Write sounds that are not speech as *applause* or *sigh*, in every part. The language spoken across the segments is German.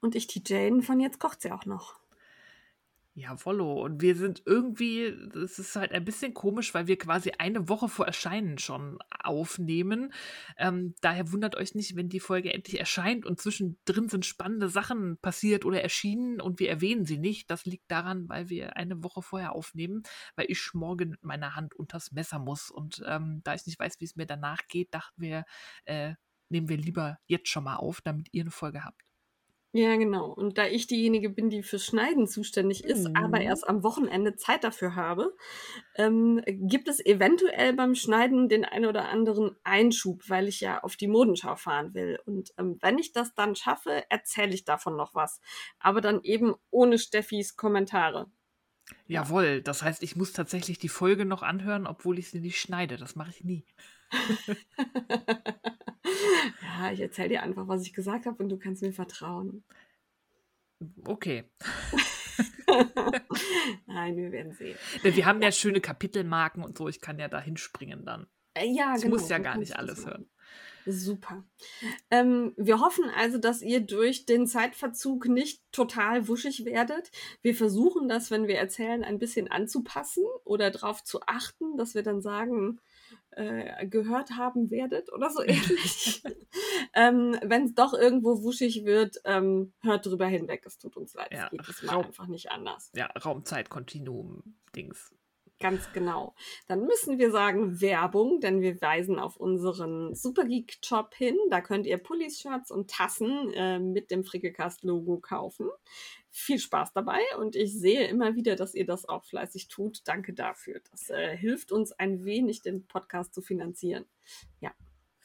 Und ich die Jane von Jetzt kocht sie auch noch. Jawollo. Und wir sind irgendwie, es ist halt ein bisschen komisch, weil wir quasi eine Woche vor Erscheinen schon aufnehmen. Ähm, daher wundert euch nicht, wenn die Folge endlich erscheint und zwischendrin sind spannende Sachen passiert oder erschienen und wir erwähnen sie nicht. Das liegt daran, weil wir eine Woche vorher aufnehmen, weil ich morgen mit meiner Hand unters Messer muss. Und ähm, da ich nicht weiß, wie es mir danach geht, dachten wir, äh, nehmen wir lieber jetzt schon mal auf, damit ihr eine Folge habt. Ja, genau. Und da ich diejenige bin, die fürs Schneiden zuständig ist, Mhm. aber erst am Wochenende Zeit dafür habe, ähm, gibt es eventuell beim Schneiden den ein oder anderen Einschub, weil ich ja auf die Modenschau fahren will. Und ähm, wenn ich das dann schaffe, erzähle ich davon noch was. Aber dann eben ohne Steffis Kommentare. Jawohl, das heißt, ich muss tatsächlich die Folge noch anhören, obwohl ich sie nicht schneide. Das mache ich nie. Ja, ich erzähle dir einfach, was ich gesagt habe und du kannst mir vertrauen. Okay. *laughs* Nein, wir werden sehen. Denn Wir haben ja schöne Kapitelmarken und so. Ich kann ja da hinspringen dann. Äh, Ja, Ich genau. muss ja gar nicht alles hören. Super. Ähm, wir hoffen also, dass ihr durch den Zeitverzug nicht total wuschig werdet. Wir versuchen das, wenn wir erzählen, ein bisschen anzupassen oder darauf zu achten, dass wir dann sagen, äh, gehört haben werdet oder so ähnlich. *laughs* ähm, wenn es doch irgendwo wuschig wird, ähm, hört drüber hinweg. Es tut uns leid. Ja, es geht Raum- einfach nicht anders. Ja, Raumzeit-Kontinuum-Dings. Ganz genau. Dann müssen wir sagen Werbung, denn wir weisen auf unseren Supergeek Shop hin. Da könnt ihr Pullis, Shirts und Tassen äh, mit dem Frickelcast-Logo kaufen. Viel Spaß dabei und ich sehe immer wieder, dass ihr das auch fleißig tut. Danke dafür. Das äh, hilft uns ein wenig, den Podcast zu finanzieren.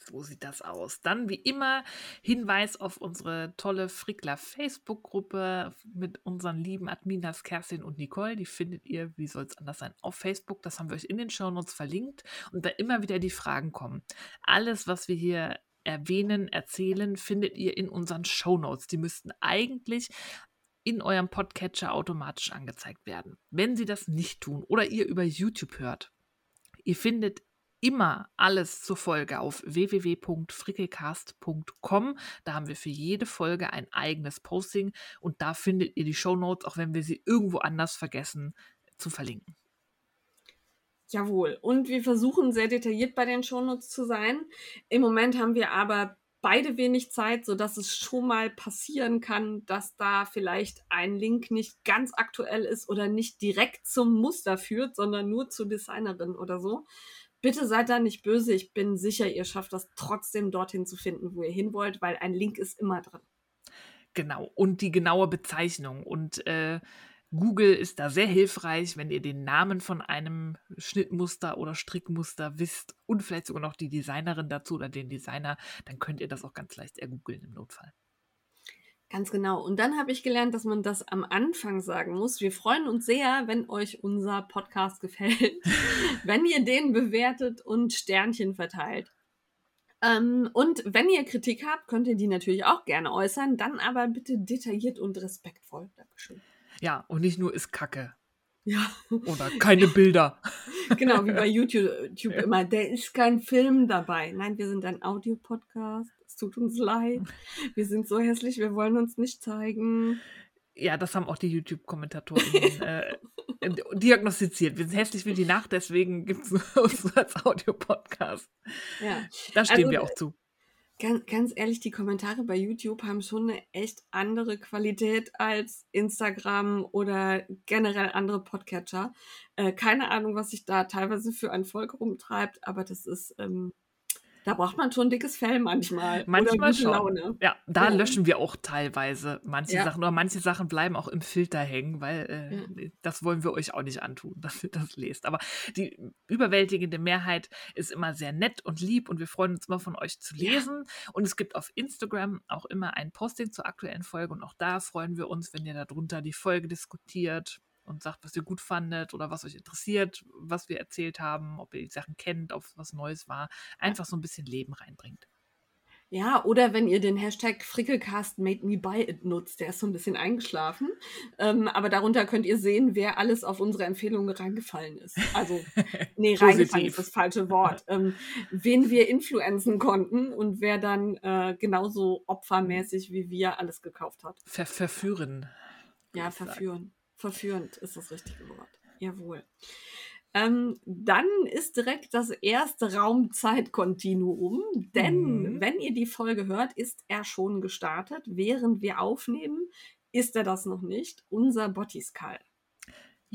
So sieht das aus. Dann wie immer Hinweis auf unsere tolle Frickler Facebook-Gruppe mit unseren lieben Adminas Kerstin und Nicole. Die findet ihr, wie soll es anders sein, auf Facebook. Das haben wir euch in den Shownotes verlinkt. Und da immer wieder die Fragen kommen. Alles, was wir hier erwähnen, erzählen, findet ihr in unseren Shownotes. Die müssten eigentlich in eurem Podcatcher automatisch angezeigt werden. Wenn sie das nicht tun oder ihr über YouTube hört, ihr findet immer alles zur Folge auf www.frickelcast.com. Da haben wir für jede Folge ein eigenes Posting und da findet ihr die Shownotes, auch wenn wir sie irgendwo anders vergessen zu verlinken. Jawohl. Und wir versuchen sehr detailliert bei den Shownotes zu sein. Im Moment haben wir aber beide wenig Zeit, sodass es schon mal passieren kann, dass da vielleicht ein Link nicht ganz aktuell ist oder nicht direkt zum Muster führt, sondern nur zur Designerin oder so. Bitte seid da nicht böse. Ich bin sicher, ihr schafft das trotzdem dorthin zu finden, wo ihr hin wollt, weil ein Link ist immer drin. Genau. Und die genaue Bezeichnung. Und äh, Google ist da sehr hilfreich, wenn ihr den Namen von einem Schnittmuster oder Strickmuster wisst und vielleicht sogar noch die Designerin dazu oder den Designer, dann könnt ihr das auch ganz leicht ergoogeln im Notfall. Ganz genau. Und dann habe ich gelernt, dass man das am Anfang sagen muss. Wir freuen uns sehr, wenn euch unser Podcast gefällt, *laughs* wenn ihr den bewertet und Sternchen verteilt. Ähm, und wenn ihr Kritik habt, könnt ihr die natürlich auch gerne äußern, dann aber bitte detailliert und respektvoll. Dankeschön. Ja, und nicht nur ist Kacke Ja, oder keine Bilder. *laughs* genau, wie bei YouTube, *laughs* YouTube immer. Der ist kein Film dabei. Nein, wir sind ein Audiopodcast. Es tut uns leid. Wir sind so hässlich, wir wollen uns nicht zeigen. Ja, das haben auch die *laughs* YouTube-Kommentatoren äh, diagnostiziert. Wir sind hässlich wie die Nacht, deswegen gibt es *laughs* uns als Audio-Podcast. Ja. Da stehen Also, wir auch zu. Ganz, ganz ehrlich, die Kommentare bei YouTube haben schon eine echt andere Qualität als Instagram oder generell andere Podcatcher. Äh, keine Ahnung, was sich da teilweise für ein Volk rumtreibt, aber das ist, ähm, Da braucht man schon dickes Fell manchmal. Manchmal schon. Laune. Ja, da Ja. löschen wir auch teilweise manche Ja. Sachen oder manche Sachen bleiben auch im Filter hängen, weil äh, Ja. das wollen wir euch auch nicht antun, *laughs* dass ihr das lest. Aber die überwältigende Mehrheit ist immer sehr nett und lieb und wir freuen uns immer von euch zu lesen. Und es gibt auf Instagram auch immer ein Posting zur aktuellen Folge und auch da freuen wir uns, wenn ihr darunter die Folge diskutiert und sagt, was ihr gut fandet oder was euch interessiert, was wir erzählt haben, ob ihr die Sachen kennt, ob es was Neues war. Einfach so ein bisschen Leben reinbringt. Ja, oder wenn ihr den Hashtag Frickelcast Made Me Buy It nutzt, der ist so ein bisschen eingeschlafen. Ähm, aber darunter könnt ihr sehen, wer alles auf unsere Empfehlungen reingefallen ist. Also, *laughs* nee, reingefallen ist das falsche Wort. *laughs* Ähm, wen wir influenzen konnten und wer dann äh, genauso opfermäßig wie wir alles gekauft hat. Ver verführen. Ja, verführen. Verführend ist das richtige Wort. Jawohl. Ähm, dann ist direkt das erste Raumzeitkontinuum, denn Mhm. wenn ihr die Folge hört, ist er schon gestartet. Während wir aufnehmen, ist er das noch nicht. Unser Bottiskal.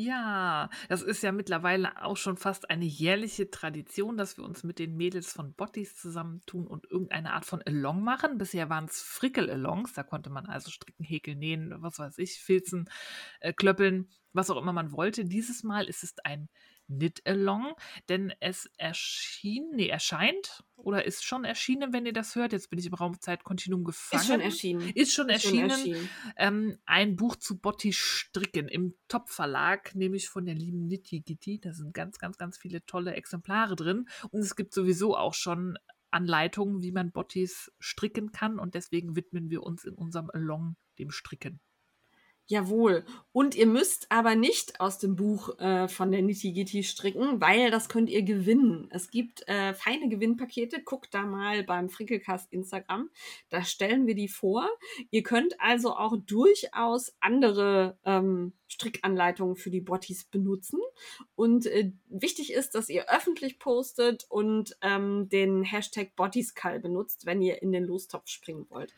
Ja, das ist ja mittlerweile auch schon fast eine jährliche Tradition, dass wir uns mit den Mädels von Bottis zusammentun und irgendeine Art von Along machen. Bisher waren es Frickel-Alongs, da konnte man also stricken, häkeln, nähen, was weiß ich, filzen, äh, klöppeln, was auch immer man wollte. Dieses Mal ist es ein Knit-Along, denn es erschien, nee, erscheint oder ist schon erschienen, wenn ihr das hört. Jetzt bin ich im Raumzeitkontinuum gefangen. Ist schon erschienen. Ist schon Ist schon erschienen erschienen. ähm, ein Buch zu Botti Stricken im Top-Verlag, nämlich von der lieben Nitti Gitti. Da sind ganz, ganz, ganz viele tolle Exemplare drin. Und es gibt sowieso auch schon Anleitungen, wie man Bottis stricken kann. Und deswegen widmen wir uns in unserem Along dem Stricken. Jawohl. Und ihr müsst aber nicht aus dem Buch äh, von der Nitty Gitty stricken, weil das könnt ihr gewinnen. Es gibt äh, feine Gewinnpakete. Guckt da mal beim Frickelcast Instagram. Da stellen wir die vor. Ihr könnt also auch durchaus andere ähm, Strickanleitungen für die Bottis benutzen. Und äh, wichtig ist, dass ihr öffentlich postet und ähm, den Hashtag Bottiskal benutzt, wenn ihr in den Lostopf springen wollt.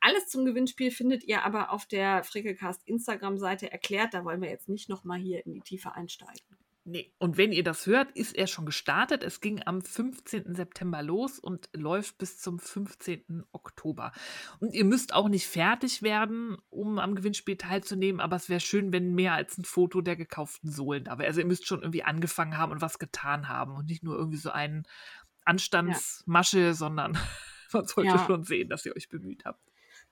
Alles zum Gewinnspiel findet ihr aber auf der Frickelcast Instagram-Seite erklärt. Da wollen wir jetzt nicht nochmal hier in die Tiefe einsteigen. Nee. Und wenn ihr das hört, ist er schon gestartet. Es ging am 15. September los und läuft bis zum 15. Oktober. Und ihr müsst auch nicht fertig werden, um am Gewinnspiel teilzunehmen, aber es wäre schön, wenn mehr als ein Foto der gekauften Sohlen da wäre. Also ihr müsst schon irgendwie angefangen haben und was getan haben und nicht nur irgendwie so einen Anstandsmasche, sondern *laughs* man sollte Ja. schon sehen, dass ihr euch bemüht habt.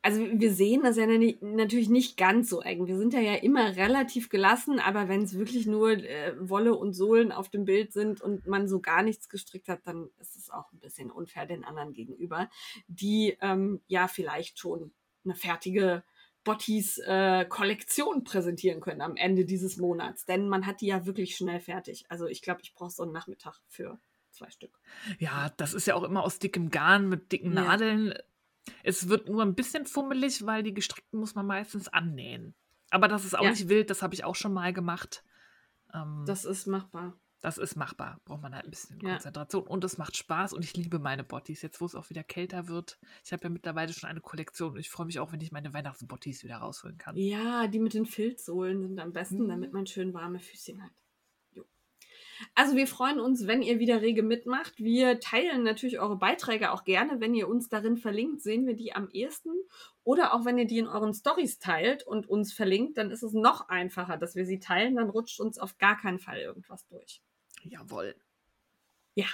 Also wir sehen das ja natürlich nicht ganz so eng. Wir sind ja, ja immer relativ gelassen, aber wenn es wirklich nur äh, Wolle und Sohlen auf dem Bild sind und man so gar nichts gestrickt hat, dann ist es auch ein bisschen unfair den anderen gegenüber, die ähm, ja vielleicht schon eine fertige Bottis äh, Kollektion präsentieren können am Ende dieses Monats. Denn man hat die ja wirklich schnell fertig. Also ich glaube, ich brauche so einen Nachmittag für zwei Stück. Ja, das ist ja auch immer aus dickem Garn mit dicken Ja. Nadeln. Es wird nur ein bisschen fummelig, weil die gestrickten muss man meistens annähen. Aber das ist auch Ja. nicht wild, das habe ich auch schon mal gemacht. Ähm, das, Das ist machbar. ist machbar. Braucht man halt ein bisschen Ja. Konzentration und es macht Spaß und ich liebe meine Bottis. Jetzt, wo es auch wieder kälter wird. Ich habe ja mittlerweile schon eine Kollektion und ich freue mich auch, wenn ich meine Weihnachtsbottis wieder rausholen kann. Ja, die mit den Filzsohlen sind am besten, Mhm. damit man schön warme Füßchen hat. Also wir freuen uns, wenn ihr wieder rege mitmacht. Wir teilen natürlich eure Beiträge auch gerne. Wenn ihr uns darin verlinkt, sehen wir die am ehesten. Oder auch wenn ihr die in euren Stories teilt und uns verlinkt, dann ist es noch einfacher, dass wir sie teilen. Dann rutscht uns auf gar keinen Fall irgendwas durch. Jawohl. Ja.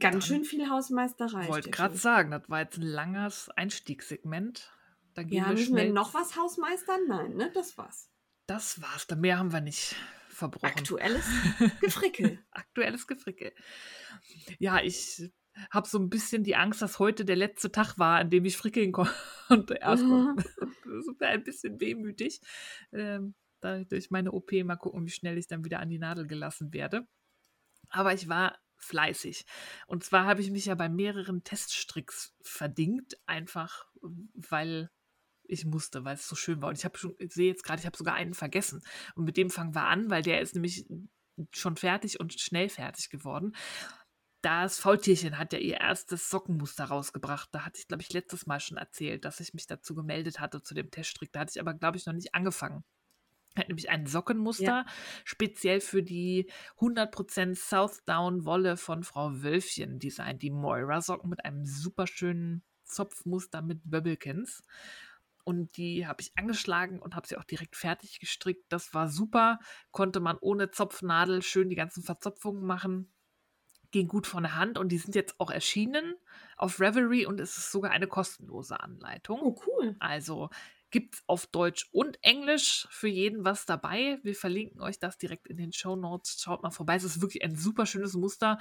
Ganz Dann schön viel Hausmeisterei. Ich wollte gerade sagen, das war jetzt ein langes Einstiegssegment. Dann gehen Ja, wir müssen schnell. wir noch was Hausmeistern? Nein, ne? Das war's. Das war's. Da mehr haben wir nicht verbrochen. Aktuelles *laughs* Gefrickel. Aktuelles Gefrickel. Ja, ich habe so ein bisschen die Angst, dass heute der letzte Tag war, an dem ich frickeln konnte. *laughs* Erstmal. Das ist ein bisschen wehmütig. Ähm, da durch meine OP mal gucken, wie schnell ich dann wieder an die Nadel gelassen werde. Aber ich war fleißig. Und zwar habe ich mich ja bei mehreren Teststricks verdingt, einfach weil ich musste, weil es so schön war. Und ich habe schon, ich sehe jetzt gerade, ich habe sogar einen vergessen. Und mit dem fangen wir an, weil der ist nämlich schon fertig und schnell fertig geworden. Das Faultierchen hat ja ihr erstes Sockenmuster rausgebracht. Da hatte ich, glaube ich, letztes Mal schon erzählt, dass ich mich dazu gemeldet hatte zu dem Teststrick. Da hatte ich aber, glaube ich, noch nicht angefangen. Hat nämlich ein Sockenmuster, Ja. speziell für die 100% Southdown Wolle von Frau Wölfchen designt. Die Moira-Socken mit einem super schönen Zopfmuster mit Böbbelkins. Und die habe ich angeschlagen und habe sie auch direkt fertig gestrickt. Das war super. Konnte man ohne Zopfnadel schön die ganzen Verzopfungen machen. Ging gut von der Hand und die sind jetzt auch erschienen auf Revelry und es ist sogar eine kostenlose Anleitung. Oh, cool. Also gibt es auf Deutsch und Englisch für jeden was dabei. Wir verlinken euch das direkt in den Show Notes. Schaut mal vorbei. Es ist wirklich ein super schönes Muster.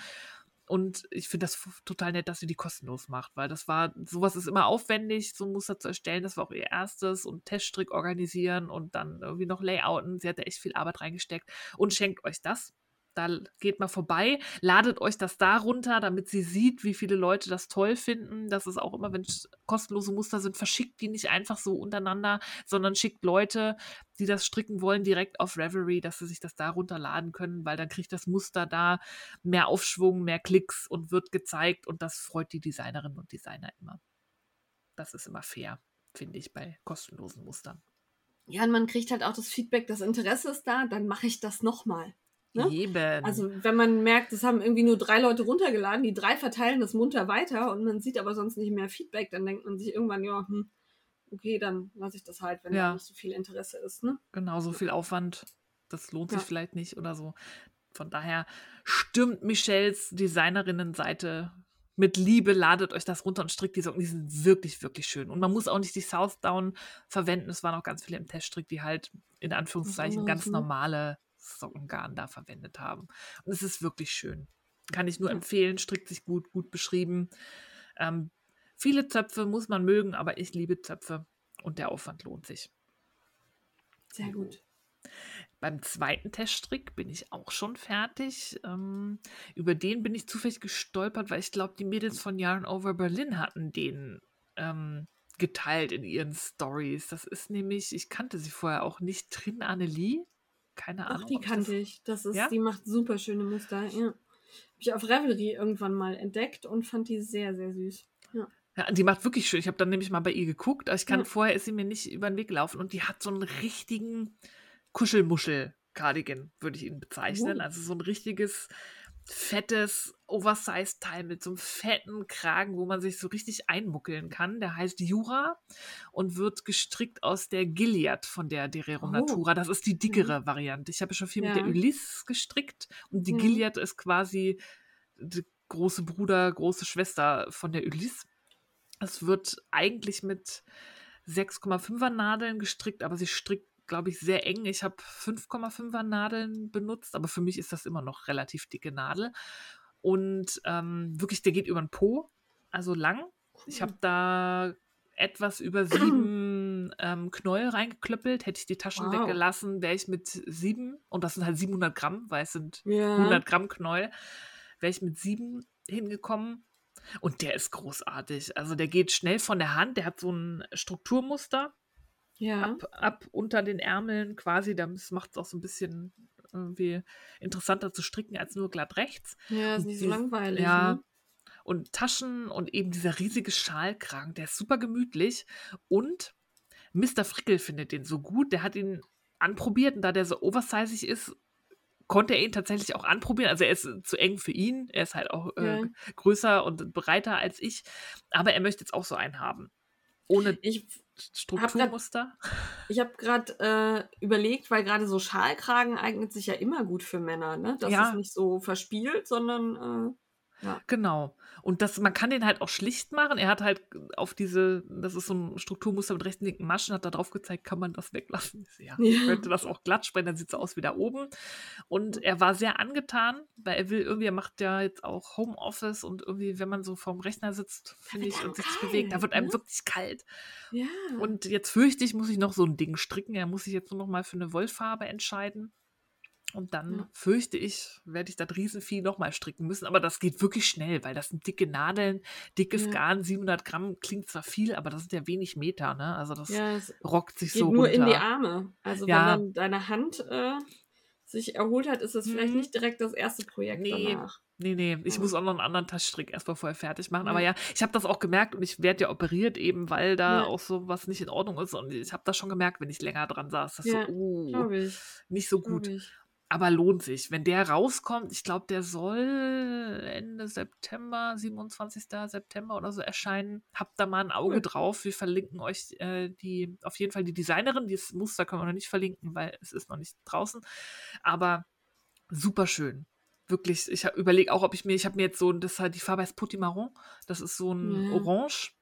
Und ich finde das total nett, dass sie die kostenlos macht, weil das war, sowas ist immer aufwendig, so ein Muster zu erstellen. Das war auch ihr erstes und Teststrick organisieren und dann irgendwie noch Layouten. Sie hat da echt viel Arbeit reingesteckt und schenkt euch das. Da geht mal vorbei, ladet euch das da runter, damit sie sieht, wie viele Leute das toll finden. Das ist auch immer, wenn kostenlose Muster sind, verschickt die nicht einfach so untereinander, sondern schickt Leute, die das stricken wollen, direkt auf Revelry, dass sie sich das da runterladen können, weil dann kriegt das Muster da mehr Aufschwung, mehr Klicks und wird gezeigt und das freut die Designerinnen und Designer immer. Das ist immer fair, finde ich, bei kostenlosen Mustern. Ja, und man kriegt halt auch das Feedback, das Interesse ist da, dann mache ich das nochmal. Ne? Eben. Also wenn man merkt, es haben irgendwie nur drei Leute runtergeladen, die drei verteilen das munter weiter und man sieht aber sonst nicht mehr Feedback, dann denkt man sich irgendwann, ja, hm, okay, dann lasse ich das halt, wenn Ja. da nicht so viel Interesse ist. Ne? genau so viel Aufwand, das lohnt sich Ja. vielleicht nicht oder so. Von daher stimmt Michelles Designerinnenseite mit Liebe, ladet euch das runter und strickt die Socken. Die sind wirklich, wirklich schön. Und man muss auch nicht die Southdown verwenden. Es waren auch ganz viele im Teststrick, die halt in Anführungszeichen ganz ne? normale Sockengarn da verwendet haben. Und es ist wirklich schön. Kann ich nur Ja. empfehlen, strickt sich gut, gut beschrieben. Ähm, viele Zöpfe muss man mögen, aber ich liebe Zöpfe und der Aufwand lohnt sich. Sehr gut. Beim zweiten Teststrick bin ich auch schon fertig. Ähm, über den bin ich zufällig gestolpert, weil ich glaube, die Mädels von Yarn Over Berlin hatten den ähm, geteilt in ihren Stories. Das ist nämlich, ich kannte sie vorher auch nicht, Trin Annelie. Keine Ach, Ahnung. die ob ich kannte das- ich. Das ist, Ja? die macht super schöne Muster. Ja. Habe ich auf Revelry irgendwann mal entdeckt und fand die sehr, sehr süß. Ja, die macht wirklich schön. Ich habe dann nämlich mal bei ihr geguckt. Aber ich kann, Ja. vorher ist sie mir nicht über den Weg gelaufen und die hat so einen richtigen Kuschelmuschel-Cardigan, würde ich ihn bezeichnen. Oh. Also so ein richtiges, fettes Oversize-Teil mit so einem fetten Kragen, wo man sich so richtig einmuckeln kann. Der heißt Jura und wird gestrickt aus der Gilead von der Derero Oh. Natura. Das ist die dickere Variante. Ich habe ja schon viel mit der Ja. Ulysse gestrickt und die Ja. Gilead ist quasi die große Bruder, große Schwester von der Ulysse. Es wird eigentlich mit 6,5er Nadeln gestrickt, aber sie strickt, glaube ich, sehr eng. Ich habe 5,5er Nadeln benutzt, aber für mich ist das immer noch relativ dicke Nadel. Und ähm, wirklich, der geht über den Po, also lang. Ich habe da etwas über sieben ähm, Knäuel reingeklöppelt. Hätte ich die Taschen Wow. weggelassen, wäre ich mit sieben, und das sind halt 700 Gramm, weil es sind Ja. 100 Gramm Knäuel, wäre ich mit sieben hingekommen. Und der ist großartig. Also der geht schnell von der Hand. Der hat so ein Strukturmuster Ja. ab, ab unter den Ärmeln quasi. Das macht es auch so ein bisschen irgendwie interessanter zu stricken als nur glatt rechts. Ja, ist nicht so langweilig. Ja. Ne? Und Taschen und eben dieser riesige Schalkragen, der ist super gemütlich. Und Mr. Frickel findet den so gut. Der hat ihn anprobiert und da der so oversizig ist, konnte er ihn tatsächlich auch anprobieren. Also er ist zu eng für ihn. Er ist halt auch äh, Ja. größer und breiter als ich. Aber er möchte jetzt auch so einen haben. Ohne Ich, Strukturmuster. ich habe gerade äh, überlegt, weil gerade so Schalkragen eignet sich ja immer gut für Männer. Ne? Das Ja. ist nicht so verspielt, sondern äh, ja. Genau. Und das, man kann den halt auch schlicht machen. Er hat halt auf diese, das ist so ein Strukturmuster mit rechten linken Maschen, hat da drauf gezeigt, kann man das weglassen. So, Ja, ich Ja. könnte das auch glatt sprechen, dann sieht es so aus wie da oben. Und er war sehr angetan, weil er will irgendwie, er macht ja jetzt auch Homeoffice und irgendwie, wenn man so vorm Rechner sitzt, finde ich, und sich kalt, bewegt, da wird einem ne? wirklich kalt. Ja. Und jetzt fürchte ich, muss ich noch so ein Ding stricken. Er muss sich jetzt nur noch mal für eine Wollfarbe entscheiden. Und dann Ja. fürchte ich, werde ich das Riesenvieh nochmal stricken müssen. Aber das geht wirklich schnell, weil das sind dicke Nadeln, dickes Ja. Garn, 700 Gramm klingt zwar viel, aber das sind ja wenig Meter, ne? Also das ja, rockt sich geht so nur runter. in die Arme. Also wenn dann deine Hand äh, sich erholt hat, ist das vielleicht Mhm. nicht direkt das erste Projekt Nee. danach. Nee, nee, ich muss auch noch einen anderen Taschenstrick erstmal vorher fertig machen. Ja. Aber ja, ich habe das auch gemerkt und ich werde ja operiert eben, weil da Ja. auch so was nicht in Ordnung ist. Und ich habe das schon gemerkt, wenn ich länger dran saß. Das Ja, so, ich. nicht so gut. Aber lohnt sich. Wenn der rauskommt, ich glaube, der soll Ende September, 27. September oder so erscheinen. Habt da mal ein Auge Cool. drauf. Wir verlinken euch äh, die, auf jeden Fall die Designerin. Das Muster können wir noch nicht verlinken, weil es ist noch nicht draußen. Aber super schön. Wirklich, ich überlege auch, ob ich mir, ich habe mir jetzt so, das halt die Farbe heißt Potimarron, das ist so ein Ja. Orange.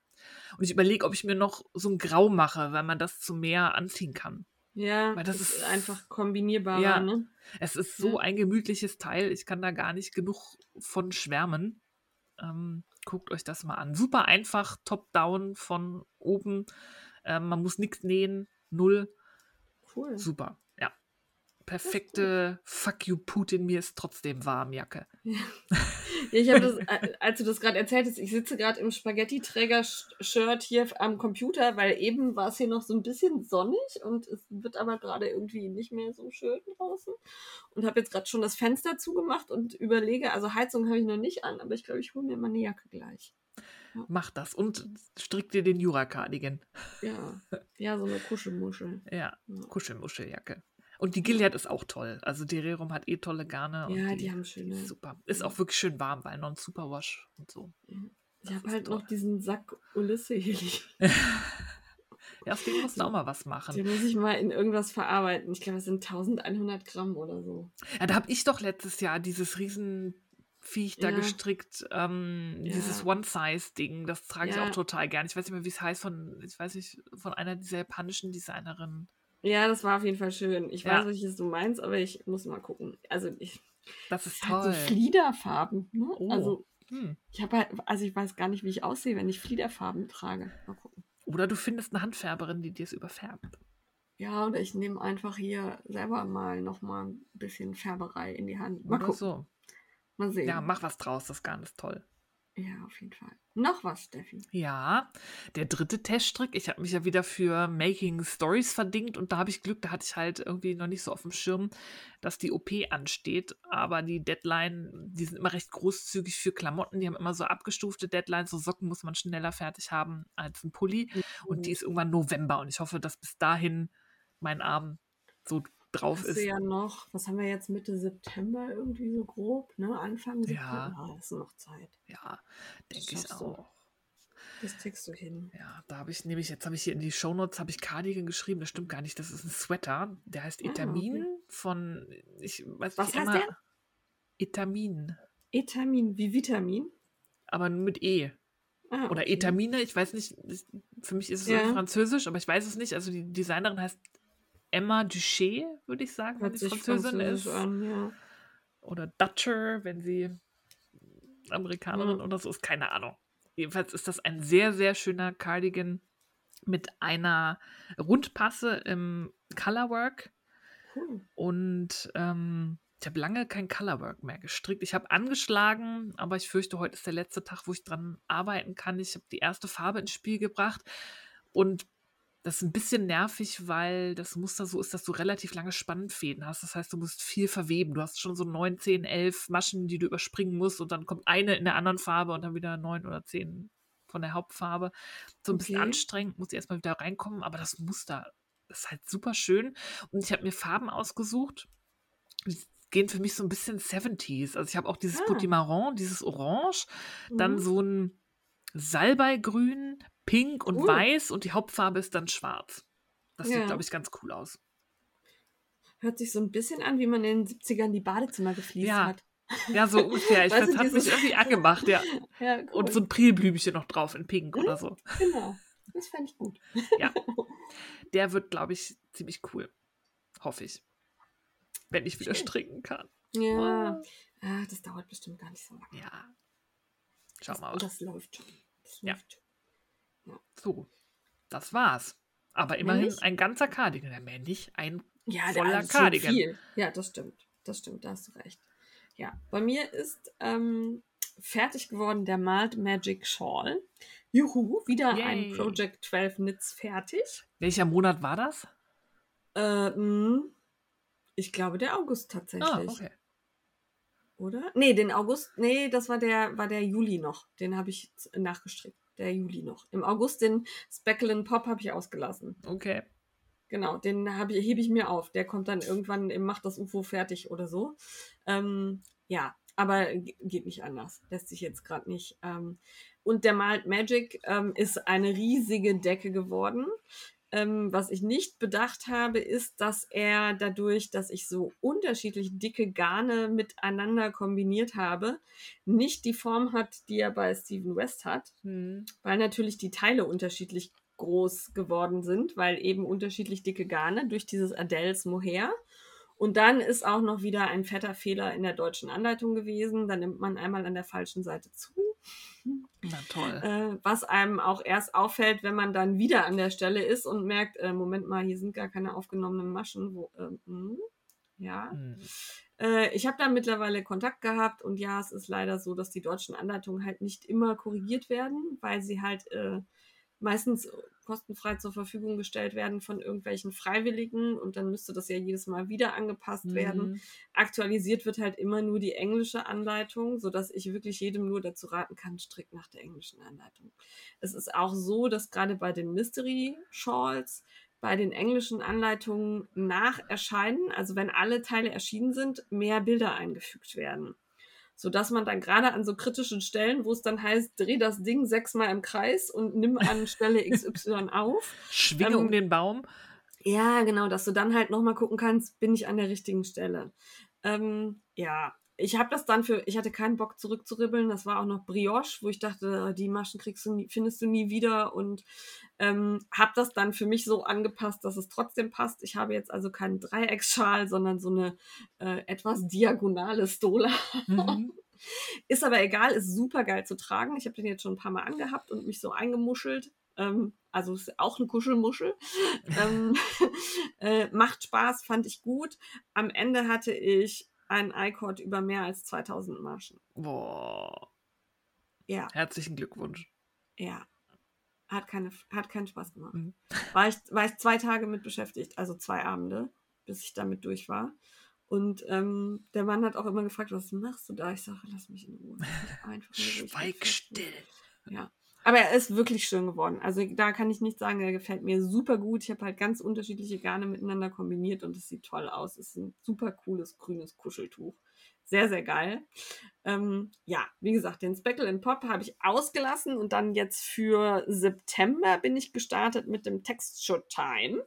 Und ich überlege, ob ich mir noch so ein Grau mache, weil man das zu mehr anziehen kann. Ja, Weil das ist- einfach kombinierbarer, Ja. ne? Es ist so ein gemütliches Teil, ich kann da gar nicht genug von schwärmen. Ähm, guckt euch das mal an. Super einfach, top-down von oben. Ähm, man muss nichts nähen, null. Cool. Super. Perfekte Fuck you Putin, mir ist trotzdem warm Jacke. *laughs* Ja, ich habe das, als du das gerade erzählt hast, ich sitze gerade im Spaghetti-Träger-Shirt hier am Computer, weil eben war es hier noch so ein bisschen sonnig und es wird aber gerade irgendwie nicht mehr so schön draußen. Und habe jetzt gerade schon das Fenster zugemacht und überlege, also Heizung habe ich noch nicht an, aber ich glaube, ich hole mir mal eine Jacke gleich. Mach das und strick dir den Jura-Cardigan. Ja, ja, so eine Kuschelmuschel. Ja, Ja. Kuschelmuscheljacke. Und die Gilead ist auch toll. Also die Rerum hat eh tolle Garne. und Ja, die haben schöne. ist Super. Ist auch wirklich schön warm, weil non Superwash und so. Ich Das habe halt toll. noch diesen Sack Ulisse hier liegen. *laughs* *laughs* Ja, aus dem musst du auch mal was machen. Den muss ich mal in irgendwas verarbeiten. Ich glaube, es sind 1100 Gramm oder so. Ja, da habe ich doch letztes Jahr dieses Riesenviech da Ja. gestrickt, ähm, Ja. dieses One-Size-Ding. Das trage ich Ja. auch total gern. Ich weiß nicht mehr, wie es heißt, von, ich weiß nicht, von einer dieser japanischen Designerinnen. Ja, das war auf jeden Fall schön. Ich Ja. weiß, welches du meinst, aber ich muss mal gucken. Also ich Das ist halt so toll. Fliederfarben. Ne? Oh. Also Hm. ich habe halt, also ich weiß gar nicht, wie ich aussehe, wenn ich Fliederfarben trage. Mal gucken. Oder du findest eine Handfärberin, die dir es überfärbt. Ja, oder ich nehme einfach hier selber mal noch mal ein bisschen Färberei in die Hand. Mal Oder gucken. so. Mal sehen. Ja, mach was draus, das Garn ist toll. Ja, auf jeden Fall. Noch was, Steffi. Ja, der dritte Teststrick. Ich habe mich ja wieder für Making Stories verdingt und da habe ich Glück, da hatte ich halt irgendwie noch nicht so auf dem Schirm, dass die OP ansteht. Aber die Deadline, die sind immer recht großzügig für Klamotten. Die haben immer so abgestufte Deadlines. So Socken muss man schneller fertig haben als ein Pulli. Und die ist irgendwann November und ich hoffe, dass bis dahin mein Arm so drauf ist. ja noch, was haben wir jetzt Mitte September irgendwie so grob, ne? Anfang September. Ja. Ah, ist noch Zeit. Ja, denke ich schaffst du. auch. Das kriegst du hin. Ja, da habe ich nämlich, jetzt habe ich hier in die Shownotes, habe ich Cardigan geschrieben, das stimmt gar nicht, das ist ein Sweater, der heißt Ah, Etamin okay. von, ich weiß Was nicht, heißt Emma- der? Etamin, Etamin wie Vitamin. aber nur mit E. Ah, Oder okay. Etamine, ich weiß nicht, ich- für mich ist es Ja. französisch, aber ich weiß es nicht. Also die Designerin heißt Emma Duché, würde ich sagen, wenn Hört sie sich Französin ist. an, ja. Oder Dutcher, wenn sie Amerikanerin Ja. oder so ist, keine Ahnung. Jedenfalls ist das ein sehr, sehr schöner Cardigan mit einer Rundpasse im Colorwork. Cool. Und ähm, ich habe lange kein Colorwork mehr gestrickt. Ich habe angeschlagen, aber ich fürchte, heute ist der letzte Tag, wo ich dran arbeiten kann. Ich habe die erste Farbe ins Spiel gebracht und das ist ein bisschen nervig, weil das Muster so ist, dass du relativ lange Spannfäden hast. Das heißt, du musst viel verweben. Du hast schon so 9, 10, 11 Maschen, die du überspringen musst und dann kommt eine in der anderen Farbe und dann wieder 9 oder 10 von der Hauptfarbe. So ein bisschen Okay. anstrengend, muss ich erstmal wieder reinkommen, aber das Muster ist halt super schön. Und ich habe mir Farben ausgesucht. Die gehen für mich so ein bisschen 70s. Also ich habe auch dieses Ah. Potimarron, dieses Orange, dann Mhm. so ein Salbeigrün, Pink und Cool. Weiß und die Hauptfarbe ist dann schwarz. Das sieht, Ja. glaube ich, ganz cool aus. Hört sich so ein bisschen an, wie man in den 70ern die Badezimmer gefliest Ja. hat. Ja, so ungefähr. Ich, *laughs* das hat mich irgendwie angemacht, ja. *laughs* Ja, cool. Und so ein Prilblümchen noch drauf in Pink oder so. Genau. Das fände ich gut. *laughs* Der wird, glaube ich, ziemlich cool. Hoffe ich. Wenn ich wieder Schön. stricken kann. Ja. Ah, das dauert bestimmt gar nicht so lange. Ja. Schau das, mal. Das läuft schon. Das Ja. läuft schon. So, das war's. Aber immerhin nicht? ein ganzer Cardigan. Ja, mehr nicht. Ein Ja, Voller schon Cardigan. viel. Ja, das stimmt. Das stimmt, da hast du recht. Ja, bei mir ist ähm, fertig geworden der Malt Magic Shawl. Juhu, wieder ein Yay. Project 12 Knits fertig. welcher Monat war das? Äh, mh, ich glaube, der August tatsächlich. Ah, okay. oder? Nee, den August, nee, das war der, war der Juli noch. Den habe ich nachgestrickt. Der Juli noch. Im August den Speckle Pop habe ich ausgelassen. Okay. Genau, den ich, hebe ich mir auf. Der kommt dann irgendwann im Macht das UFO fertig oder so. Ähm, ja, aber geht nicht anders. Lässt sich jetzt gerade nicht. Ähm, und der Malt Magic ähm, ist eine riesige Decke geworden. Ähm, was ich nicht bedacht habe, ist, dass er dadurch, dass ich so unterschiedlich dicke Garne miteinander kombiniert habe, nicht die Form hat, die er bei Steven West hat, hm. weil natürlich die Teile unterschiedlich groß geworden sind, weil eben unterschiedlich dicke Garne durch dieses Adels Mohair. Und dann ist auch noch wieder ein fetter Fehler in der deutschen Anleitung gewesen. Da nimmt man einmal an der falschen Seite zu. Na toll. Äh, was einem auch erst auffällt, wenn man dann wieder an der Stelle ist und merkt, äh, Moment mal, hier sind gar keine aufgenommenen Maschen. Wo, äh, mh, ja. Hm. Äh, ich habe da mittlerweile Kontakt gehabt und ja, es ist leider so, dass die deutschen Anleitungen halt nicht immer korrigiert werden, weil sie halt äh, meistens kostenfrei zur Verfügung gestellt werden von irgendwelchen Freiwilligen und dann müsste das ja jedes Mal wieder angepasst mhm. werden. Aktualisiert wird halt immer nur die englische Anleitung, sodass ich wirklich jedem nur dazu raten kann, strikt nach der englischen Anleitung. Es ist auch so, dass gerade bei den Mystery Shawls bei den englischen Anleitungen nach Erscheinen, also wenn alle Teile erschienen sind, mehr Bilder eingefügt werden sodass man dann gerade an so kritischen Stellen, wo es dann heißt, dreh das Ding sechsmal im Kreis und nimm an Stelle XY auf. Schwinge ähm, um den Baum. Ja, genau, dass du dann halt nochmal gucken kannst, bin ich an der richtigen Stelle. Ähm, ja, ich habe das dann für, ich hatte keinen Bock zurückzuribbeln. Das war auch noch Brioche, wo ich dachte, die Maschen kriegst du nie, findest du nie wieder und ähm, habe das dann für mich so angepasst, dass es trotzdem passt. Ich habe jetzt also keinen Dreiecksschal, sondern so eine äh, etwas diagonale Stola. Mhm. *laughs* ist aber egal, ist super geil zu tragen. Ich habe den jetzt schon ein paar Mal angehabt und mich so eingemuschelt. Ähm, also ist auch eine Kuschelmuschel. *laughs* ähm, *laughs* äh, macht Spaß, fand ich gut. Am Ende hatte ich einen iCord über mehr als 2000 Marschen. Boah. Ja. Herzlichen Glückwunsch. Ja. Hat, keine, hat keinen Spaß gemacht. Mhm. War, ich, war ich zwei Tage mit beschäftigt, also zwei Abende, bis ich damit durch war. Und ähm, der Mann hat auch immer gefragt, was machst du da? Ich sage, lass mich in Ruhe. Einfach Schweig still. Ja. Aber er ist wirklich schön geworden. Also da kann ich nicht sagen, er gefällt mir super gut. Ich habe halt ganz unterschiedliche Garne miteinander kombiniert und es sieht toll aus. Es ist ein super cooles grünes Kuscheltuch. Sehr, sehr geil. Ähm, ja, wie gesagt, den Speckle Pop habe ich ausgelassen und dann jetzt für September bin ich gestartet mit dem Texture Time.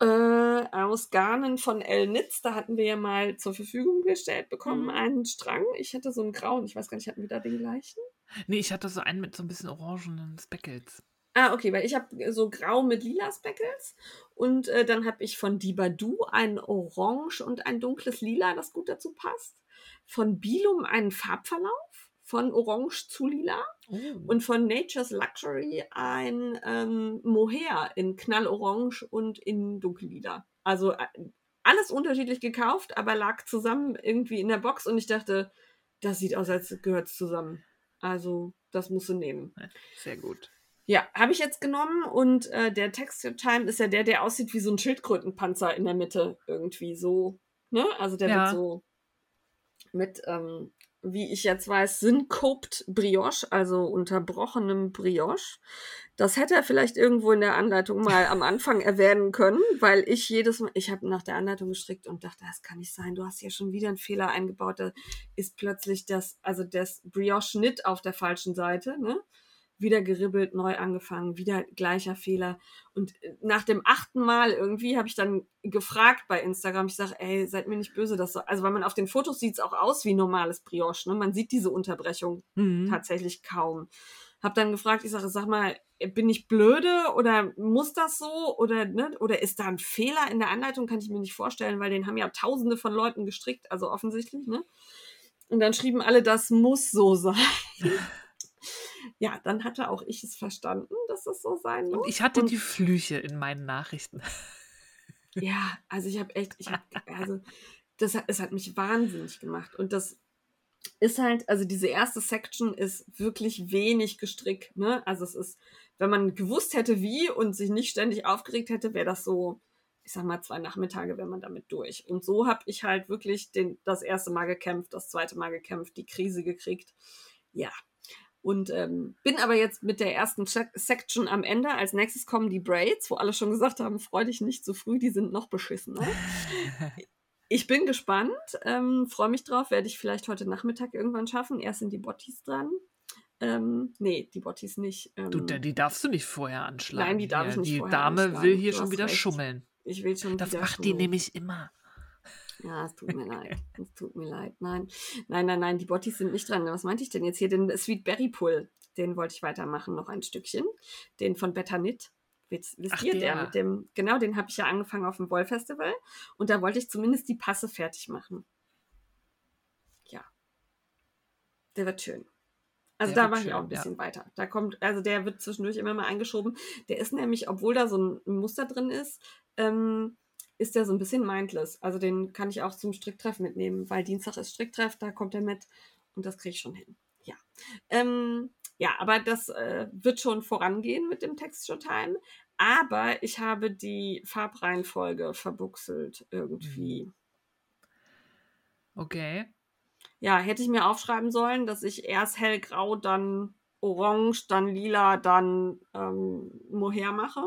Äh, aus Garnen von El Nitz, da hatten wir ja mal zur Verfügung gestellt bekommen, mhm. einen Strang. Ich hatte so einen grauen, ich weiß gar nicht, hatten wir da den gleichen? Nee, ich hatte so einen mit so ein bisschen orangenen Speckles. Ah, okay, weil ich habe so grau mit lila Speckles und äh, dann habe ich von Dibadu ein Orange und ein dunkles Lila, das gut dazu passt. Von Bilum einen Farbverlauf von Orange zu Lila oh. und von Nature's Luxury ein ähm, Mohair in Knallorange und in Dunkellila. Also äh, alles unterschiedlich gekauft, aber lag zusammen irgendwie in der Box und ich dachte, das sieht aus, als gehört es zusammen. Also, das musst du nehmen. Sehr gut. Ja, habe ich jetzt genommen und äh, der Texture Time ist ja der, der aussieht wie so ein Schildkrötenpanzer in der Mitte irgendwie so. Ne? Also der ja. wird so mit, ähm, wie ich jetzt weiß, Syncoped Brioche, also unterbrochenem Brioche. Das hätte er vielleicht irgendwo in der Anleitung mal am *laughs* Anfang erwähnen können, weil ich jedes Mal, ich habe nach der Anleitung gestrickt und dachte, das kann nicht sein, du hast ja schon wieder einen Fehler eingebaut, da ist plötzlich das, also das Brioche-Schnitt auf der falschen Seite, ne? Wieder geribbelt, neu angefangen, wieder gleicher Fehler. Und äh, nach dem achten Mal irgendwie habe ich dann gefragt bei Instagram, ich sage, ey, seid mir nicht böse, das so, also weil man auf den Fotos sieht es auch aus wie normales Brioche, ne? Man sieht diese Unterbrechung mhm. tatsächlich kaum. Hab dann gefragt, ich sage, sag mal, bin ich blöde oder muss das so oder ne, oder ist da ein Fehler in der Anleitung? Kann ich mir nicht vorstellen, weil den haben ja Tausende von Leuten gestrickt, also offensichtlich, ne? Und dann schrieben alle, das muss so *laughs* sein. Ja, dann hatte auch ich es verstanden, dass es so sein muss. Und ich hatte Und, die Flüche in meinen Nachrichten. ja, also ich habe echt, ich hab, also das es hat mich wahnsinnig gemacht. Und das ist halt, also diese erste Section ist wirklich wenig gestrickt, ne? Also es ist, wenn man gewusst hätte, wie und sich nicht ständig aufgeregt hätte, wäre das so ich sag mal, zwei Nachmittage wäre man damit durch. Und so habe ich halt wirklich den, das erste Mal gekämpft, das zweite Mal gekämpft, die Krise gekriegt. Ja. Und ähm, bin aber jetzt mit der ersten Section am Ende. Als nächstes kommen die Braids, wo alle schon gesagt haben, freu dich nicht zu früh, die sind noch beschissen. *laughs* Ich bin gespannt, ähm, freue mich drauf, werde ich vielleicht heute Nachmittag irgendwann schaffen. Erst sind die Bottis dran. Ähm, nee, die Bottis nicht. Ähm, du, die darfst du nicht vorher anschlagen. Nein, die darf hier. ich nicht Die Dame anschlagen. will hier Du schon wieder recht. schummeln. Ich will schon Das wieder macht die schummeln. nämlich immer. Ja, es tut mir leid. Es tut mir leid. Nein, nein, nein, nein, die Bottis sind nicht dran. Was meinte ich denn jetzt hier? Den Sweet Berry Pull, den wollte ich weitermachen, noch ein Stückchen. Den von Better Knit. Wisst, wisst Ach, ihr, der. der. mit dem, genau, den habe ich ja angefangen auf dem Wollfestival. Und da wollte ich zumindest die Passe fertig machen. Ja. Der wird schön. Also Der da mache ich auch ein ja. bisschen weiter. Da kommt, also der wird zwischendurch immer mal eingeschoben. Der ist nämlich, obwohl da so ein Muster drin ist, ähm, ist der so ein bisschen mindless. Also den kann ich auch zum Stricktreff mitnehmen, weil Dienstag ist Stricktreff, da kommt er mit und das kriege ich schon hin. Ja. Ähm, ja, aber das äh, wird schon vorangehen mit dem Texture Time. Aber ich habe die Farbreihenfolge verbuchselt irgendwie. Okay. Ja, hätte ich mir aufschreiben sollen, dass ich erst hellgrau, dann orange, dann lila, dann ähm, Mohair mache.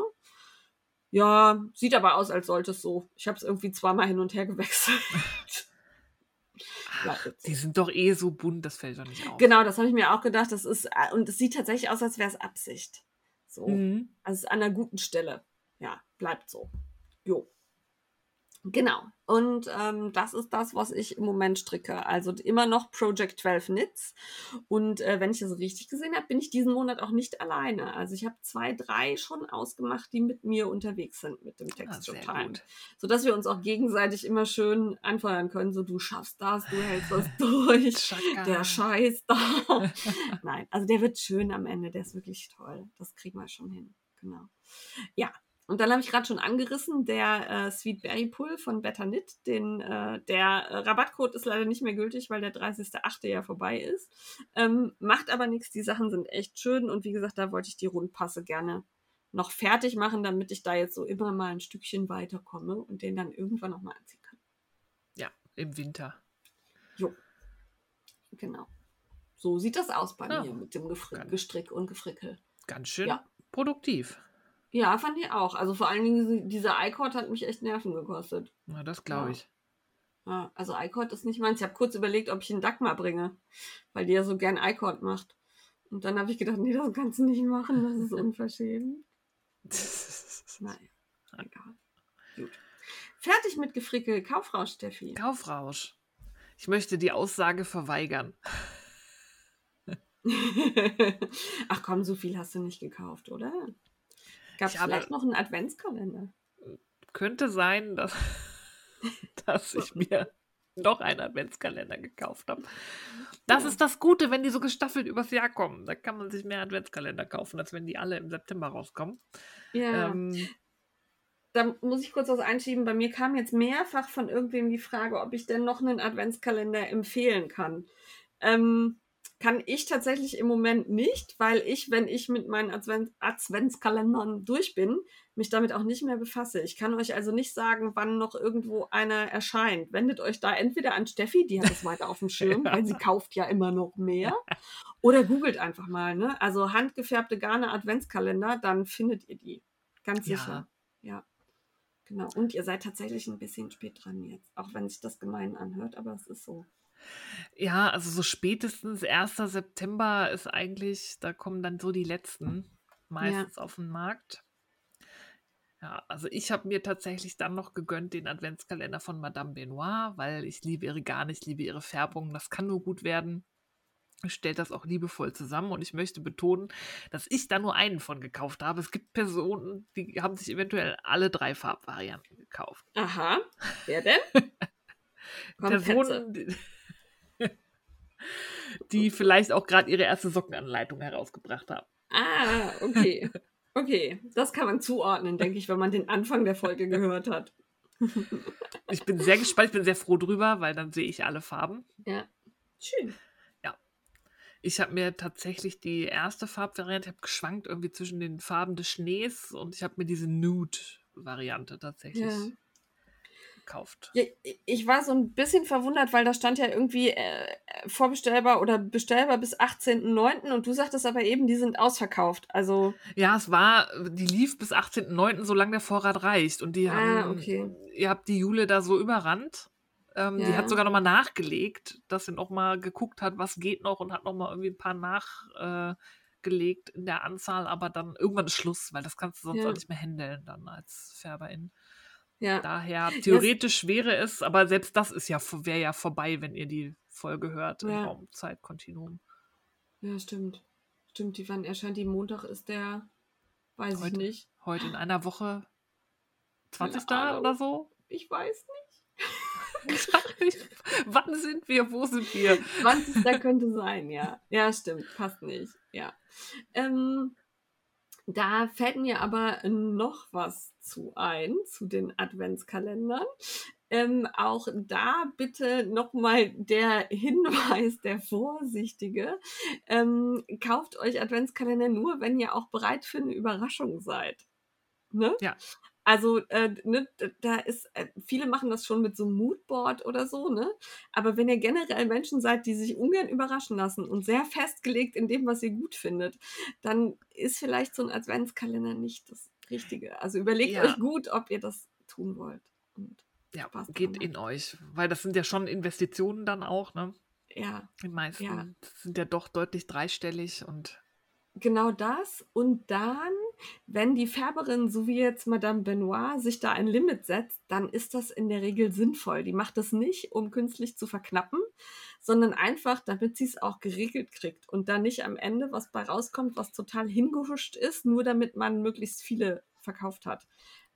Ja, sieht aber aus, als sollte es so. Ich habe es irgendwie zweimal hin und her gewechselt. Ach, die sind doch eh so bunt, das fällt doch nicht auf. Genau, das habe ich mir auch gedacht. Das ist, äh, und es sieht tatsächlich aus, als wäre es Absicht. So. Mhm. Also es ist an einer guten Stelle. Ja, bleibt so. Jo. Genau. Und ähm, das ist das, was ich im Moment stricke. Also immer noch Project 12 Knits. Und äh, wenn ich das richtig gesehen habe, bin ich diesen Monat auch nicht alleine. Also ich habe zwei, drei schon ausgemacht, die mit mir unterwegs sind mit dem Ah, Texture sehr Time. gut. Sodass wir uns auch gegenseitig immer schön anfeuern können. So, du schaffst das, du hältst das durch *laughs* Chaka. der Scheiß da. *laughs* Nein, also der wird schön am Ende, der ist wirklich toll. Das kriegen wir schon hin. Genau. Ja, und dann habe ich gerade schon angerissen, der äh, Sweet Berry Pull von Better Knit. Den, äh, der äh, Rabattcode ist leider nicht mehr gültig, weil der 30.08. ja vorbei ist. Ähm, macht aber nichts, die Sachen sind echt schön und wie gesagt, da wollte ich die Rundpasse gerne noch fertig machen, damit ich da jetzt so immer mal ein Stückchen weiterkomme und den dann irgendwann noch mal anziehen kann. Ja, im Winter. Genau. So sieht das aus bei Ja, mir mit dem Gefri Gestrick und Gefrickel. Ganz schön Ja. produktiv. Ja, fand ich auch. Also vor allen Dingen diese- dieser iCord hat mich echt Nerven gekostet. Na, das glaube Ja. ich. Ja, also iCord ist nicht meins. Ich habe kurz überlegt, ob ich einen Dagmar bringe, weil die ja so gern iCord macht. Und dann habe ich gedacht, nee, das kannst du nicht machen, das ist unverschämt. *laughs* Nein, egal. Gut. Fertig mit Gefrickel. Kaufrausch, Steffi. Kaufrausch. Ich möchte die Aussage verweigern. *laughs* Ach komm, so viel hast du nicht gekauft, oder? Gab es Ich habe- vielleicht noch einen Adventskalender? Könnte sein, dass, *laughs* dass ich mir noch einen Adventskalender gekauft habe. Das Ja. ist das Gute, wenn die so gestaffelt übers Jahr kommen. Da kann man sich mehr Adventskalender kaufen, als wenn die alle im September rauskommen. Ja. Ähm, da muss ich kurz was einschieben. Bei mir kam jetzt mehrfach von irgendwem die Frage, ob ich denn noch einen Adventskalender empfehlen kann. Ähm, kann ich tatsächlich im Moment nicht, weil ich, wenn ich mit meinen Advent Adventskalendern durch bin, mich damit auch nicht mehr befasse. Ich kann euch also nicht sagen, wann noch irgendwo einer erscheint. Wendet euch da entweder an Steffi, die hat es weiter auf dem Schirm, Ja. *laughs* weil sie kauft ja immer noch mehr, oder googelt einfach mal. Ne? Also handgefärbte Garne Adventskalender, dann findet ihr die. Ganz Ja. sicher. Ja. Genau. Und ihr seid tatsächlich ein bisschen spät dran jetzt, auch wenn sich das gemein anhört, aber es ist so. Ja, also so spätestens 1. September ist eigentlich, da kommen dann so die letzten meistens auf den Markt. Ja, also ich habe mir tatsächlich dann noch gegönnt den Adventskalender von Madame Benoit, weil ich liebe ihre Garne, ich liebe ihre Färbung, das kann nur gut werden. Stellt das auch liebevoll zusammen und ich möchte betonen, dass ich da nur einen von gekauft habe. Es gibt Personen, die haben sich eventuell alle drei Farbvarianten gekauft. Aha. Wer denn? *laughs* Petze. Personen, die, die vielleicht auch gerade ihre erste Sockenanleitung herausgebracht haben. Ah, okay. *laughs* Okay. Das kann man zuordnen, denke ich, wenn man den Anfang der Folge gehört hat. Ich bin sehr gespannt, ich bin sehr froh drüber, weil dann sehe ich alle Farben. Ja. Schön. Ich habe mir tatsächlich die erste Farbvariante, ich habe geschwankt irgendwie zwischen den Farben des Schnees und ich habe mir diese Nude Variante tatsächlich Ja. Gekauft. Ich war so ein bisschen verwundert, weil da stand ja irgendwie äh, vorbestellbar oder bestellbar bis 18.09. und du sagtest aber eben, die sind ausverkauft. Also, Ja, es war, die lief bis 18.09., solange der Vorrat reicht. Und die ah, haben, okay. ihr habt die Jule da so überrannt. Ähm, Die Ja. hat sogar nochmal nachgelegt, dass sie nochmal geguckt hat, was geht noch und hat nochmal irgendwie ein paar nachgelegt äh, in der Anzahl, aber dann irgendwann ist Schluss, weil das kannst du sonst Ja. auch nicht mehr handeln dann als Färberin. Ja. Daher, theoretisch wäre es, aber selbst das ist ja, wäre ja vorbei, wenn ihr die Folge hört im Ja. Raumzeitkontinuum. Ja, stimmt. Stimmt, die wann erscheint die Montag ist der, weiß ich Heute. nicht. Heute in einer Woche 20. Ahnung. oder so? *laughs* Ich weiß nicht. Wann sind wir? Wo sind wir? 20. könnte sein, ja. Ja, stimmt, passt nicht. Ja. Ähm, da fällt mir aber noch was zu ein, zu den Adventskalendern. Ähm, auch da bitte nochmal der Hinweis, der Vorsichtige. Ähm, kauft euch Adventskalender nur, wenn ihr auch bereit für eine Überraschung seid. Ne? Ja. Also, äh, ne, da ist, äh, viele machen das schon mit so einem Moodboard oder so, ne? Aber wenn ihr generell Menschen seid, die sich ungern überraschen lassen und sehr festgelegt in dem, was ihr gut findet, dann ist vielleicht so ein Adventskalender nicht das Richtige. Also überlegt Ja. euch gut, ob ihr das tun wollt. Und Ja, Spaß geht in euch, weil das sind ja schon Investitionen dann auch, ne? ja, Die meisten Ja. sind ja doch deutlich dreistellig und genau das. Und dann, wenn die Färberin, so wie jetzt Madame Benoit, sich da ein Limit setzt, dann ist das in der Regel sinnvoll. Die macht das nicht, um künstlich zu verknappen, sondern einfach, damit sie es auch geregelt kriegt und dann nicht am Ende was bei rauskommt, was total hingehuscht ist, nur damit man möglichst viele verkauft hat.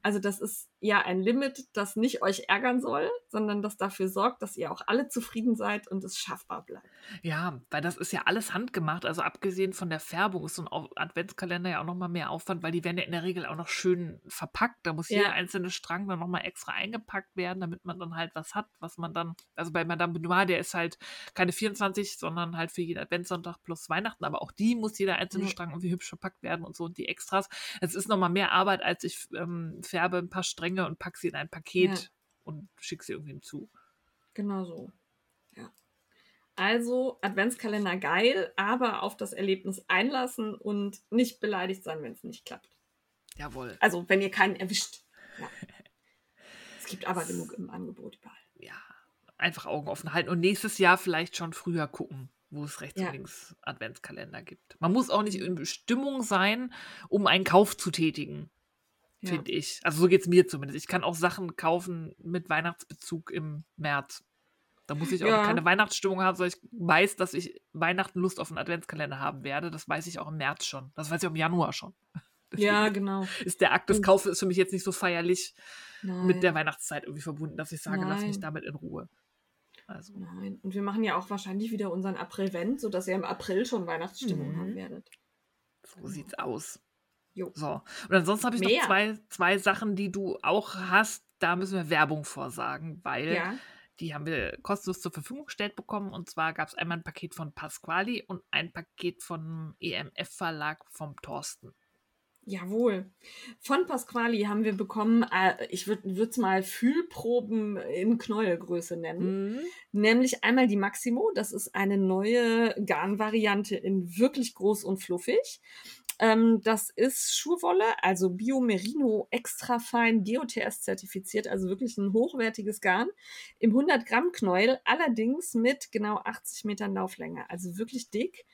Also das ist ja ein Limit, das nicht euch ärgern soll, sondern das dafür sorgt, dass ihr auch alle zufrieden seid und es schaffbar bleibt. ja, weil das ist ja alles handgemacht. Also abgesehen von der Färbung ist so ein Adventskalender ja auch nochmal mehr Aufwand, weil die werden ja in der Regel auch noch schön verpackt. Da muss Ja. jeder einzelne Strang dann nochmal extra eingepackt werden, damit man dann halt was hat, was man dann, also bei Madame Benoit, der ist halt keine 24, sondern halt für jeden Adventssonntag plus Weihnachten, aber auch die muss jeder einzelne. Strang irgendwie hübsch verpackt werden und so und die Extras. Es ist nochmal mehr Arbeit, als ich ähm, färbe ein paar Stränge und packe sie in ein Paket Ja. und schicke sie irgendwem zu. Genau so. Ja. Also Adventskalender geil, aber auf das Erlebnis einlassen und nicht beleidigt sein, wenn es nicht klappt. Jawohl. Also wenn ihr keinen erwischt. Ja. *laughs* Es gibt aber genug im Angebot überall. ja, einfach Augen offen halten und nächstes Jahr vielleicht schon früher gucken, wo es rechts Ja. und links Adventskalender gibt. Man muss auch nicht in Stimmung sein, um einen Kauf zu tätigen, Ja. finde ich. Also so geht es mir zumindest. Ich kann auch Sachen kaufen mit Weihnachtsbezug im März. Da muss ich auch Ja. keine Weihnachtsstimmung haben, sondern ich weiß, dass ich Weihnachten Lust auf einen Adventskalender haben werde. Das weiß ich auch im März schon. Das weiß ich auch im Januar schon. *laughs* Ja, genau. Ist der Akt des Kaufes ist für mich jetzt nicht so feierlich Nein. mit der Weihnachtszeit irgendwie verbunden, dass ich sage, lass mich Nein. damit in Ruhe. Also, Nein. Und wir machen ja auch wahrscheinlich wieder unseren April-Vent, sodass ihr im April schon Weihnachtsstimmung Mhm. haben werdet. so sieht's aus. Jo. So. Und ansonsten habe ich Mehr. noch zwei, zwei Sachen, die du auch hast. Da müssen wir Werbung vorsagen, weil Ja. die haben wir kostenlos zur Verfügung gestellt bekommen. Und zwar gab es einmal ein Paket von Pasquali und ein Paket vom EMF-Verlag vom Thorsten. Jawohl. Von Pasquali haben wir bekommen, äh, ich würde es mal Fühlproben in Knäuelgröße nennen. Mhm. Nämlich einmal die Maximo, das ist eine neue Garnvariante in wirklich groß und fluffig. Ähm, das ist Schurwolle, also Biomerino extra fein GOTS zertifiziert, also wirklich ein hochwertiges Garn im 100 Gramm Knäuel, allerdings mit genau 80 Metern Lauflänge, also wirklich dick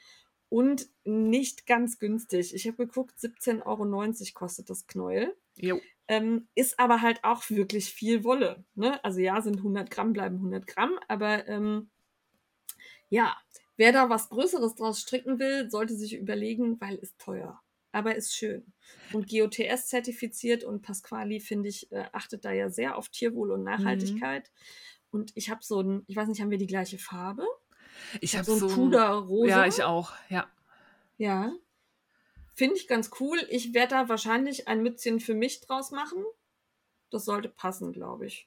und nicht ganz günstig. Ich habe geguckt, 17,90 Euro kostet das Knäuel. Jo. Ähm, ist aber halt auch wirklich viel Wolle. Ne? Also ja, sind 100 Gramm, bleiben 100 Gramm, aber ähm, ja, wer da was Größeres draus stricken will, sollte sich überlegen, weil ist teuer. Aber ist schön. Und GOTS zertifiziert und Pasquali, finde ich, äh, achtet da ja sehr auf Tierwohl und Nachhaltigkeit. Und ich habe so ein, ich weiß nicht, haben wir die gleiche Farbe? Ich Ich habe habe so ein Puderrosa. ja, ich auch. Ja. Ja. Finde ich ganz cool. Ich werde da wahrscheinlich ein Mützchen für mich draus machen. Das sollte passen, glaube ich.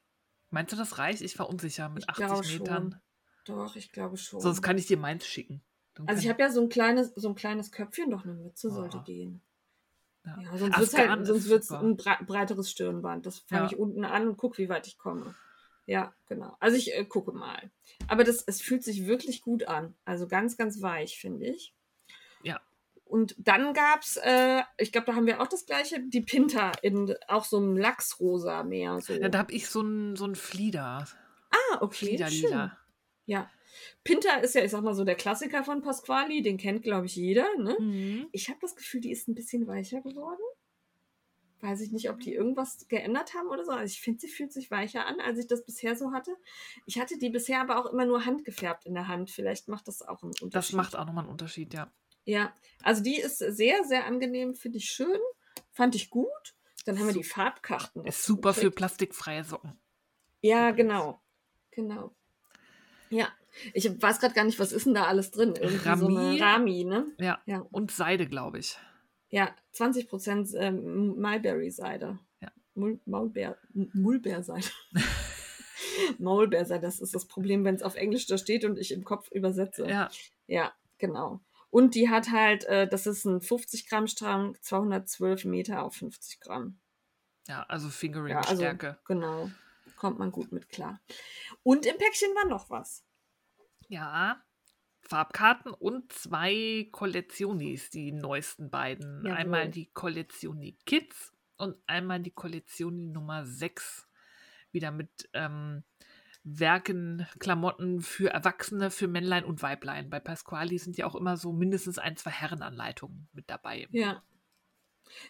Meinst du, das reicht? Ich war unsicher mit Ich 80 glaube Metern. schon. Doch, ich glaube schon. Sonst kann ich dir meins schicken. Dann also ich habe ja so ein kleines, so ein kleines Köpfchen, doch eine Mütze sollte Ah. gehen. Ja. Ja, sonst wird es halt, sonst wird's ein bre- breiteres Stirnband. Das fange Ja. ich unten an und gucke, wie weit ich komme. Ja, genau. Also ich äh, gucke mal. Aber das, es fühlt sich wirklich gut an. Also ganz, ganz weich, finde ich. Ja. Und dann gab es, äh, ich glaube, da haben wir auch das gleiche, die Pinta in auch so einem Lachsrosa mehr. So. Ja, da habe ich so ein, so ein Flieder. ah, okay. Schön. Fliederlila. Ja. Pinta ist ja, ich sag mal so, der Klassiker von Pasquali. Den kennt, glaube ich, jeder. Ne? Mhm. Ich habe das Gefühl, die ist ein bisschen weicher geworden. Weiß ich nicht, ob die irgendwas geändert haben oder so. Also ich finde, sie fühlt sich weicher an, als ich das bisher so hatte. Ich hatte die bisher aber auch immer nur handgefärbt in der Hand. Vielleicht macht das auch einen Unterschied. Das macht auch nochmal einen Unterschied, ja. Ja, also die ist sehr, sehr angenehm, finde ich schön. Fand ich gut. Dann haben wir die Farbkarten. Ist super für gekriegt. plastikfreie Socken. Ja, genau. Genau. Ja. Ich weiß gerade gar nicht, was ist denn da alles drin? Irgendwie so eine Rami. Rami, ne? Ja. Ja. Und Seide, glaube ich. Ja, 20% ähm, Mulberry-Seide. Ja. Mul Maulbeer, Mulbeerseide. *laughs* Maulbeerseide, das ist das Problem, wenn es auf Englisch da steht und ich im Kopf übersetze. Ja. Ja, genau. Und die hat halt, äh, das ist ein 50 Gramm Strang, 212 Meter auf 50 Gramm. Ja, also Ja, also Fingering-Stärke. genau. Kommt man gut mit klar. Und im Päckchen war noch was. Ja. Farbkarten und zwei Kollektionis, die neuesten beiden. Jawohl. Einmal die Kollektioni Kids und einmal die Kollektioni Nummer 6. Wieder mit ähm, Werken, Klamotten für Erwachsene, für Männlein und Weiblein. Bei Pasquali sind ja auch immer so mindestens ein, zwei Herrenanleitungen mit dabei. Ja.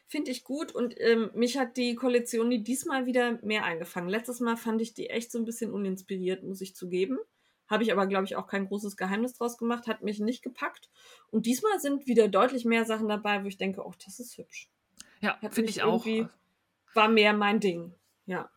Finde ich gut und ähm, mich hat die Kollektion die diesmal wieder mehr eingefangen. Letztes Mal fand ich die echt so ein bisschen uninspiriert, muss ich zugeben. Habe ich aber, glaube ich, auch kein großes Geheimnis draus gemacht, hat mich nicht gepackt. Und diesmal sind wieder deutlich mehr Sachen dabei, wo ich denke, oh, das ist hübsch. Ja, finde ich auch. War mehr mein Ding. Ja.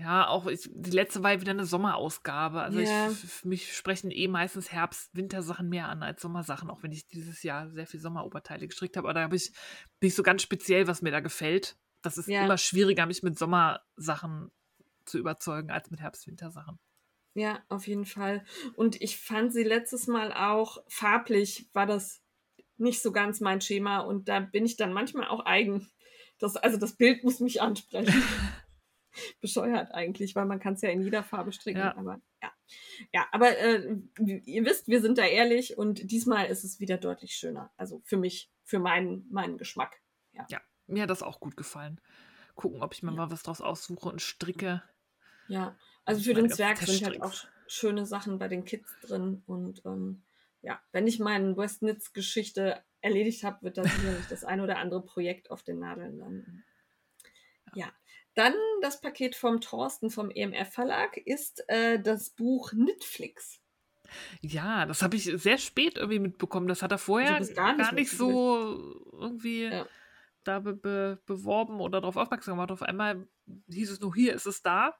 Ja, auch ich, die letzte war ja wieder eine Sommerausgabe. Also Ja. ich, für mich sprechen eh meistens Herbst-Wintersachen mehr an als Sommersachen, auch wenn ich dieses Jahr sehr viel Sommeroberteile gestrickt habe. Aber da habe ich, bin ich so ganz speziell, was mir da gefällt. Das ist Ja. immer schwieriger, mich mit Sommersachen zu überzeugen, als mit Herbst-Wintersachen. Ja, auf jeden Fall. Und ich fand sie letztes Mal auch farblich, war das nicht so ganz mein Schema. Und da bin ich dann manchmal auch eigen. Das, also das Bild muss mich ansprechen. *laughs* *laughs* Bescheuert eigentlich, weil man kann es ja in jeder Farbe stricken. Ja. Aber ja. Ja, aber äh, ihr wisst, wir sind da ehrlich und diesmal ist es wieder deutlich schöner. Also für mich, für meinen, meinen Geschmack. Mir hat das auch gut gefallen. Gucken, ob ich mir Ja. mal was draus aussuche und stricke. Ja, also für den Zwerg sind halt auch schöne Sachen bei den Kids drin. Und ähm, ja, wenn ich meine Westnitz-Geschichte erledigt habe, wird da sicherlich das ein oder andere Projekt auf den Nadeln landen. Ja, dann das Paket vom Thorsten vom EMF Verlag ist äh, das Buch Knitflix. Ja, das habe ich sehr spät irgendwie mitbekommen. Das hat er vorher das gar gar nicht nicht, so irgendwie Ja. da be be beworben oder darauf aufmerksam gemacht. Auf einmal hieß es nur, hier ist es da.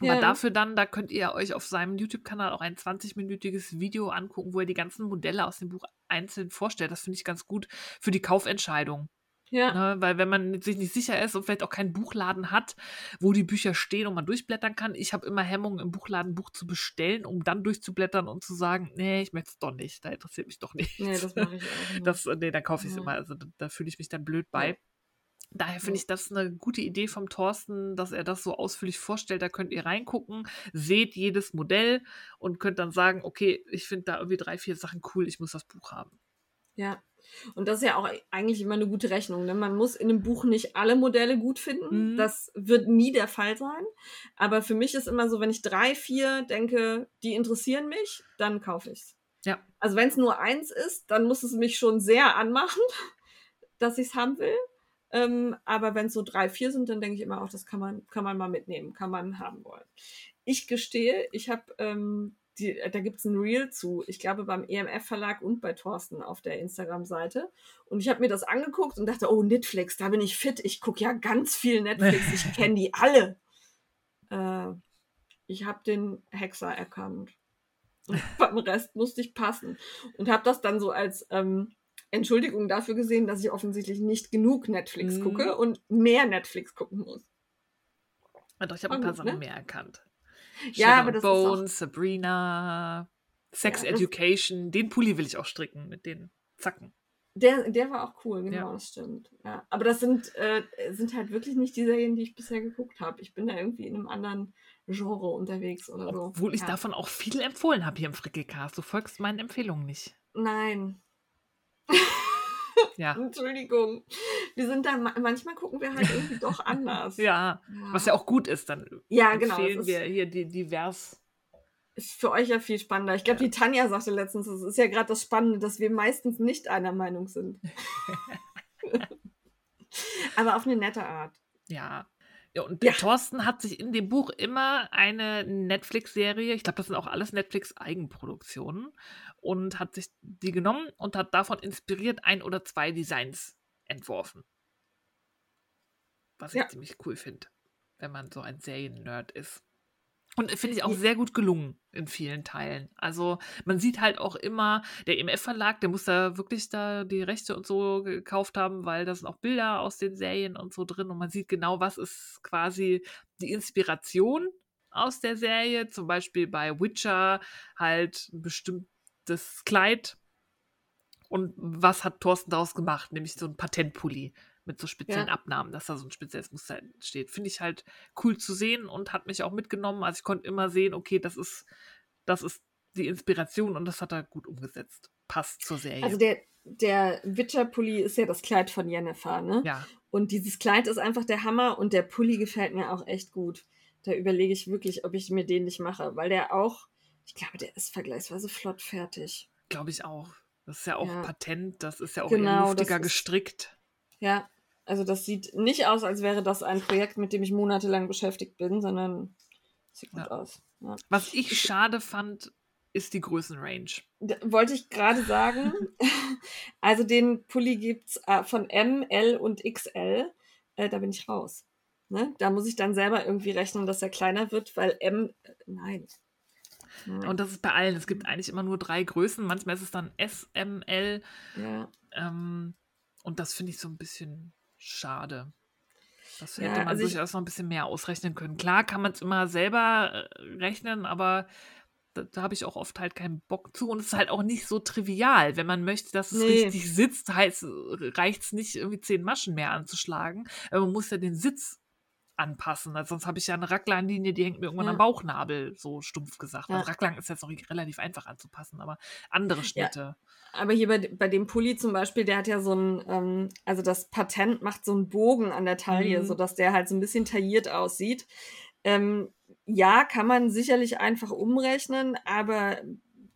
Aber Ja. dafür dann, da könnt ihr euch auf seinem YouTube-Kanal auch ein 20-minütiges Video angucken, wo er die ganzen Modelle aus dem Buch einzeln vorstellt. Das finde ich ganz gut für die Kaufentscheidung. Ja, Ne? Weil wenn man sich nicht sicher ist und vielleicht auch keinen Buchladen hat, wo die Bücher stehen und man durchblättern kann, ich habe immer Hemmungen, im Buchladen ein Buch zu bestellen, um dann durchzublättern und zu sagen, nee, ich möchte es doch nicht, da interessiert mich doch nicht. nee, das mache ich auch. *laughs* immer. Das, nee, dann kaufe ich es Ja. immer. Also da, da fühle ich mich dann blöd bei. Ja. Daher finde ich das eine gute Idee vom Thorsten, dass er das so ausführlich vorstellt. Da könnt ihr reingucken, seht jedes Modell und könnt dann sagen, okay, ich finde da irgendwie drei, vier Sachen cool, ich muss das Buch haben. Ja. Und das ist ja auch eigentlich immer eine gute Rechnung. Ne? Man muss in einem Buch nicht alle Modelle gut finden. Mhm. Das wird nie der Fall sein. Aber für mich ist immer so, wenn ich drei, vier denke, die interessieren mich, dann kaufe ich es. Ja. Also wenn es nur eins ist, dann muss es mich schon sehr anmachen, *laughs* dass ich es haben will. Ähm, aber wenn es so drei, vier sind, dann denke ich immer auch, das kann man, kann man mal mitnehmen, kann man haben wollen. Ich gestehe, ich habe, ähm, die, da gibt es ein Reel zu, ich glaube beim EMF-Verlag und bei Thorsten auf der Instagram-Seite. Und ich habe mir das angeguckt und dachte, oh, Netflix, da bin ich fit. Ich gucke ja ganz viel Netflix, ich *laughs* kenne die alle. Äh, ich habe den Hexer erkannt. Und *laughs* beim Rest musste ich passen. Und habe das dann so als ähm, Entschuldigung dafür gesehen, dass ich offensichtlich nicht genug Netflix Mhm. gucke und mehr Netflix gucken muss. Ja, doch, ich habe ein paar Sachen ne? mehr erkannt. Ja, aber das ist Bones, Sabrina, Sex Ja, Education. Den Pulli will ich auch stricken mit den Zacken. Der, der war auch cool, genau, Ja. das stimmt. Ja. Aber das sind, äh, sind halt wirklich nicht die Serien, die ich bisher geguckt habe. Ich bin da irgendwie in einem anderen Genre unterwegs oder so. Obwohl ich ja. davon auch viel empfohlen habe hier im Frickelcast. Du folgst meinen Empfehlungen nicht. Nein, *laughs* Ja. *laughs* Entschuldigung. Wir sind da, ma- manchmal gucken wir halt irgendwie doch anders. *laughs* Ja. Was ja auch gut ist, dann Ja, genau. empfehlen wir hier die divers. ist für euch ja viel spannender. Ich glaube, die Tanja sagte letztens, es ist ja gerade das Spannende, dass wir meistens nicht einer Meinung sind. *laughs* Aber auf eine nette Art. Ja. Ja, und Ja. Thorsten hat sich in dem Buch immer eine Netflix-Serie, ich glaube, das sind auch alles Netflix-Eigenproduktionen, und hat sich die genommen und hat davon inspiriert ein oder zwei Designs entworfen. Was ich Ja. ziemlich cool finde, wenn man so ein Serien-Nerd ist. Und finde ich auch sehr gut gelungen in vielen Teilen. Also man sieht halt auch immer, der EMF-Verlag, der muss da wirklich da die Rechte und so gekauft haben, weil da sind auch Bilder aus den Serien und so drin und man sieht genau, was ist quasi die Inspiration aus der Serie. Zum Beispiel bei Witcher halt ein bestimmtes Kleid. Und was hat Thorsten daraus gemacht? Nämlich so ein Patentpulli mit so speziellen Ja. Abnahmen, dass da so ein spezielles Muster steht. Finde ich halt cool zu sehen und hat mich auch mitgenommen. Also ich konnte immer sehen, okay, das ist, das ist die Inspiration und das hat er gut umgesetzt. Passt zur Serie. Also der, der Witcher-Pulli ist ja das Kleid von Jennifer, ne? ja, Und dieses Kleid ist einfach der Hammer und der Pulli gefällt mir auch echt gut. Da überlege ich wirklich, ob ich mir den nicht mache, weil der auch, ich glaube, der ist vergleichsweise flott fertig. glaube ich auch. Das ist ja auch Ja. Patent, das ist ja auch Genau, eher luftiger ist- gestrickt. Ja, also das sieht nicht aus, als wäre das ein Projekt, mit dem ich monatelang beschäftigt bin, sondern sieht gut Ja. aus. Ja. Was ich schade fand, ist die Größenrange. D- Wollte ich gerade sagen. *laughs* Also den Pulli gibt es äh, von M, L und XL. Äh, da bin ich raus. Ne? Da muss ich dann selber irgendwie rechnen, dass er kleiner wird, weil M, äh, nein. Nein. Und das ist bei allen. Es gibt eigentlich immer nur drei Größen. Manchmal ist es dann S, M, L. ja. Ähm, und das finde ich so ein bisschen schade. Das Ja, hätte man also durchaus noch ein bisschen mehr ausrechnen können. Klar kann man es immer selber äh, rechnen, aber da, da habe ich auch oft halt keinen Bock zu. Und es ist halt auch nicht so trivial. Wenn man möchte, dass es Nee. richtig sitzt, reicht es nicht, irgendwie zehn Maschen mehr anzuschlagen. Aber man muss ja den Sitz anpassen. Also sonst habe ich ja eine Rackleinlinie, die hängt mir irgendwann Ja. am Bauchnabel, so stumpf gesagt. Ja. Also Racklang ist jetzt noch relativ einfach anzupassen, aber andere Schnitte. Aber hier bei, bei dem Pulli zum Beispiel, der hat ja so ein, ähm, also das Patent macht so einen Bogen an der Taille, Mhm. sodass der halt so ein bisschen tailliert aussieht. Ähm, ja, kann man sicherlich einfach umrechnen, aber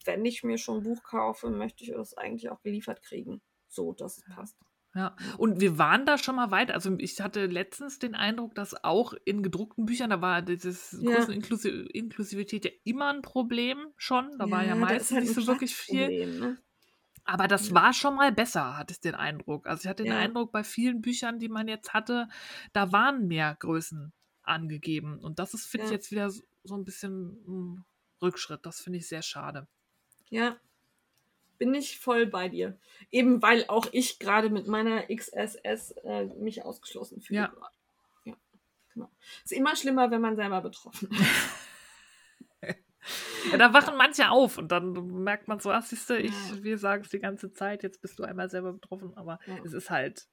wenn ich mir schon ein Buch kaufe, möchte ich es eigentlich auch geliefert kriegen. So, dass es passt. Ja, und wir waren da schon mal weiter. Also ich hatte letztens den Eindruck, dass auch in gedruckten Büchern, da war dieses Ja. Größeninklusi- Inklusivität ja immer ein Problem schon. Da war ja meistens ist halt nicht so wirklich viel. Ne? Aber das Ja. war schon mal besser, hatte ich den Eindruck. Also ich hatte den Ja. Eindruck, bei vielen Büchern, die man jetzt hatte, da waren mehr Größen angegeben. Und das ist, finde ich, Ja. jetzt wieder so, so ein bisschen ein Rückschritt. Das finde ich sehr schade. Ja, bin ich voll bei dir. Eben weil auch ich gerade mit meiner XSS äh, mich ausgeschlossen fühle. Ja. ja. Genau. Ist immer schlimmer, wenn man selber betroffen ist. *laughs* Ja, da wachen manche auf und dann merkt man so, ach, siehst du, ich, Ja. wir sagen es die ganze Zeit, jetzt bist du einmal selber betroffen, aber Ja. es ist halt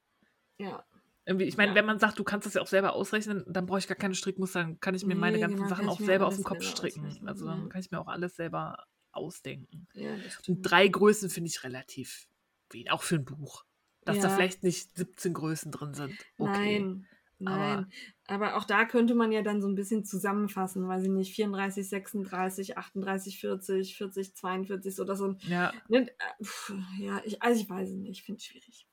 Ja. irgendwie, ich meine, wenn man sagt, du kannst das ja auch selber ausrechnen, dann brauche ich gar keine Strickmuster, dann kann ich mir meine Nee, ganzen genau, Sachen auch selber aus alles dem Kopf stricken. ausrechnen, Also dann kann ich mir auch alles selber ausdenken. ja Und drei Größen finde ich relativ wenig, auch für ein Buch. Dass da Ja. vielleicht nicht 17 Größen drin sind. Okay. Nein. aber- Nein. Aber, auch da könnte man ja dann so ein bisschen zusammenfassen, weiß ich nicht, 34, 36, 38, 40, 40, 42, so dass so ein. Ja, Ne, pf, ja, ich, also ich weiß es nicht, ich finde es schwierig.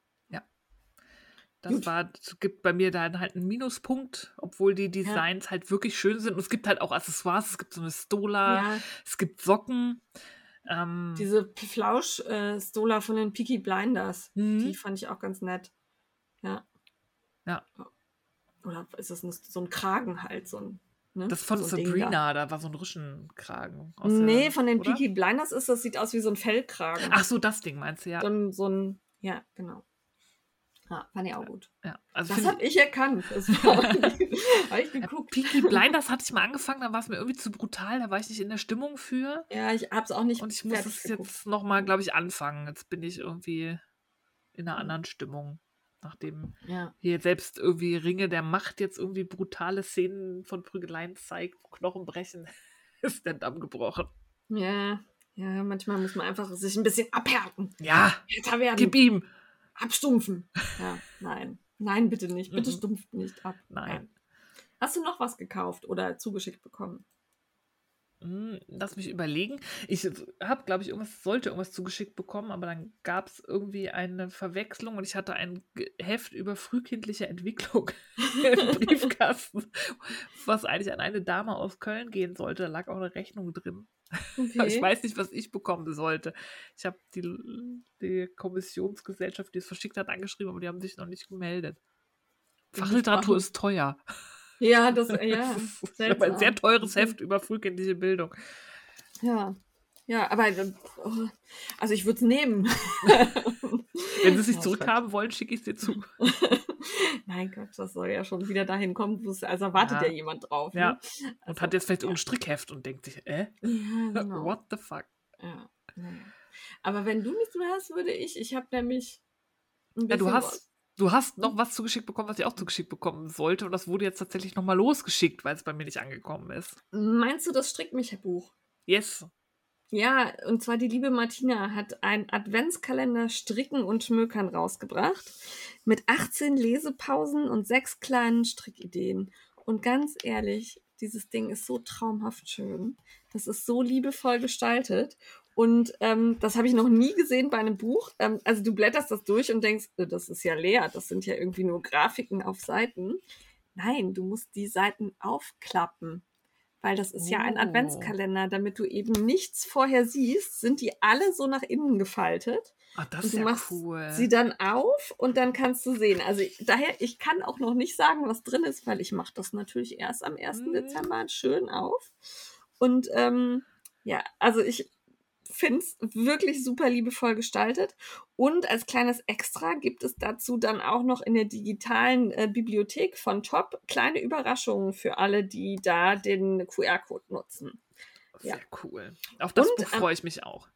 Das Gut. war, gibt bei mir dann halt einen Minuspunkt, obwohl die Designs halt wirklich schön sind. Und es gibt halt auch Accessoires, es gibt so eine Stola, Ja, es gibt Socken. Ähm, diese Flausch-Stola von den Peaky Blinders, Mhm. die fand ich auch ganz nett. Ja. Ja. Oder ist das so ein Kragen halt, so ein. Ne? das von so Ding da. Sabrina, da. war so ein Rüschenkragen. aus Nee, der- von den oder? Peaky Blinders ist das, sieht aus wie so ein Fellkragen. Ach so, das Ding meinst du, ja. So so ein ja, genau. Ja, fand ich auch gut. ja. Also Das habe ich erkannt. Das *laughs* habe ich geguckt. Peaky Blinders hatte ich mal angefangen, da war es mir irgendwie zu brutal, da war ich nicht in der Stimmung für. Ja, ich habe es auch nicht Und ich muss es geguckt. jetzt nochmal, glaube ich, anfangen. Jetzt bin ich irgendwie in einer anderen Stimmung. Nachdem Ja. hier selbst irgendwie Ringe der Macht jetzt irgendwie brutale Szenen von Prügeleien zeigt, wo Knochen brechen, *laughs* ist der Damm gebrochen. Ja. Ja, manchmal muss man einfach sich ein bisschen abhärten. Ja, gib ihm. Abstumpfen. Ja, nein. Nein, bitte nicht. Bitte Mhm. stumpft nicht ab. Nein. Hast du noch was gekauft oder zugeschickt bekommen? Hm, Lass mich überlegen. Ich habe, glaube ich, irgendwas, sollte irgendwas zugeschickt bekommen, aber dann gab es irgendwie eine Verwechslung und ich hatte ein Heft über frühkindliche Entwicklung *laughs* im *laughs* Briefkasten, was eigentlich an eine Dame aus Köln gehen sollte. Da lag auch eine Rechnung drin. Aber *laughs* ich weiß nicht, was ich bekommen sollte. Ich habe die, die Kommissionsgesellschaft, die es verschickt hat, angeschrieben, aber die haben sich noch nicht gemeldet. Fachliteratur ist teuer. Ja, das, ja. Das *laughs* ist ich habe ein sehr teures Mhm. Heft über frühkindliche Bildung. Ja. Ja, aber äh, also ich würde es nehmen. *laughs* Wenn sie es nicht Ja, zurückhaben wollen, schicke ich es dir zu. *laughs* Mein Gott, das soll ja schon wieder dahin kommen, wo es, also wartet ja, Ja. jemand drauf. Ja. Ne? Und Also, hat jetzt vielleicht ja. irgendein Strickheft und denkt sich, äh, Ja, genau. what the fuck? Ja. Aber wenn du nichts mehr hast, würde ich, ich habe nämlich ein Ja, du hast, du hast noch was zugeschickt bekommen, was ich auch zugeschickt bekommen sollte. Und das wurde jetzt tatsächlich nochmal losgeschickt, weil es bei mir nicht angekommen ist. Meinst du das Strickmicha-Buch? Yes. Ja, und zwar die liebe Martina hat einen Adventskalender Stricken und Schmökern rausgebracht mit 18 Lesepausen und sechs kleinen Strickideen. Und ganz ehrlich, dieses Ding ist so traumhaft schön. Das ist so liebevoll gestaltet. Und ähm, das habe ich noch nie gesehen bei einem Buch. Ähm, also du blätterst das durch und denkst, äh, das ist ja leer, das sind ja irgendwie nur Grafiken auf Seiten. Nein, du musst die Seiten aufklappen. Weil das ist ja ein Oh. Adventskalender. Damit du eben nichts vorher siehst, sind die alle so nach innen gefaltet. Ah, das Und ist du ja machst cool. sie dann auf und dann kannst du sehen. Also daher, ich kann auch noch nicht sagen, was drin ist, weil ich mache das natürlich erst am 1. Mhm. Dezember schön auf. Und ähm, ja, also ich finde es wirklich super liebevoll gestaltet. Und als kleines Extra gibt es dazu dann auch noch in der digitalen äh, Bibliothek von Top kleine Überraschungen für alle, die da den QR-Code nutzen. Sehr ja. cool. Auf das Und, Buch freue ich mich auch.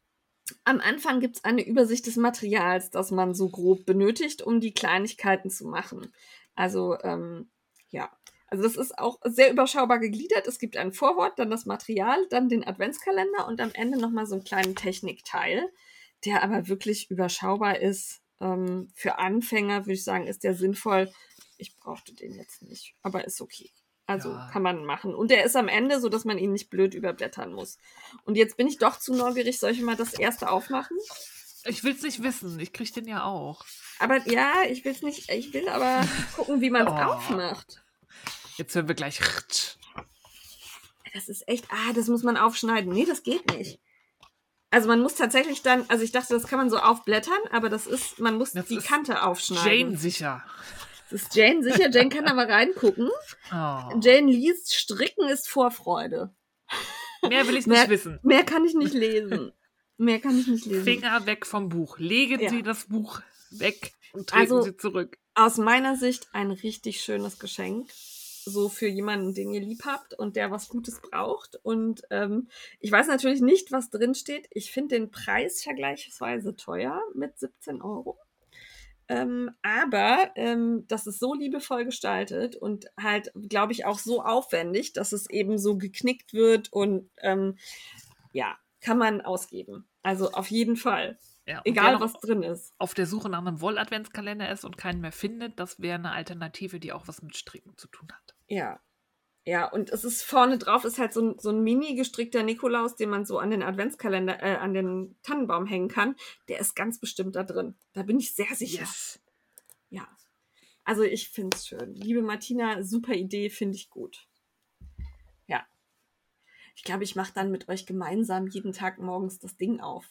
Am Anfang gibt es eine Übersicht des Materials, das man so grob benötigt, um die Kleinigkeiten zu machen. Also, ähm, ja. Also das ist auch sehr überschaubar gegliedert. Es gibt ein Vorwort, dann das Material, dann den Adventskalender und am Ende nochmal so einen kleinen Technikteil, der aber wirklich überschaubar ist. Ähm, für Anfänger würde ich sagen, ist der sinnvoll. Ich brauchte den jetzt nicht, aber ist okay. Also Ja. kann man machen. Und der ist am Ende, so dass man ihn nicht blöd überblättern muss. Und jetzt bin ich doch zu neugierig. Soll ich mal das erste aufmachen? Ich will es nicht wissen. Ich kriege den ja auch. Aber ja, ich will es nicht. Ich will aber gucken, wie man es Oh. aufmacht. Jetzt hören wir gleich. Das ist echt. Ah, das muss man aufschneiden. Nee, das geht nicht. Also man muss tatsächlich dann, also ich dachte, das kann man so aufblättern, aber das ist, man muss Das die Kante aufschneiden. Jane sicher. Das ist Jane sicher. Jane kann aber reingucken. Oh. Jane liest, Stricken ist Vorfreude. Mehr will ich Mehr- nicht wissen. Mehr kann ich nicht lesen. Mehr kann ich nicht lesen. Finger weg vom Buch. Legen Ja. Sie das Buch weg und treten Also- Sie zurück. aus meiner Sicht ein richtig schönes Geschenk. So für jemanden, den ihr lieb habt und der was Gutes braucht. Und ähm, ich weiß natürlich nicht, was drin steht. Ich finde den Preis vergleichsweise teuer mit 17 Euro. Ähm, aber ähm, das ist so liebevoll gestaltet und halt, glaube ich, auch so aufwendig, dass es eben so geknickt wird und ähm, ja, kann man ausgeben. Also auf jeden Fall. Ja, Egal, was drin ist. auf der Suche nach einem Woll-Adventskalender ist und keinen mehr findet, das wäre eine Alternative, die auch was mit Stricken zu tun hat. Ja. Ja, und es ist vorne drauf, ist halt so ein, so ein mini gestrickter Nikolaus, den man so an den Adventskalender, äh, an den Tannenbaum hängen kann. Der ist ganz bestimmt da drin. Da bin ich sehr sicher. Yes. Ja. Also ich finde es schön. Liebe Martina, super Idee, finde ich gut. Ja. Ich glaube, ich mache dann mit euch gemeinsam jeden Tag morgens das Ding auf.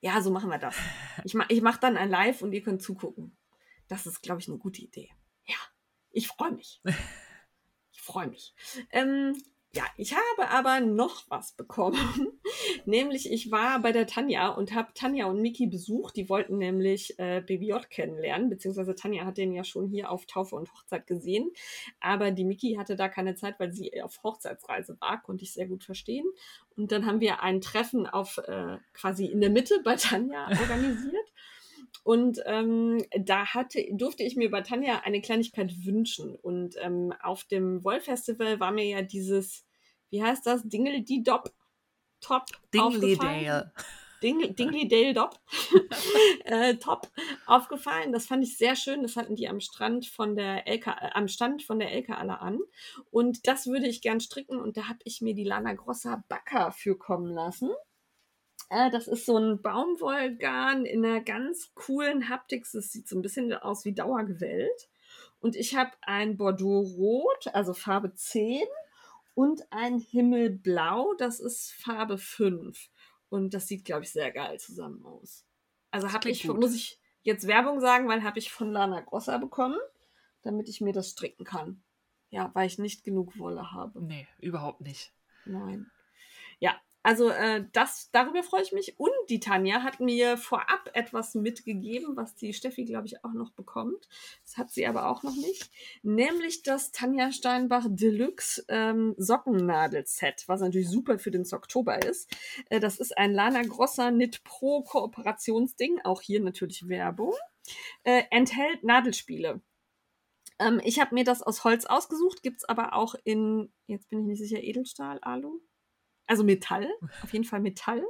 Ja, so machen wir das. Ich, ma ich mache dann ein Live und ihr könnt zugucken. Das ist, glaube ich, eine gute Idee. Ja, ich freue mich. *laughs* Ich freue mich. Ähm, ja, ich habe aber noch was bekommen. *laughs* nämlich ich war bei der Tanja und habe Tanja und Miki besucht. Die wollten nämlich äh, Baby J kennenlernen, beziehungsweise Tanja hat den ja schon hier auf Taufe und Hochzeit gesehen. Aber die Miki hatte da keine Zeit, weil sie auf Hochzeitsreise war, konnte ich sehr gut verstehen. Und dann haben wir ein Treffen auf äh, quasi in der Mitte bei Tanja *laughs* organisiert. Und ähm, da hatte, durfte ich mir bei Tanja eine Kleinigkeit wünschen. Und ähm, auf dem Woll-Festival war mir ja dieses, wie heißt das, Dingle die Dop Top Dingley-Dale. Ding, Dingley Dale Dop *laughs* äh, Top aufgefallen. Das fand ich sehr schön. Das hatten die am Strand von der LK, äh, am Stand von der Elke alle an. Und das würde ich gern stricken. Und da habe ich mir die Lana Grossa Backer für kommen lassen. Äh, das ist so ein Baumwollgarn in einer ganz coolen Haptik. Das sieht so ein bisschen aus wie Dauergewellt. Und ich habe ein Bordeaux-Rot, also Farbe 10, und ein Himmelblau, das ist Farbe 5. Und das sieht, glaube ich, sehr geil zusammen aus. Also habe ich, gut. muss ich jetzt Werbung sagen, weil habe ich von Lana Grossa bekommen, damit ich mir das stricken kann. Ja, weil ich nicht genug Wolle habe. Nee, überhaupt nicht. Nein. Ja, also äh, das, darüber freue ich mich. Und die Tanja hat mir vorab etwas mitgegeben, was die Steffi, glaube ich, auch noch bekommt. Das hat sie aber auch noch nicht. Nämlich das Tanja Steinbach Deluxe ähm, Sockennadel-Set, was natürlich super für den Oktober ist. Äh, das ist ein Lana Grossa Knit Pro Kooperationsding. Auch hier natürlich Werbung. Äh, enthält Nadelspiele. Ähm, ich habe mir das aus Holz ausgesucht, gibt es aber auch in, jetzt bin ich nicht sicher, Edelstahl, Alu? Also Metall, auf jeden Fall Metall.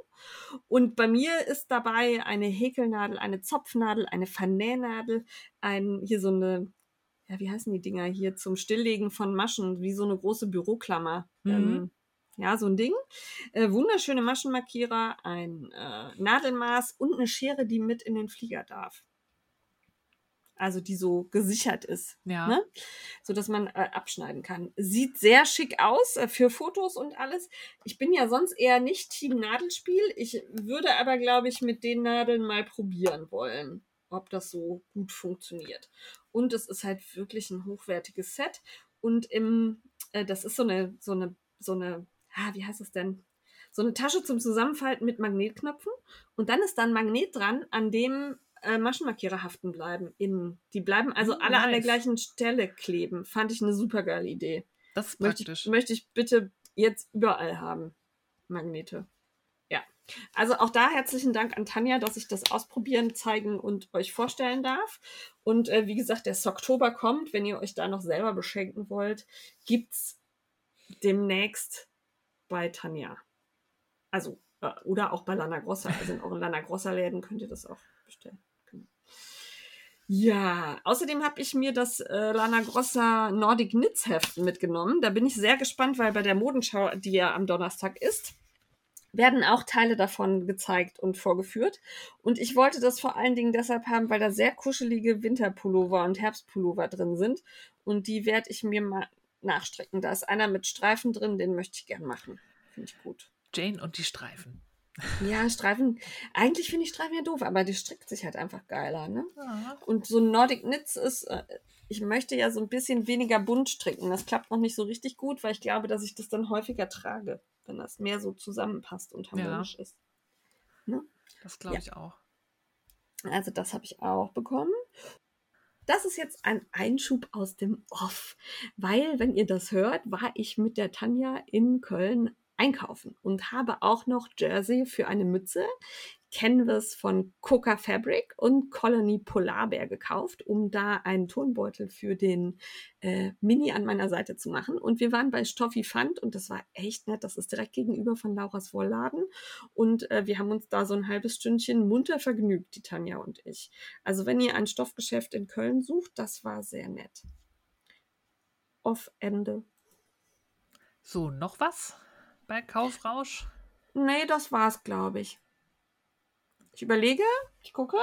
Und bei mir ist dabei eine Häkelnadel, eine Zopfnadel, eine Vernähnadel, ein, hier so eine, ja, wie heißen die Dinger hier zum Stilllegen von Maschen, wie so eine große Büroklammer. Mhm. Ähm, ja, so ein Ding. Äh, wunderschöne Maschenmarkierer, ein äh, Nadelmaß und eine Schere, die mit in den Flieger darf also die so gesichert ist, ja. ne? so dass man äh, abschneiden kann. Sieht sehr schick aus äh, für Fotos und alles. Ich bin ja sonst eher nicht Team Nadelspiel. Ich würde aber, glaube ich, mit den Nadeln mal probieren wollen, ob das so gut funktioniert. Und es ist halt wirklich ein hochwertiges Set. Und im, äh, das ist so eine, so eine, so eine, ah, wie heißt es denn? So eine Tasche zum Zusammenfalten mit Magnetknöpfen. Und dann ist da ein Magnet dran, an dem äh, Maschenmarkierer haften bleiben innen. Die bleiben also oh, alle nice. an der gleichen Stelle kleben. Fand ich eine super geile Idee. Das ist möchte praktisch. Ich, möchte ich bitte jetzt überall haben. Magnete. Ja. Also auch da herzlichen Dank an Tanja, dass ich das ausprobieren, zeigen und euch vorstellen darf. Und äh, wie gesagt, der Oktober kommt. Wenn ihr euch da noch selber beschenken wollt, gibt's demnächst bei Tanja. Also, äh, oder auch bei Lana Grossa. Also in euren Lana Grossa Läden könnt ihr das auch bestellen. Ja, außerdem habe ich mir das äh, Lana Grossa Nordic Knits Heft mitgenommen. Da bin ich sehr gespannt, weil bei der Modenschau, die ja am Donnerstag ist, werden auch Teile davon gezeigt und vorgeführt. Und ich wollte das vor allen Dingen deshalb haben, weil da sehr kuschelige Winterpullover und Herbstpullover drin sind. Und die werde ich mir mal nachstrecken. Da ist einer mit Streifen drin, den möchte ich gern machen. Finde ich gut. Jane und die Streifen. Ja, Streifen. Eigentlich finde ich Streifen ja doof, aber die strickt sich halt einfach geiler, ne? Ja. Und so Nordic Knits ist, äh, ich möchte ja so ein bisschen weniger bunt stricken. Das klappt noch nicht so richtig gut, weil ich glaube, dass ich das dann häufiger trage, wenn das mehr so zusammenpasst und harmonisch ja. ist. Ne? Das glaube ja. ich auch. Also das habe ich auch bekommen. Das ist jetzt ein Einschub aus dem Off, weil, wenn ihr das hört, war ich mit der Tanja in Köln einkaufen und habe auch noch Jersey für eine Mütze, Canvas von Coca Fabric und Colony Polarbär gekauft, um da einen Turnbeutel für den äh, Mini an meiner Seite zu machen. Und wir waren bei Stoffi Fund und das war echt nett. Das ist direkt gegenüber von Lauras Wollladen. Und äh, wir haben uns da so ein halbes Stündchen munter vergnügt, die Tanja und ich. Also wenn ihr ein Stoffgeschäft in Köln sucht, das war sehr nett. Off Ende. So, noch was? Bei Kaufrausch? Nee, das war's, glaube ich. Ich überlege, ich gucke.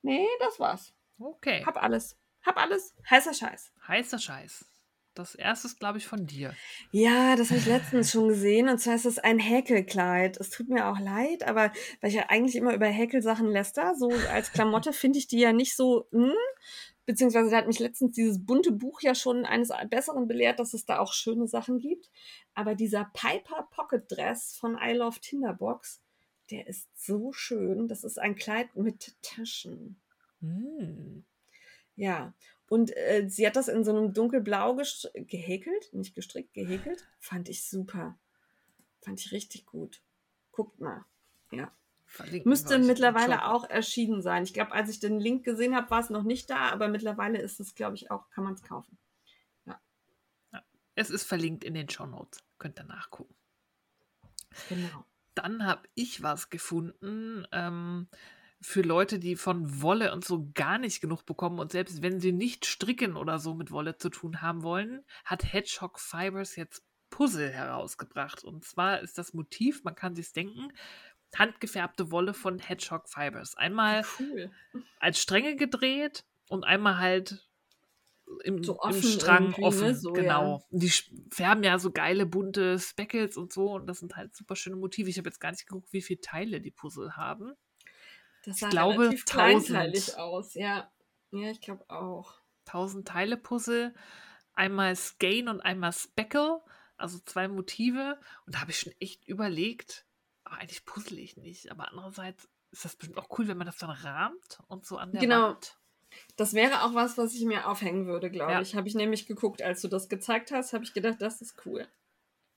Nee, das war's. Okay. Hab alles. Hab alles. Heißer Scheiß. Heißer Scheiß. Das erste ist, glaube ich, von dir. Ja, das habe ich letztens schon gesehen. Und zwar ist es ein Häkelkleid. Es tut mir auch leid, aber weil ich ja eigentlich immer über Häkelsachen läster, so als Klamotte finde ich die ja nicht so, hm, beziehungsweise da hat mich letztens dieses bunte Buch ja schon eines Besseren belehrt, dass es da auch schöne Sachen gibt. Aber dieser Piper Pocket Dress von I Love Tinderbox, der ist so schön. Das ist ein Kleid mit Taschen. Hm. Ja, und äh, sie hat das in so einem dunkelblau gehäkelt, nicht gestrickt, gehäkelt. Fand ich super. Fand ich richtig gut. Guckt mal. Ja. Verlinken Müsste mittlerweile auch erschienen sein. Ich glaube, als ich den Link gesehen habe, war es noch nicht da, aber mittlerweile ist es, glaube ich, auch, kann man es kaufen. Es ist verlinkt in den Show Notes. Könnt ihr nachgucken. Genau. Dann habe ich was gefunden ähm, für Leute, die von Wolle und so gar nicht genug bekommen. Und selbst wenn sie nicht stricken oder so mit Wolle zu tun haben wollen, hat Hedgehog Fibers jetzt Puzzle herausgebracht. Und zwar ist das Motiv, man kann sich denken, handgefärbte Wolle von Hedgehog Fibers. Einmal Cool. als Stränge gedreht und einmal halt im, So im offen Strang irgendwie, ne? offen. So, genau. Die sch- färben ja so geile bunte Speckles und so und das sind halt super schöne Motive. Ich habe jetzt gar nicht geguckt, wie viele Teile die Puzzle haben. Das sah glaube, relativ 1000. kleinteilig aus, ja. Ja, ich glaube auch. 1000 Teile Puzzle, einmal Skein und einmal Speckle, also zwei Motive. Und da habe ich schon echt überlegt, aber eigentlich puzzle ich nicht. Aber andererseits ist das bestimmt auch cool, wenn man das dann rahmt und so an der Genau. Wand. Das wäre auch was, was ich mir aufhängen würde, glaube Ja. ich. Habe ich nämlich geguckt, als du das gezeigt hast, habe ich gedacht, das ist cool.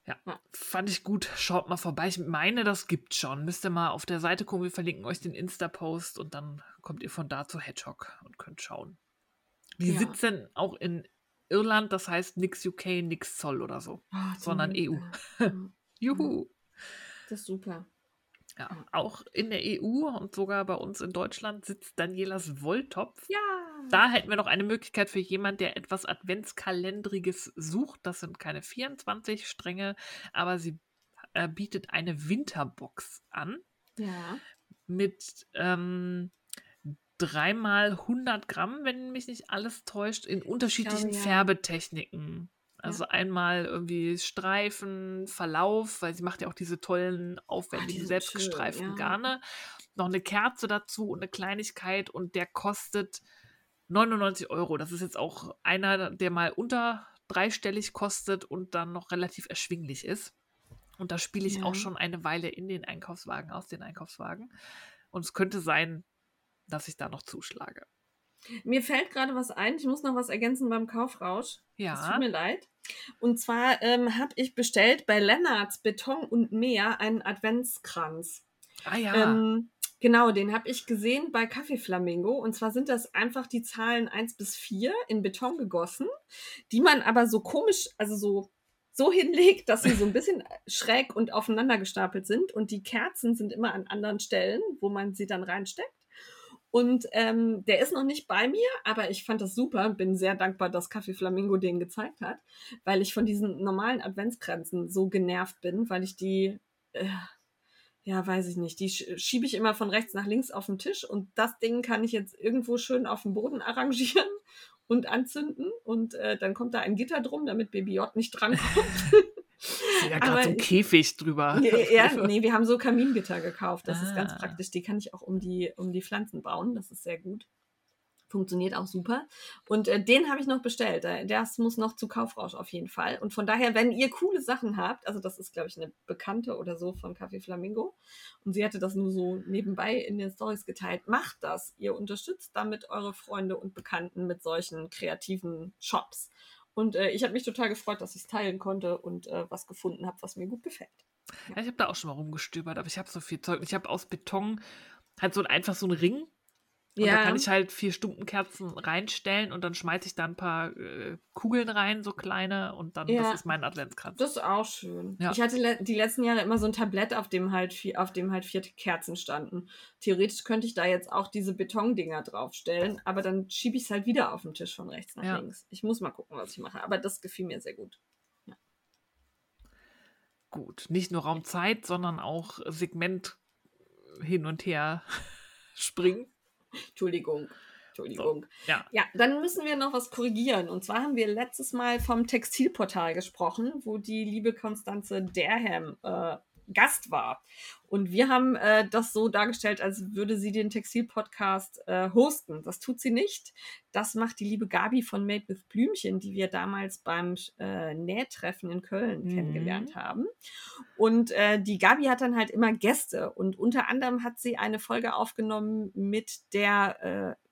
Ja, Ja. fand ich gut. Schaut mal vorbei. Ich meine, das gibt schon. Müsst ihr mal auf der Seite gucken. Wir verlinken euch den Insta-Post und dann kommt ihr von da zu Hedgehog und könnt schauen. Die Ja. sitzen auch in Irland, das heißt nix UK, nix Zoll oder so. Oh, Sondern EU. *laughs* Juhu. Das ist super. Ja, auch in der EU und sogar bei uns in Deutschland sitzt Danielas Wolltopf. Ja. Da hätten wir noch eine Möglichkeit für jemand, der etwas Adventskalendriges sucht. Das sind keine 24 Stränge, aber sie äh, bietet eine Winterbox an Ja. mit ähm, dreimal 100 Gramm, wenn mich nicht alles täuscht, in unterschiedlichen ja. Färbetechniken. Also einmal irgendwie Streifen, Verlauf, weil sie macht ja auch diese tollen, die aufwendigen, selbstgestreiften schön, ja. Garne. Noch eine Kerze dazu und eine Kleinigkeit und der kostet 99 Euro. Das ist jetzt auch einer, der mal unter dreistellig kostet und dann noch relativ erschwinglich ist. Und da spiele ich Ja. auch schon eine Weile in den Einkaufswagen, aus den Einkaufswagen. Und es könnte sein, dass ich da noch zuschlage. Mir fällt gerade was ein. Ich muss noch was ergänzen beim Kaufrausch. Es Ja. tut mir leid. Und zwar ähm, habe ich bestellt bei Lennarts Beton und Meer einen Adventskranz. Ah ja. Ähm, genau, den habe ich gesehen bei Kaffee Flamingo. Und zwar sind das einfach die Zahlen 1 bis 4 in Beton gegossen, die man aber so komisch, also so, so hinlegt, dass sie so ein bisschen schräg und aufeinander gestapelt sind. Und die Kerzen sind immer an anderen Stellen, wo man sie dann reinsteckt. Und ähm, der ist noch nicht bei mir, aber ich fand das super und bin sehr dankbar, dass Kaffee Flamingo den gezeigt hat, weil ich von diesen normalen Adventskränzen so genervt bin, weil ich die, äh, ja, weiß ich nicht, die sch- schiebe ich immer von rechts nach links auf den Tisch und das Ding kann ich jetzt irgendwo schön auf dem Boden arrangieren *laughs* und anzünden und äh, dann kommt da ein Gitter drum, damit Baby J nicht drankommt. *laughs* ja, gerade so ein Käfig drüber. *laughs* ja, nee, wir haben so Kamingitter gekauft. Das ist ganz Ah. praktisch. Die kann ich auch um die, um die Pflanzen bauen. Das ist sehr gut. Funktioniert auch super. Und äh, den habe ich noch bestellt. Äh, Das muss noch zu Kaufrausch auf jeden Fall. Und von daher, wenn ihr coole Sachen habt, also das ist, glaube ich, eine Bekannte oder so von Café Flamingo. Und sie hatte das nur so nebenbei in den Stories geteilt. Macht das. Ihr unterstützt damit eure Freunde und Bekannten mit solchen kreativen Shops. Und äh, ich habe mich total gefreut, dass ich es teilen konnte und äh, was gefunden habe, was mir gut gefällt. Ja, ich habe da auch schon mal rumgestöbert, aber ich habe so viel Zeug. Ich habe aus Beton halt so ein- einfach so einen Ring. Und da kann ich halt vier Stumpenkerzen reinstellen und dann schmeiße ich da ein paar äh, Kugeln rein, so kleine, und dann Ja. das ist mein Adventskranz. Das ist auch schön. Ja. Ich hatte le die letzten Jahre immer so ein Tablett, auf dem halt vier, auf dem halt vier Kerzen standen. Theoretisch könnte ich da jetzt auch diese Betondinger draufstellen, aber dann schiebe ich es halt wieder auf den Tisch von rechts nach Ja. links. Ich muss mal gucken, was ich mache. Aber das gefiel mir sehr gut. Gut. Nicht nur Raumzeit, sondern auch Segment hin und her *laughs* springen. Entschuldigung. Entschuldigung. Ja. Ja, dann müssen wir noch was korrigieren. Und zwar haben wir letztes Mal vom Textilportal gesprochen, wo die liebe Konstanze Derham äh, Gast war. Und wir haben äh, das so dargestellt, als würde sie den Textil-Podcast äh, hosten. Das tut sie nicht. Das macht die liebe Gabi von Made with Blümchen, die wir damals beim äh, Nähtreffen in Köln mhm. kennengelernt haben. Und äh, die Gabi hat dann halt immer Gäste. Und unter anderem hat sie eine Folge aufgenommen mit der äh,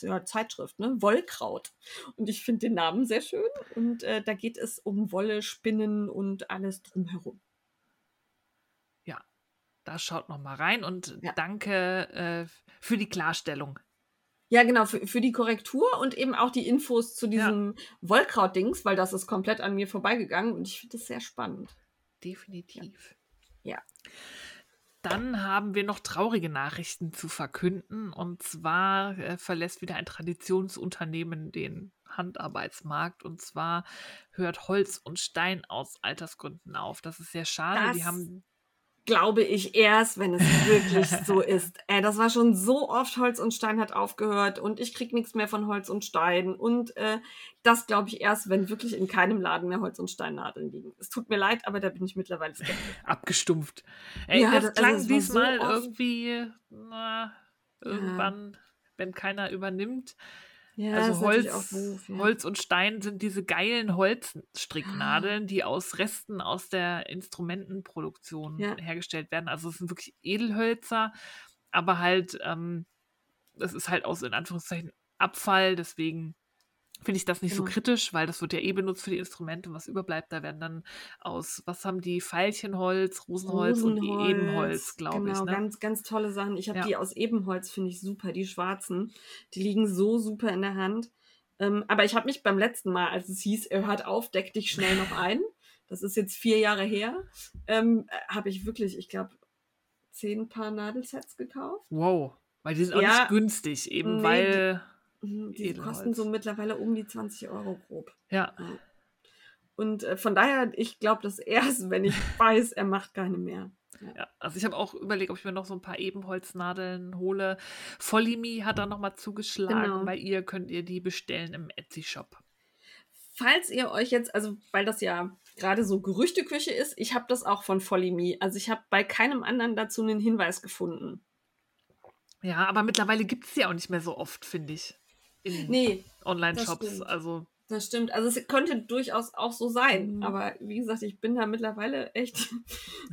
ja, Zeitschrift, ne? Wollkraut. Und ich finde den Namen sehr schön. Und äh, da geht es um Wolle, Spinnen und alles drumherum. Da schaut noch mal rein und ja. danke äh, für die Klarstellung. Ja, genau, für, für die Korrektur und eben auch die Infos zu diesem ja. Wollkraut-Dings, weil das ist komplett an mir vorbeigegangen und ich finde das sehr spannend. Definitiv. ja. ja. Dann haben wir noch traurige Nachrichten zu verkünden. Und zwar äh, verlässt wieder ein Traditionsunternehmen den Handarbeitsmarkt. Und zwar hört Holz und Stein aus Altersgründen auf. Das ist sehr schade. Das Die haben glaube ich erst, wenn es wirklich *laughs* so ist. Ey, das war schon so oft, Holz und Stein hat aufgehört und ich krieg nichts mehr von Holz und Stein. Und äh, das glaube ich erst, wenn wirklich in keinem Laden mehr Holz und Steinnadeln liegen. Es tut mir leid, aber da bin ich mittlerweile skeptisch. *laughs* Abgestumpft. Ey, ja, das, das klang also diesmal so irgendwie na, irgendwann, ja. wenn keiner übernimmt. Ja, also Holz, doof, ja. Holz und Stein sind diese geilen Holzstricknadeln, die aus Resten aus der Instrumentenproduktion ja. hergestellt werden. Also es sind wirklich Edelhölzer, aber halt, ähm, das ist halt aus in Anführungszeichen Abfall, deswegen finde ich das nicht genau. so kritisch, weil das wird ja eh benutzt für die Instrumente. Was überbleibt, da werden dann aus, was haben die, Veilchenholz, Rosenholz, Rosenholz und Ebenholz, glaube genau, ich. Genau, ne? ganz, ganz tolle Sachen. Ich habe ja. die aus Ebenholz, finde ich super, die schwarzen. Die liegen so super in der Hand. Ähm, aber ich habe mich beim letzten Mal, als es hieß, er hört auf, deck dich schnell noch ein. Das ist jetzt vier Jahre her. Ähm, habe ich wirklich, ich glaube, zehn Paar Nadelsets gekauft. Wow. Weil die sind auch ja, nicht günstig, eben nee, weil Mhm, die Edelholz. kosten so mittlerweile um die 20 Euro grob. Ja. Und äh, von daher, ich glaube das erst, wenn ich *laughs* weiß, er macht keine mehr. Ja. ja also ich habe auch überlegt, ob ich mir noch so ein paar Ebenholznadeln hole. Vollimi hat da nochmal zugeschlagen. Genau. Bei ihr könnt ihr die bestellen im Etsy-Shop. Falls ihr euch jetzt, also weil das ja gerade so Gerüchteküche ist, ich habe das auch von Vollimi. Also ich habe bei keinem anderen dazu einen Hinweis gefunden. Ja, aber mittlerweile gibt es sie auch nicht mehr so oft, finde ich in nee, Online-Shops. Also das stimmt. Also es könnte durchaus auch so sein. Mhm. Aber wie gesagt, ich bin da mittlerweile echt.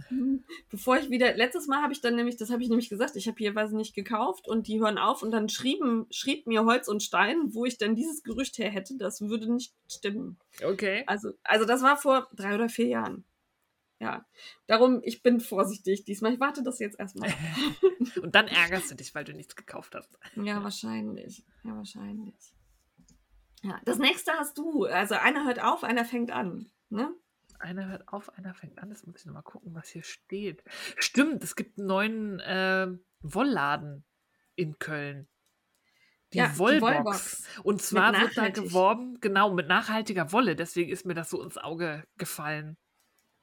*laughs* bevor ich wieder. Letztes Mal habe ich dann nämlich, das habe ich nämlich gesagt, ich habe hier was nicht gekauft und die hören auf und dann schrieben, schrieb mir Holz und Stein, wo ich dann dieses Gerücht her hätte, das würde nicht stimmen. Okay. Also, also das war vor drei oder vier Jahren. Ja, darum, ich bin vorsichtig diesmal. Ich warte das jetzt erstmal. *laughs* Und dann ärgerst du dich, weil du nichts gekauft hast. Ja, wahrscheinlich. Ja, wahrscheinlich. Ja, das nächste hast du. Also einer hört auf, einer fängt an. Ne? Einer hört auf, einer fängt an. Das muss ich nochmal gucken, was hier steht. Stimmt, es gibt einen neuen äh, Wollladen in Köln. Die, ja, Wollbox. die Wollbox. Und zwar wird da geworben, genau, mit nachhaltiger Wolle. Deswegen ist mir das so ins Auge gefallen.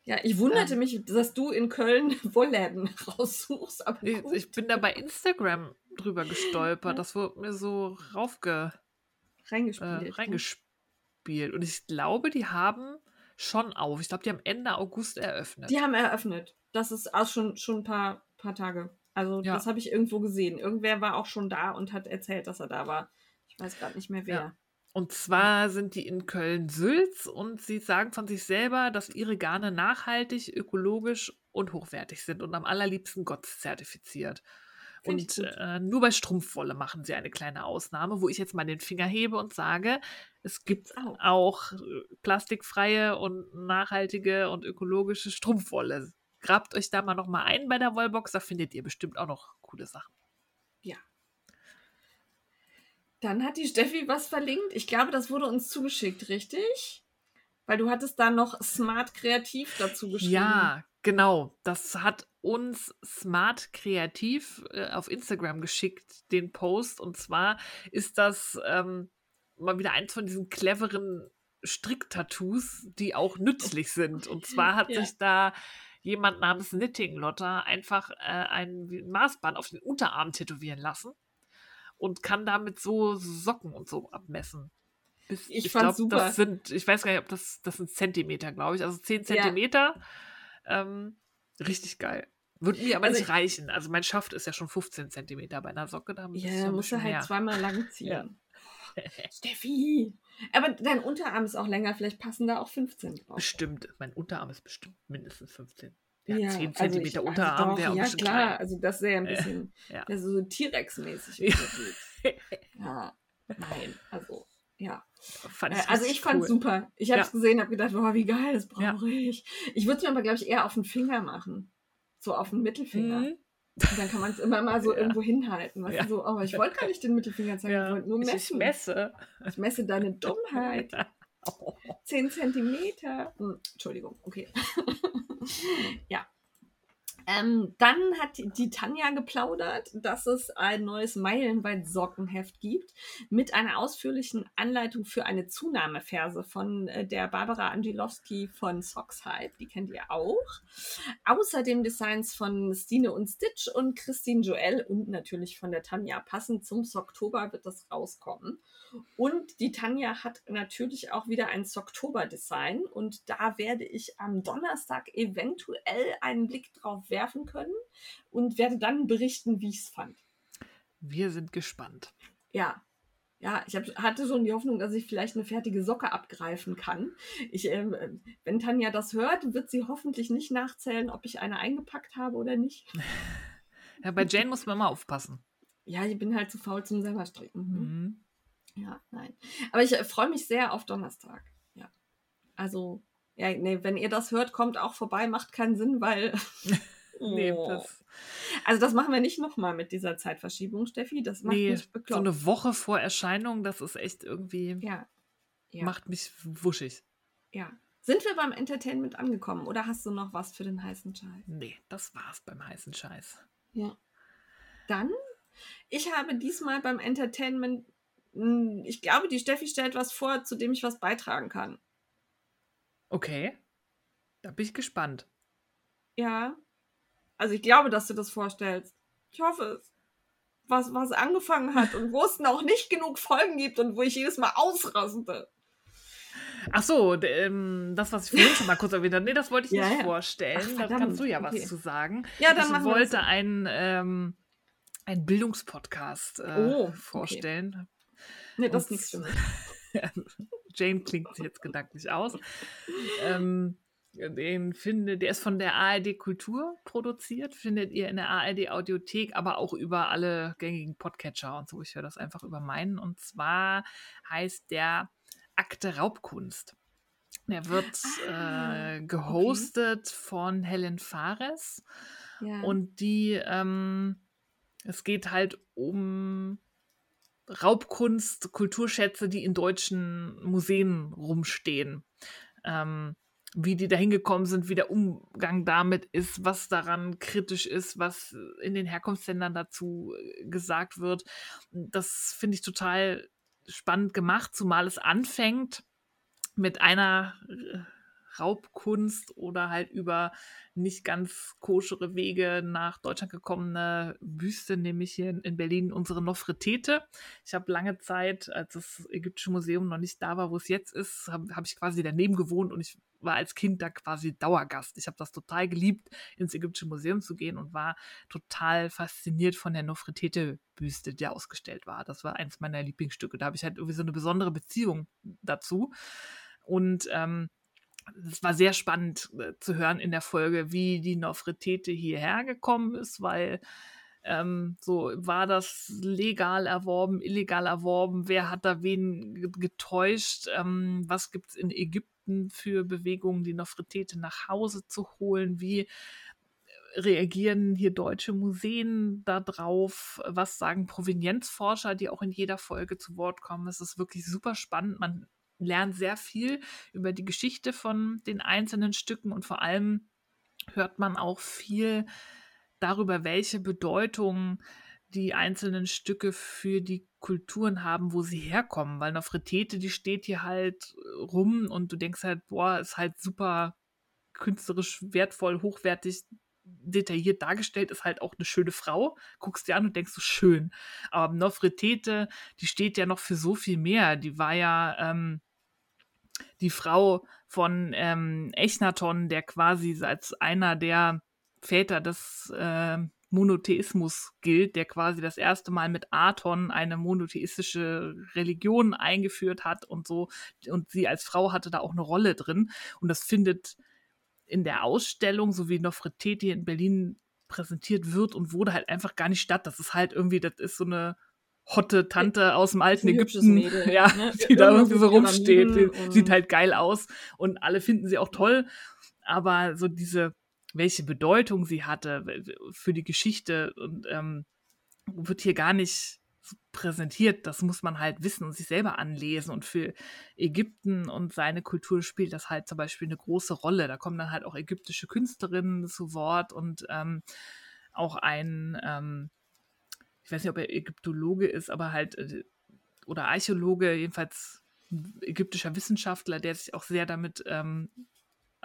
Ja, ich wunderte ähm, mich, dass du in Köln *laughs* Wollläden raussuchst. Ich, ich, bin da bei Instagram drüber gestolpert. Das wurde mir so raufge reingespielt. Äh, reingespielt. Und ich glaube, die haben schon auf. Ich glaube, die haben Ende August eröffnet. Die haben eröffnet. Das ist auch schon, schon ein paar, paar Tage. Also, ja. das habe ich irgendwo gesehen. Irgendwer war auch schon da und hat erzählt, dass er da war. Ich weiß gerade nicht mehr wer. Ja. Und zwar sind die in Köln-Sülz und sie sagen von sich selber, dass ihre Garne nachhaltig, ökologisch und hochwertig sind und am allerliebsten GOTS zertifiziert. und äh, nur bei Strumpfwolle machen sie eine kleine Ausnahme, wo ich jetzt mal den Finger hebe und sage, es gibt oh. auch äh, plastikfreie und nachhaltige und ökologische Strumpfwolle. Grabt euch da mal noch mal ein bei der Wollbox, da findet ihr bestimmt auch noch coole Sachen. Dann hat die Steffi was verlinkt. Ich glaube, das wurde uns zugeschickt, richtig? Weil du hattest da noch Smart Kreativ dazu geschrieben. Ja, genau. Das hat uns Smart Kreativ äh, auf Instagram geschickt, den Post. Und zwar ist das ähm, mal wieder eins von diesen cleveren Stricktattoos, die auch nützlich sind. Und zwar hat ja. sich da jemand namens Knitting Lotta einfach äh, ein Maßband auf den Unterarm tätowieren lassen und kann damit so Socken und so abmessen. Bis, ich, ich glaube, das sind, ich weiß gar nicht, ob das, das sind Zentimeter, glaube ich, also 10 Zentimeter. Ja. Ähm, Richtig geil. Würde mir aber Also nicht reichen. Also mein Schaft ist ja schon 15 cm bei einer Socke. Da Ja, ich da musst du halt mehr. zweimal lang *laughs* ziehen. Ja. *laughs* Steffi! Aber dein Unterarm ist auch länger, vielleicht passen da auch 15 drauf. Bestimmt. Mein Unterarm ist bestimmt mindestens 15. Ja, Ja, 10 also cm ich- Unterarm also wäre Ja, klar, klein. also das wäre ein Äh, bisschen ja. ja. so T-Rex-mäßig *laughs* Ja. ja, nein, also, ja. Äh, ich Also ich fand cool. super. Ich habe es Ja. gesehen, habe gedacht, boah, wie geil, das Ja. brauche ich. Ich würde es mir aber, glaube ich, eher auf den Finger machen. So auf den Mittelfinger. Mhm. Und dann kann man es immer mal so *laughs* Ja. irgendwo hinhalten. Weißt Ja. du, so, oh, ich wollte gar nicht den Mittelfinger zeigen, ich Ja, wollte nur ich messen. messe. Ich messe deine *laughs* Dummheit. 10 Zentimeter. Hm, Entschuldigung, okay. *laughs* ja. Ähm, dann hat die- Tanja geplaudert, dass es ein neues Meilenweit-Sockenheft gibt mit einer ausführlichen Anleitung für eine Zunahmeferse von äh, der Barbara Angelowski von Socks Hype. Die kennt ihr auch. Außerdem Designs von Stine und Stitch und Christine Joel und natürlich von der Tanja. Passend zum Socktober wird das rauskommen. Und die Tanja hat natürlich auch wieder ein Socktober-Design und da werde ich am Donnerstag eventuell einen Blick drauf werfen können und werde dann berichten, wie ich es fand. Wir sind gespannt. Ja. Ja, ich hab, hatte schon die Hoffnung, dass ich vielleicht eine fertige Socke abgreifen kann. Ich, ähm, äh, wenn Tanja das hört, wird sie hoffentlich nicht nachzählen, ob ich eine eingepackt habe oder nicht. *laughs* Ja, bei Jane muss man mal aufpassen. Ja, ich bin halt zu faul zum selber stricken. hm? Mhm. Ja, nein. Aber ich äh, freue mich sehr auf Donnerstag. Ja. Also, ja, nee, wenn ihr das hört, kommt auch vorbei, macht keinen Sinn, weil. *laughs* Nee, Oh. das, Also, das machen wir nicht nochmal mit dieser Zeitverschiebung, Steffi. Das macht nee mich so bekloppt. eine Woche vor Erscheinung, das ist echt irgendwie, ja. Ja. macht mich wuschig. ja. Sind wir beim Entertainment angekommen oder hast du noch was für den heißen Scheiß? Nee, das war's beim heißen Scheiß. Ja. Dann, ich habe diesmal beim Entertainment, mh, ich glaube, die Steffi stellt was vor, zu dem ich was beitragen kann. Okay. Da bin ich gespannt. Ja. Also ich glaube, dass du das vorstellst. Ich hoffe es. Was, was angefangen hat und wo es *laughs* noch nicht genug Folgen gibt und wo ich jedes Mal ausraste. Ach so, ähm, das, was ich vorhin schon mal kurz erwähnt habe. Nee, das wollte ich Ja, nicht ja. vorstellen. Ach, da kannst du ja okay. was zu sagen. Ja, dann ich wollte so. einen, ähm, einen Bildungspodcast äh, Oh, okay. vorstellen. Nee, das ist nichts für mich. Jane klingt sich jetzt gedanklich aus. ähm, den finde, der ist von der ARD Kultur produziert, findet ihr in der ARD Audiothek, aber auch über alle gängigen Podcatcher und so. Ich höre das einfach über meinen. Und zwar heißt der Akte Raubkunst. Der wird Ah, äh, gehostet von Helen Fares. Ja. Und die, ähm, es geht halt um Raubkunst, Kulturschätze, die in deutschen Museen rumstehen. Ähm, wie die da hingekommen sind, wie der Umgang damit ist, was daran kritisch ist, was in den Herkunftsländern dazu äh, gesagt wird. Das finde ich total spannend gemacht, zumal es anfängt mit einer äh, Raubkunst oder halt über nicht ganz koschere Wege nach Deutschland gekommene Büste, nämlich hier in- in Berlin unsere Nofretete. Ich habe lange Zeit, als das Ägyptische Museum noch nicht da war, wo es jetzt ist, habe hab ich quasi daneben gewohnt und ich war als Kind da quasi Dauergast. Ich habe das total geliebt, ins Ägyptische Museum zu gehen und war total fasziniert von der Nofretete-Büste, die ausgestellt war. Das war eines meiner Lieblingsstücke. Da habe ich halt irgendwie so eine besondere Beziehung dazu. Und ähm, es war sehr spannend äh, zu hören in der Folge, wie die Nofretete hierher gekommen ist, weil ähm, so war das legal erworben, illegal erworben, wer hat da wen ge- getäuscht, ähm, was gibt es in Ägypten für Bewegungen, die Nofretete nach Hause zu holen, wie reagieren hier deutsche Museen darauf? Was sagen Provenienzforscher, die auch in jeder Folge zu Wort kommen? Es ist wirklich super spannend. Man lernt sehr viel über die Geschichte von den einzelnen Stücken und vor allem hört man auch viel darüber, welche Bedeutung die einzelnen Stücke für die Kulturen haben, wo sie herkommen. Weil Nofretete, die steht hier halt rum und du denkst halt, boah, ist halt super künstlerisch wertvoll, hochwertig, detailliert dargestellt, ist halt auch eine schöne Frau. Guckst dir an und denkst so, schön. Aber Nofretete, die steht ja noch für so viel mehr. Die war ja ähm, die Frau von ähm, Echnaton, der quasi als einer der Väter des äh, Monotheismus gilt, der quasi das erste Mal mit Aton eine monotheistische Religion eingeführt hat und so. Und sie als Frau hatte da auch eine Rolle drin. Und das findet in der Ausstellung, so wie Nofreteti in Berlin präsentiert wird und wurde halt einfach gar nicht statt. Das ist halt irgendwie, das ist so eine hotte Tante aus dem alten Ägypten, Mädel, *laughs* ja, ne? die da irgendwie so rumsteht. Sieht halt geil aus und alle finden sie auch toll. Aber so diese welche Bedeutung sie hatte für die Geschichte und ähm, wird hier gar nicht präsentiert. Das muss man halt wissen und sich selber anlesen. Und für Ägypten und seine Kultur spielt das halt zum Beispiel eine große Rolle. Da kommen dann halt auch ägyptische Künstlerinnen zu Wort und ähm, auch ein, ähm, ich weiß nicht, ob er Ägyptologe ist, aber halt, äh, oder Archäologe, jedenfalls ägyptischer Wissenschaftler, der sich auch sehr damit ähm,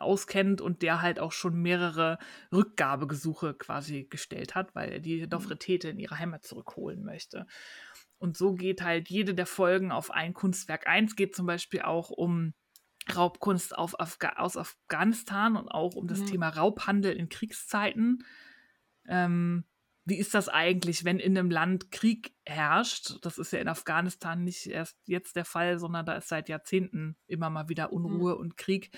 auskennt und der halt auch schon mehrere Rückgabegesuche quasi gestellt hat, weil er die Nofretete mhm. in ihre Heimat zurückholen möchte. Und so geht halt jede der Folgen auf ein Kunstwerk ein. Es geht zum Beispiel auch um Raubkunst Afga aus Afghanistan und auch um das mhm. Thema Raubhandel in Kriegszeiten. Ähm, wie ist das eigentlich, wenn in einem Land Krieg herrscht? Das ist ja in Afghanistan nicht erst jetzt der Fall, sondern da ist seit Jahrzehnten immer mal wieder Unruhe mhm. und Krieg.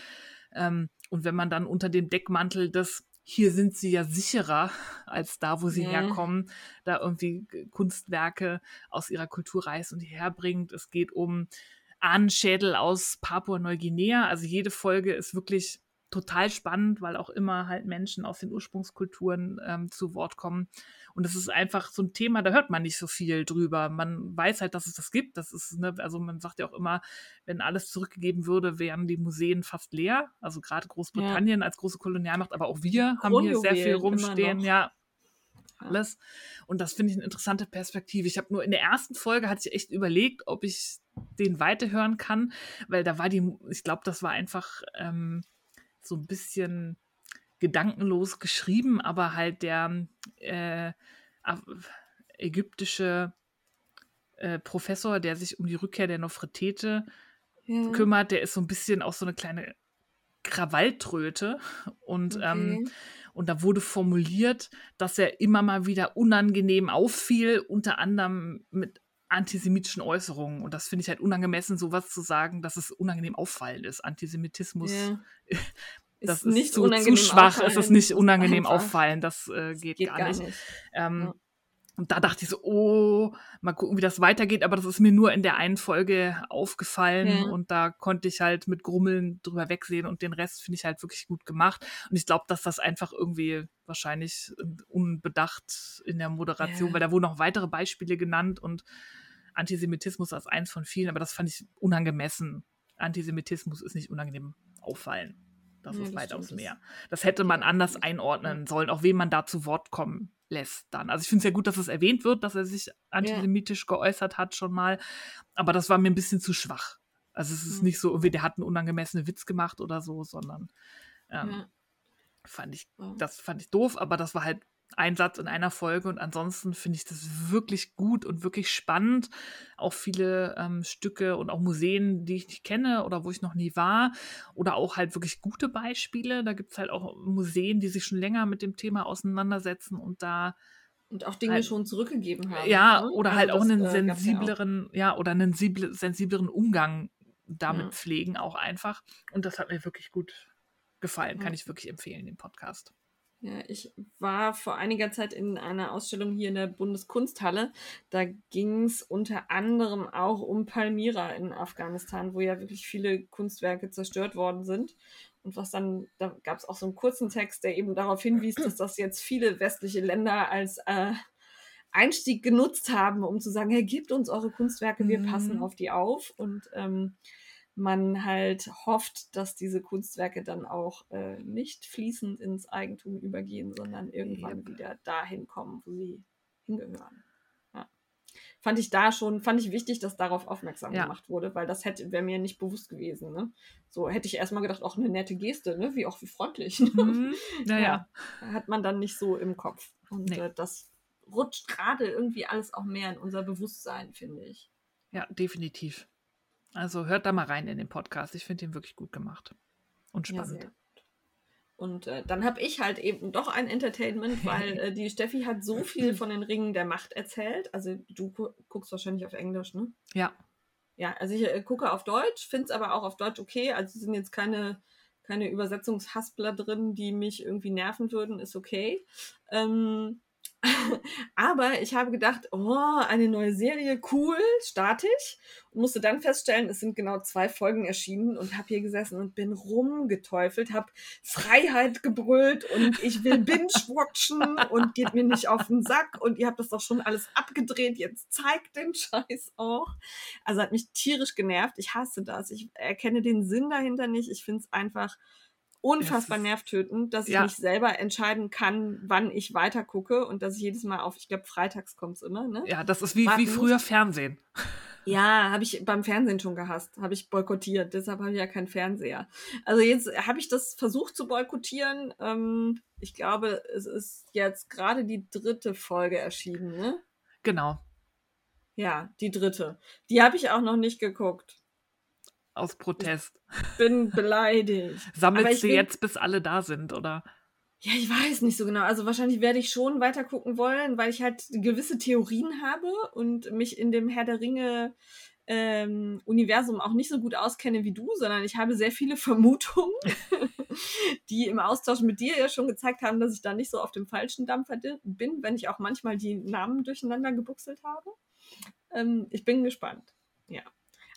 Ähm, und wenn man dann unter dem Deckmantel des hier sind sie ja sicherer als da, wo sie ja. herkommen, da irgendwie Kunstwerke aus ihrer Kultur reißt und herbringt. Es geht um Ahnenschädel aus Papua-Neuguinea. Also jede Folge ist wirklich total spannend, weil auch immer halt Menschen aus den Ursprungskulturen ähm, zu Wort kommen. Und das ist einfach so ein Thema, da hört man nicht so viel drüber. Man weiß halt, dass es das gibt. Das ist, ne, also man sagt ja auch immer, wenn alles zurückgegeben würde, wären die Museen fast leer. Also gerade Großbritannien ja. als große Kolonialmacht, aber auch wir haben hier sehr viel rumstehen. Ja, alles. Und das finde ich eine interessante Perspektive. Ich habe nur in der ersten Folge hatte ich echt überlegt, ob ich den weiterhören kann, weil da war die, ich glaube, das war einfach ähm, so ein bisschen gedankenlos geschrieben, aber halt der äh, ägyptische äh, Professor, der sich um die Rückkehr der Nofretete ja. kümmert, der ist so ein bisschen auch so eine kleine Krawalltröte und okay. ähm, und da wurde formuliert, dass er immer mal wieder unangenehm auffiel, unter anderem mit antisemitischen Äußerungen. Und das finde ich halt unangemessen, sowas zu sagen, dass es unangenehm auffallend ist. Antisemitismus ja. *laughs* das ist, nicht zu, zu schwach, es ist nicht unangenehm einfach. auffallen, das äh, geht, geht, gar, gar nicht. nicht. Ähm, ja. Und da dachte ich so, oh, mal gucken, wie das weitergeht. Aber das ist mir nur in der einen Folge aufgefallen ja. und da konnte ich halt mit Grummeln drüber wegsehen und den Rest finde ich halt wirklich gut gemacht. Und ich glaube, dass das einfach irgendwie wahrscheinlich unbedacht in der Moderation, ja. weil da wurden noch weitere Beispiele genannt und Antisemitismus als eins von vielen, aber das fand ich unangemessen. Antisemitismus ist nicht unangenehm auffallen. Das ja, ist das weitaus mehr. Das hätte man anders einordnen sollen, auch wem man da zu Wort kommen lässt dann. Also ich finde es ja gut, dass es erwähnt wird, dass er sich antisemitisch ja. geäußert hat schon mal, aber das war mir ein bisschen zu schwach. Also es ist mhm. nicht so, irgendwie, der hat einen unangemessenen Witz gemacht oder so, sondern ähm, ja. fand ich, das fand ich doof, aber das war halt ein Satz in einer Folge und ansonsten finde ich das wirklich gut und wirklich spannend. Auch viele ähm, Stücke und auch Museen, die ich nicht kenne oder wo ich noch nie war oder auch halt wirklich gute Beispiele. Da gibt es halt auch Museen, die sich schon länger mit dem Thema auseinandersetzen und da und auch Dinge halt, schon zurückgegeben haben. Ja, ne? oder also halt auch das, einen äh, sensibleren, ja, ja, oder einen sensibleren Umgang damit ja. pflegen auch einfach. Und das hat mir wirklich gut gefallen. Kann ich wirklich empfehlen, den Podcast. Ja, ich war vor einiger Zeit in einer Ausstellung hier in der Bundeskunsthalle. Da ging es unter anderem auch um Palmyra in Afghanistan, wo ja wirklich viele Kunstwerke zerstört worden sind. Und was dann, da gab es auch so einen kurzen Text, der eben darauf hinwies, dass das jetzt viele westliche Länder als äh, Einstieg genutzt haben, um zu sagen, hey, gebt uns eure Kunstwerke, wir passen mhm. auf die auf. Und ähm, man halt hofft, dass diese Kunstwerke dann auch äh, nicht fließend ins Eigentum übergehen, sondern irgendwann yep. wieder dahin kommen, wo sie hingehören. Ja. Fand ich da schon, fand ich wichtig, dass darauf aufmerksam ja. gemacht wurde, weil das hätte wäre mir nicht bewusst gewesen. Ne? So hätte ich erstmal gedacht, auch eine nette Geste, ne? wie auch wie freundlich. Ne? Mhm. Naja. Ja, hat man dann nicht so im Kopf. Und nee. äh, das rutscht gerade irgendwie alles auch mehr in unser Bewusstsein, finde ich. Ja, definitiv. Also hört da mal rein in den Podcast. Ich finde ihn wirklich gut gemacht und spannend. Ja, Und äh, dann habe ich halt eben doch ein Entertainment, *laughs* weil äh, die Steffi hat so viel von den Ringen der Macht erzählt. Also du gu guckst wahrscheinlich auf Englisch, ne? Ja. Ja, also ich äh, gucke auf Deutsch, finde es aber auch auf Deutsch okay. Also es sind jetzt keine, keine Übersetzungshaspler drin, die mich irgendwie nerven würden, ist okay. Ähm, *laughs* Aber ich habe gedacht, oh, eine neue Serie, cool, starte ich. Und musste dann feststellen, es sind genau zwei Folgen erschienen und habe hier gesessen und bin rumgeteufelt, habe Freiheit gebrüllt und ich will binge-watchen *laughs* und geht mir nicht auf den Sack und ihr habt das doch schon alles abgedreht, jetzt zeigt den Scheiß auch. Also hat mich tierisch genervt. Ich hasse das. Ich erkenne den Sinn dahinter nicht. Ich finde es einfach unfassbar nervtötend, dass ich ja. nicht selber entscheiden kann, wann ich weiter gucke und dass ich jedes Mal auf, ich glaube, freitags kommt es immer, ne? Ja, das ist wie, wie früher Fernsehen. Ja, *laughs* habe ich beim Fernsehen schon gehasst, habe ich boykottiert, deshalb habe ich ja keinen Fernseher. Also jetzt habe ich das versucht zu boykottieren. Ähm, ich glaube, es ist jetzt gerade die dritte Folge erschienen, ne? Genau. Ja, die dritte. Die habe ich auch noch nicht geguckt. Aus Protest. Ich bin beleidigt. *laughs* Sammelst du jetzt, bis alle da sind, oder? Ja, ich weiß nicht so genau. Also wahrscheinlich werde ich schon weiter gucken wollen, weil ich halt gewisse Theorien habe und mich in dem Herr der Ringe ähm, Universum auch nicht so gut auskenne wie du, sondern ich habe sehr viele *laughs* Vermutungen, *laughs* die im Austausch mit dir ja schon gezeigt haben, dass ich da nicht so auf dem falschen Dampfer bin, wenn ich auch manchmal die Namen durcheinander gebuchselt habe. Ähm, ich bin gespannt. Ja.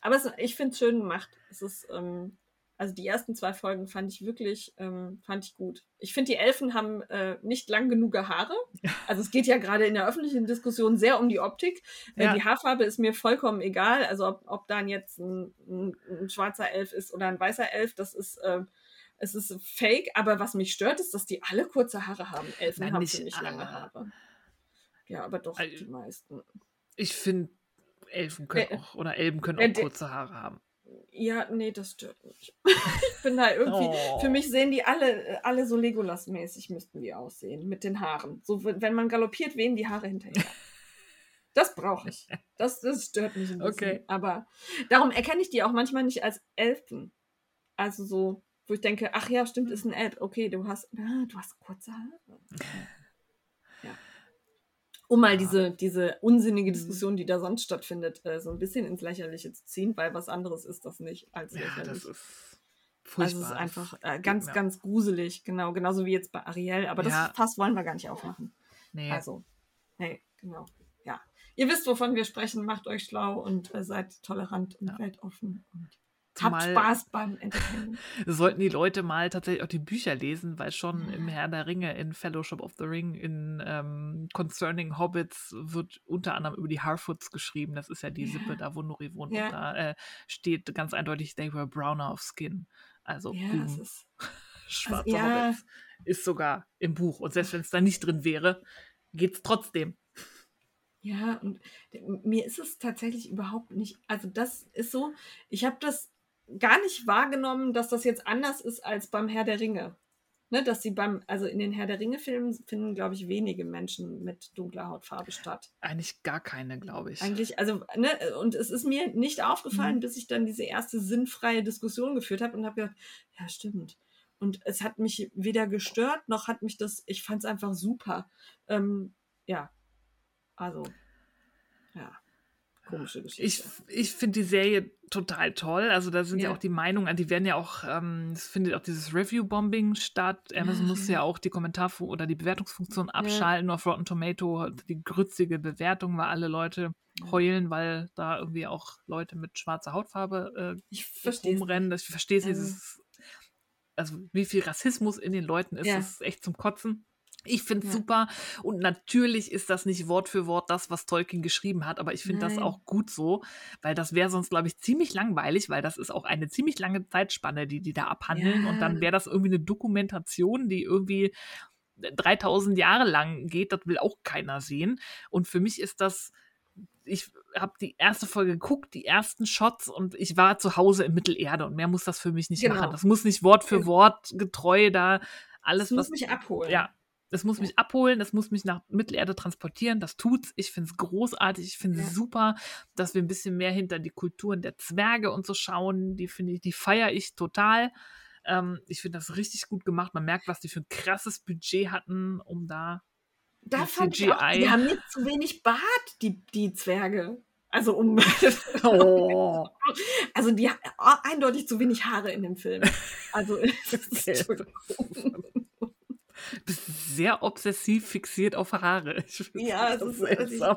Aber es, ich finde es schön gemacht. Es ist, ähm, also die ersten zwei Folgen fand ich wirklich, ähm, fand ich gut. Ich finde, die Elfen haben äh, nicht lang genug Haare. *laughs* Also es geht ja gerade in der öffentlichen Diskussion sehr um die Optik. Äh, ja. Die Haarfarbe ist mir vollkommen egal. Also ob, ob dann jetzt ein, ein, ein, schwarzer Elf ist oder ein weißer Elf, das ist, äh, es ist fake. Aber was mich stört, ist, dass die alle kurze Haare haben. Elfen Nein, haben nicht ziemlich lange Haare. Ja, aber doch also, die meisten. Ich finde Elfen können äh, auch, oder Elben können äh, auch kurze Haare haben. Ja, nee, das stört mich. *laughs* ich bin da irgendwie, oh. für mich sehen die alle, alle so Legolas-mäßig müssten die aussehen, mit den Haaren. So, wenn man galoppiert, wehen die Haare hinterher. *laughs* Das brauche ich. Das, das stört mich ein bisschen. Okay. Aber darum erkenne ich die auch manchmal nicht als Elfen. Also so, wo ich denke, ach ja, stimmt, ist ein Elb. Okay, du hast, ah, du hast kurze Haare um mal diese, diese unsinnige mhm. Diskussion, die da sonst stattfindet, äh, so ein bisschen ins Lächerliche zu ziehen, weil was anderes ist das nicht als lächerlich. Ja, das ist furchtbar. Also es ist einfach äh, ganz, ganz gruselig, genau, genauso wie jetzt bei Ariel, aber ja. das Fass wollen wir gar nicht aufmachen. Nee. Also, nee, genau. Ja. Ihr wisst, wovon wir sprechen, macht euch schlau und äh, seid tolerant und weltoffen und Habt Spaß beim Entertainment. *laughs* Sollten die Leute mal tatsächlich auch die Bücher lesen, weil schon im Herr der Ringe, in Fellowship of the Ring, in ähm, Concerning Hobbits wird unter anderem über die Harfoots geschrieben. Das ist ja die ja. Sippe da, wo Nuri wohnt. Ja. Und da äh, steht ganz eindeutig, they were browner of skin. Also ja, ist, *laughs* schwarze also, ja. Hobbits. Ist sogar im Buch. Und selbst wenn es da nicht drin wäre, geht es trotzdem. Ja, und mir ist es tatsächlich überhaupt nicht, also das ist so, ich habe das gar nicht wahrgenommen, dass das jetzt anders ist als beim Herr der Ringe. Ne, dass sie beim, also in den Herr der Ringe-Filmen finden, glaube ich, wenige Menschen mit dunkler Hautfarbe statt. Eigentlich gar keine, glaube ich. Eigentlich, also, ne, und es ist mir nicht aufgefallen, mhm. bis ich dann diese erste sinnfreie Diskussion geführt habe und habe gedacht, ja, stimmt. Und es hat mich weder gestört, noch hat mich das, ich fand es einfach super. Ähm, ja, also, ja komische Geschichte. Ich, ich finde die Serie total toll. Also da sind ja, ja auch die Meinungen, die werden ja auch, ähm, es findet auch dieses Review-Bombing statt. Amazon muss ja auch die Kommentar- oder die Bewertungsfunktion abschalten. Ja. Auf Rotten Tomato die grützige Bewertung, weil alle Leute heulen, weil da irgendwie auch Leute mit schwarzer Hautfarbe äh, rumrennen. Ich verstehe es, dieses, also wie viel Rassismus in den Leuten ist, ja. ist echt zum Kotzen. Ich finde es ja. super. Und natürlich ist das nicht Wort für Wort das, was Tolkien geschrieben hat, aber ich finde das auch gut so, weil das wäre sonst, glaube ich, ziemlich langweilig, weil das ist auch eine ziemlich lange Zeitspanne, die die da abhandeln. Ja. Und dann wäre das irgendwie eine Dokumentation, die irgendwie 3000 Jahre lang geht. Das will auch keiner sehen. Und für mich ist das ich habe die erste Folge geguckt, die ersten Shots und ich war zu Hause in Mittelerde und mehr muss das für mich nicht genau. machen. Das muss nicht Wort für Wort getreu da alles. Das muss was, mich abholen. Ja, das muss mich abholen, das muss mich nach Mittelerde transportieren. Das tut's. Ich finde es großartig. Ich finde es ja. super, dass wir ein bisschen mehr hinter die Kulturen der Zwerge und so schauen. Die finde ich, die feiere ich total. Ähm, ich finde das richtig gut gemacht. Man merkt, was die für ein krasses Budget hatten, um da. Da fand ich auch, CGI. die haben jetzt zu wenig Bart, die, die Zwerge. Also um. *laughs* *laughs* Oh. Also die haben eindeutig zu wenig Haare in dem Film. Also *laughs* Entschuldigung. Bist sehr obsessiv fixiert auf Haare. *laughs* Ich Ja, das es ist- also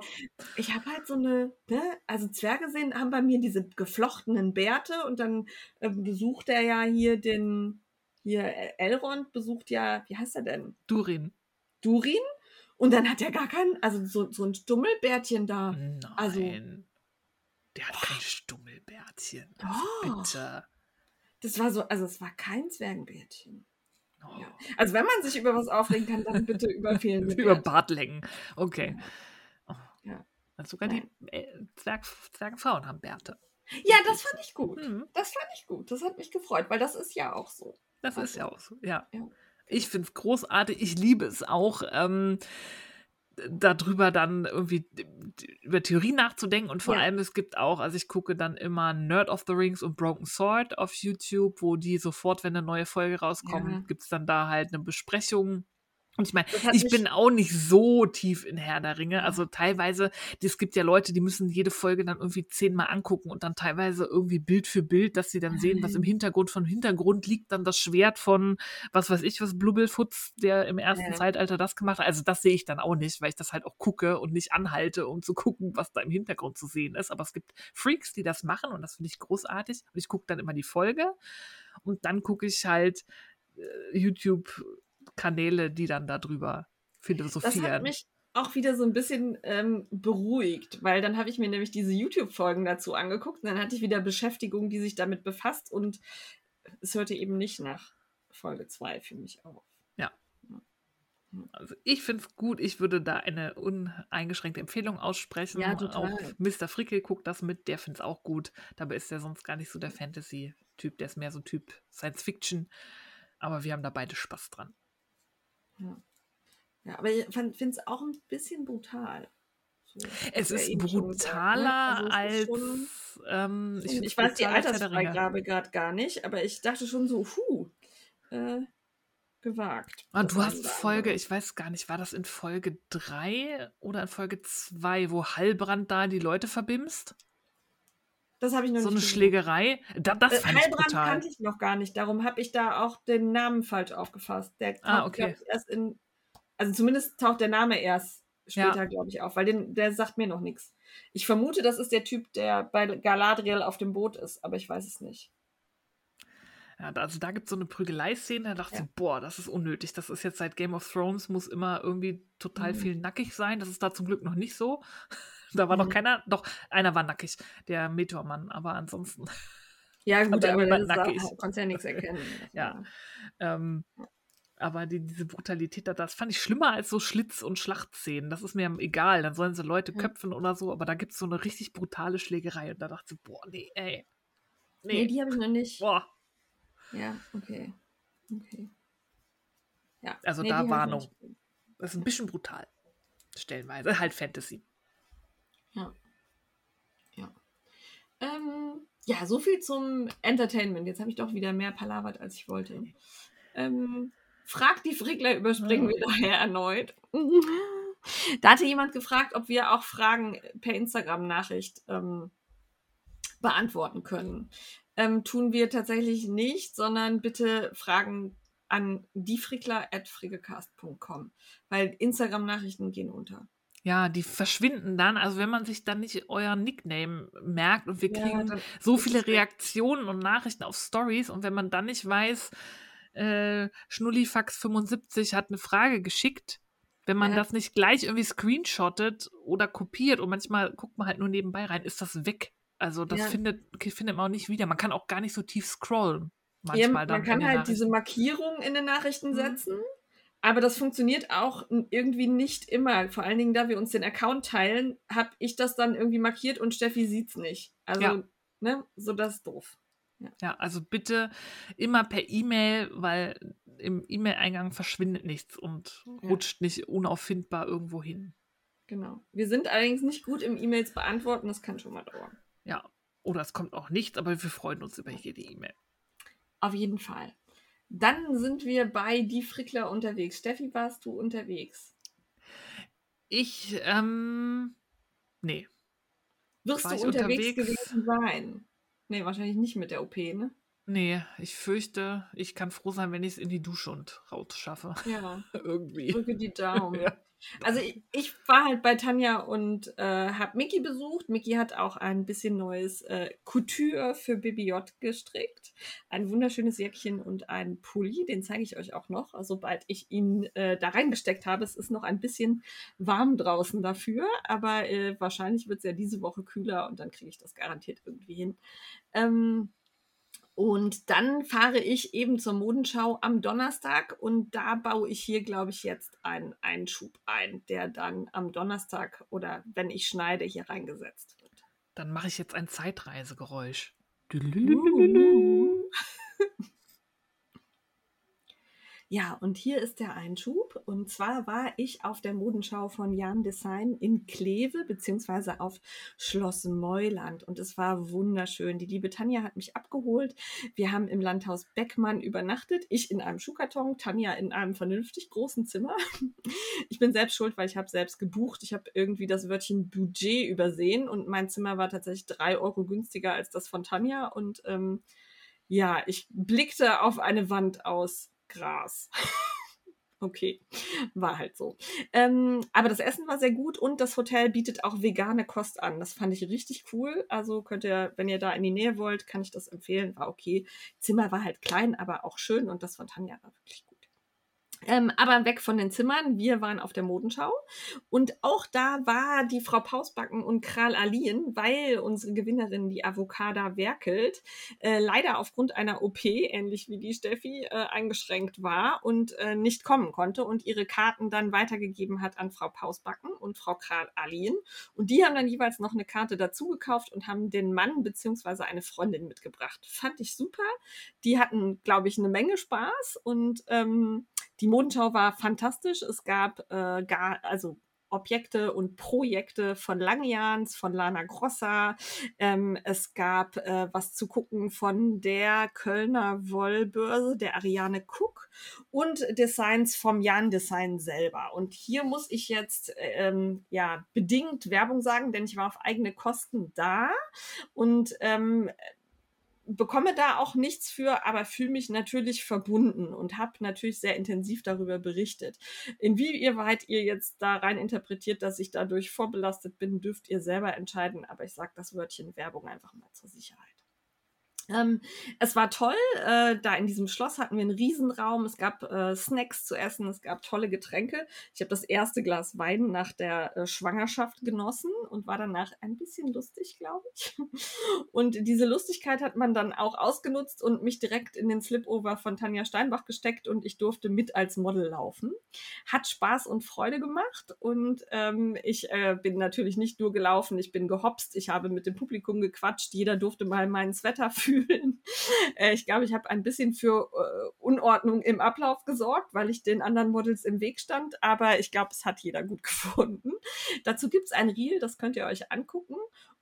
ich- ich habe halt so eine, ne, also Zwerge sehen, haben bei mir diese geflochtenen Bärte und dann ähm, besucht er ja hier den, hier äh, Elrond besucht ja, wie heißt er denn? Durin. Durin? Und dann hat er gar keinen, also so, so ein Stummelbärtchen da. Nein. Also- Der hat kein Stummelbärtchen. Doch. Bitte. Das war so, also es war kein Zwergenbärtchen. Oh. Ja. Also wenn man sich über was aufregen kann, dann bitte *laughs* über fehlende Über. Bartlängen. Okay. Oh. Ja. Also sogar die äh, Zwerg, Zwergenfrauen haben Bärte. Ja, das fand ich gut. Hm, Das fand ich gut. Das hat mich gefreut, weil das ist ja auch so. das ist ja auch so. Ja. Ja. Ich finde es großartig. Ich liebe es auch. Ähm, darüber dann irgendwie über Theorie nachzudenken und vor Ja. allem es gibt auch, also ich gucke dann immer Nerd of the Rings und Broken Sword auf YouTube, wo die sofort, wenn eine neue Folge rauskommt, Ja. gibt es dann da halt eine Besprechung. Und ich meine, ich bin auch nicht so tief in Herr der Ringe. Also teilweise, es gibt ja Leute, die müssen jede Folge dann irgendwie zehnmal angucken und dann teilweise irgendwie Bild für Bild, dass sie dann sehen, was im. Hintergrund von Hintergrund liegt, dann das Schwert von, was weiß ich, was Blubbelfutz, der im ersten Ja. Zeitalter das gemacht hat. Also das sehe ich dann auch nicht, weil ich das halt auch gucke und nicht anhalte, um zu gucken, was da im Hintergrund zu sehen ist. Aber es gibt Freaks, die das machen und das finde ich großartig. Und ich gucke dann immer die Folge und dann gucke ich halt äh, YouTube-Kanäle, die dann darüber Das philosophieren. hat mich auch wieder so ein bisschen ähm, beruhigt, weil dann habe ich mir nämlich diese YouTube-Folgen dazu angeguckt und dann hatte ich wieder Beschäftigung, die sich damit befasst und es hörte eben nicht nach Folge 2 für mich auf. Also ich finde es gut. Ich würde da eine uneingeschränkte Empfehlung aussprechen. Ja, total. Auch Mr. Frickel guckt das mit, der findet es auch gut. Dabei ist er sonst gar nicht so der Fantasy-Typ. Der ist mehr so ein Typ Science-Fiction. Aber wir haben da beide Spaß dran. Ja, aber ich finde es auch ein bisschen brutal. So, Es ist ne? brutaler Also es ist als. schon- ähm, Ich, find's weiß die brutaler als. Altersfreigabe gerade gar nicht, aber ich dachte schon so, puh, äh, gewagt. Das du hast Folge, ich weiß gar nicht, war das in Folge 3 oder in Folge 2, wo Hallbrand da die Leute verbimst? Das habe ich noch So nicht eine gesehen. Schlägerei. Da, das Äh, fand ich Heilbrand brutal. kannte ich noch gar nicht, darum habe ich da auch den Namen falsch aufgefasst. Der Ah, taucht, okay. glaub ich, erst in, also zumindest taucht der Name erst Ja. später, glaube ich, auf, weil den, der sagt mir noch nichts. Ich vermute, das ist der Typ, der bei Galadriel auf dem Boot ist, aber ich weiß es nicht. Ja, also da gibt es so eine Prügelei-Szene, da dachte Ja. ich, boah, das ist unnötig. Das ist jetzt seit Game of Thrones, muss immer irgendwie total Mhm. viel nackig sein. Das ist da zum Glück noch nicht so. Da war noch Mhm. keiner, doch, einer war nackig, der Meteormann, aber ansonsten, *laughs* Ja, gut, da aber das nackig. konntest ja nichts *laughs* erkennen. Ja. ähm, aber die, diese Brutalität, da, das fand ich schlimmer als so Schlitz- und Schlachtszenen. Das ist mir egal, dann sollen sie Leute köpfen oder so, aber da gibt es so eine richtig brutale Schlägerei und da dachte ich, boah, nee, ey. Nee, Nee, die habe ich noch nicht. boah. Ja, okay. Okay. Ja. Also nee, da noch Warnung. Das ist ein bisschen brutal. Stellenweise, halt Fantasy. Ja. Ja. Ähm, ja, so viel zum Entertainment. Jetzt habe ich doch wieder mehr palavert, als ich wollte. Ähm, fragt die Frickler überspringen Ja. wir daher erneut. *laughs* Da hatte jemand gefragt, ob wir auch Fragen per Instagram-Nachricht ähm, beantworten können. Ähm, tun wir tatsächlich nicht, sondern bitte Fragen an diefrickler.friggecast.com, weil Instagram-Nachrichten gehen unter. Ja, die verschwinden dann. Also wenn man sich dann nicht euer Nickname merkt und wir Ja, kriegen dann so viele. Reaktionen und Nachrichten auf Stories und wenn man dann nicht weiß, äh, Schnullifax75 hat eine Frage geschickt, wenn man Ja. das nicht gleich irgendwie screenshottet oder kopiert und manchmal guckt man halt nur nebenbei rein, ist das weg. Also das Ja. findet, findet man auch nicht wieder. Man kann auch gar nicht so tief scrollen. Ja, Manchmal dann man kann in den halt diese. Markierung in den Nachrichten Mhm. Aber das funktioniert auch irgendwie nicht immer. Vor allen Dingen, da wir uns den Account teilen, habe ich das dann irgendwie markiert und Steffi sieht's nicht. Also, Ja. ne, so das ist doof. Ja, also bitte immer per E-Mail, weil im E-Mail-Eingang verschwindet nichts und Ja. rutscht nicht unauffindbar irgendwo hin. Genau. Wir sind allerdings nicht gut im E-Mails beantworten, das kann schon mal dauern. Ja. Oder es kommt auch nichts, aber wir freuen uns über jede E-Mail. Auf jeden Fall. Dann sind wir bei Die Frickler unterwegs. Steffi, warst du unterwegs? Ich, ähm, nee. Wirst War du unterwegs, unterwegs? gewesen sein? Nee, wahrscheinlich nicht mit der OP, ne? Nee, ich fürchte, ich kann froh sein, wenn ich es in die Dusche und raus schaffe. Ja, *laughs* Irgendwie. drücke die Daumen. *laughs* Ja. Also ich, ich war halt bei Tanja und äh, habe Miki besucht. Miki hat auch ein bisschen neues äh, Couture für BBJ gestrickt. Ein wunderschönes Jäckchen und ein Pulli. Den zeige ich euch auch noch, also sobald ich ihn äh, da reingesteckt habe. Es ist noch ein bisschen warm draußen dafür, aber äh, wahrscheinlich wird es ja diese Woche kühler und dann kriege ich das garantiert irgendwie hin. Ähm, und dann fahre ich eben zur Modenschau am Donnerstag und da baue ich hier, glaube ich, jetzt einen Einschub ein, der dann am Donnerstag oder wenn ich schneide, hier reingesetzt wird. Dann mache ich jetzt ein Zeitreisegeräusch. *laughs* Ja, und hier ist der Einschub. Und zwar war ich auf der Modenschau von Jan Design in Kleve, beziehungsweise auf Schloss Meuland. Und es war wunderschön. Die liebe Tanja hat mich abgeholt. Wir haben im Landhaus Beckmann übernachtet. Ich in einem Schuhkarton, Tanja in einem vernünftig großen Zimmer. Ich bin selbst schuld, weil ich habe selbst gebucht. Ich habe irgendwie das Wörtchen Budget übersehen und mein Zimmer war tatsächlich drei Euro günstiger als das von Tanja. Und ähm, ja, ich blickte auf eine Wand aus Gras. *laughs* okay, war halt so. Ähm, aber das Essen war sehr gut und das Hotel bietet auch vegane Kost an. Das fand ich richtig cool. Also könnt ihr, wenn ihr da in die Nähe wollt, kann ich das empfehlen. War okay. Zimmer war halt klein, aber auch schön und das von Tanja war wirklich. Ähm, aber weg von den Zimmern, wir waren auf der Modenschau und auch da war die Frau Pausbacken und Kral Alien, weil unsere Gewinnerin, die Avocada werkelt, äh, leider aufgrund einer OP, ähnlich wie die Steffi, äh, eingeschränkt war und äh, nicht kommen konnte und ihre Karten dann weitergegeben hat an Frau Pausbacken und Frau Kral Alien. Und die haben dann jeweils noch eine Karte dazu gekauft und haben den Mann beziehungsweise eine Freundin mitgebracht. Fand ich super. Die hatten, glaube ich, eine Menge Spaß und ähm, die Modenschau war fantastisch. Es gab äh, gar, also Objekte und Projekte von Langjans, von Lana Grossa. Ähm, es gab äh, was zu gucken von der Kölner Wollbörse, der Ariane Cook und Designs vom Jan Design selber. Und hier muss ich jetzt ähm, ja bedingt Werbung sagen, denn ich war auf eigene Kosten da und ähm, bekomme da auch nichts für, aber fühle mich natürlich verbunden und habe natürlich sehr intensiv darüber berichtet. Inwieweit ihr jetzt da rein interpretiert, dass ich dadurch vorbelastet bin, dürft ihr selber entscheiden, aber ich sage das Wörtchen Werbung einfach mal zur Sicherheit. Ähm, es war toll. Äh, da in diesem Schloss hatten wir einen Riesenraum. Es gab äh, Snacks zu essen, es gab tolle Getränke. Ich habe das erste Glas Wein nach der äh, Schwangerschaft genossen und war danach ein bisschen lustig, glaube ich. *laughs* Und diese Lustigkeit hat man dann auch ausgenutzt und mich direkt in den Slipover von Tanja Steinbach gesteckt und ich durfte mit als Model laufen. Hat Spaß und Freude gemacht und ähm, ich äh, bin natürlich nicht nur gelaufen, ich bin gehopst, ich habe mit dem Publikum gequatscht, jeder durfte mal meinen Sweater *laughs* fühlen fühlen. *laughs* Äh, ich glaube, ich habe ein bisschen für äh, Unordnung im Ablauf gesorgt, weil ich den anderen Models im Weg stand. Aber ich glaube, es hat jeder gut *laughs* gefunden. Dazu gibt es ein Reel, das könnt ihr euch angucken.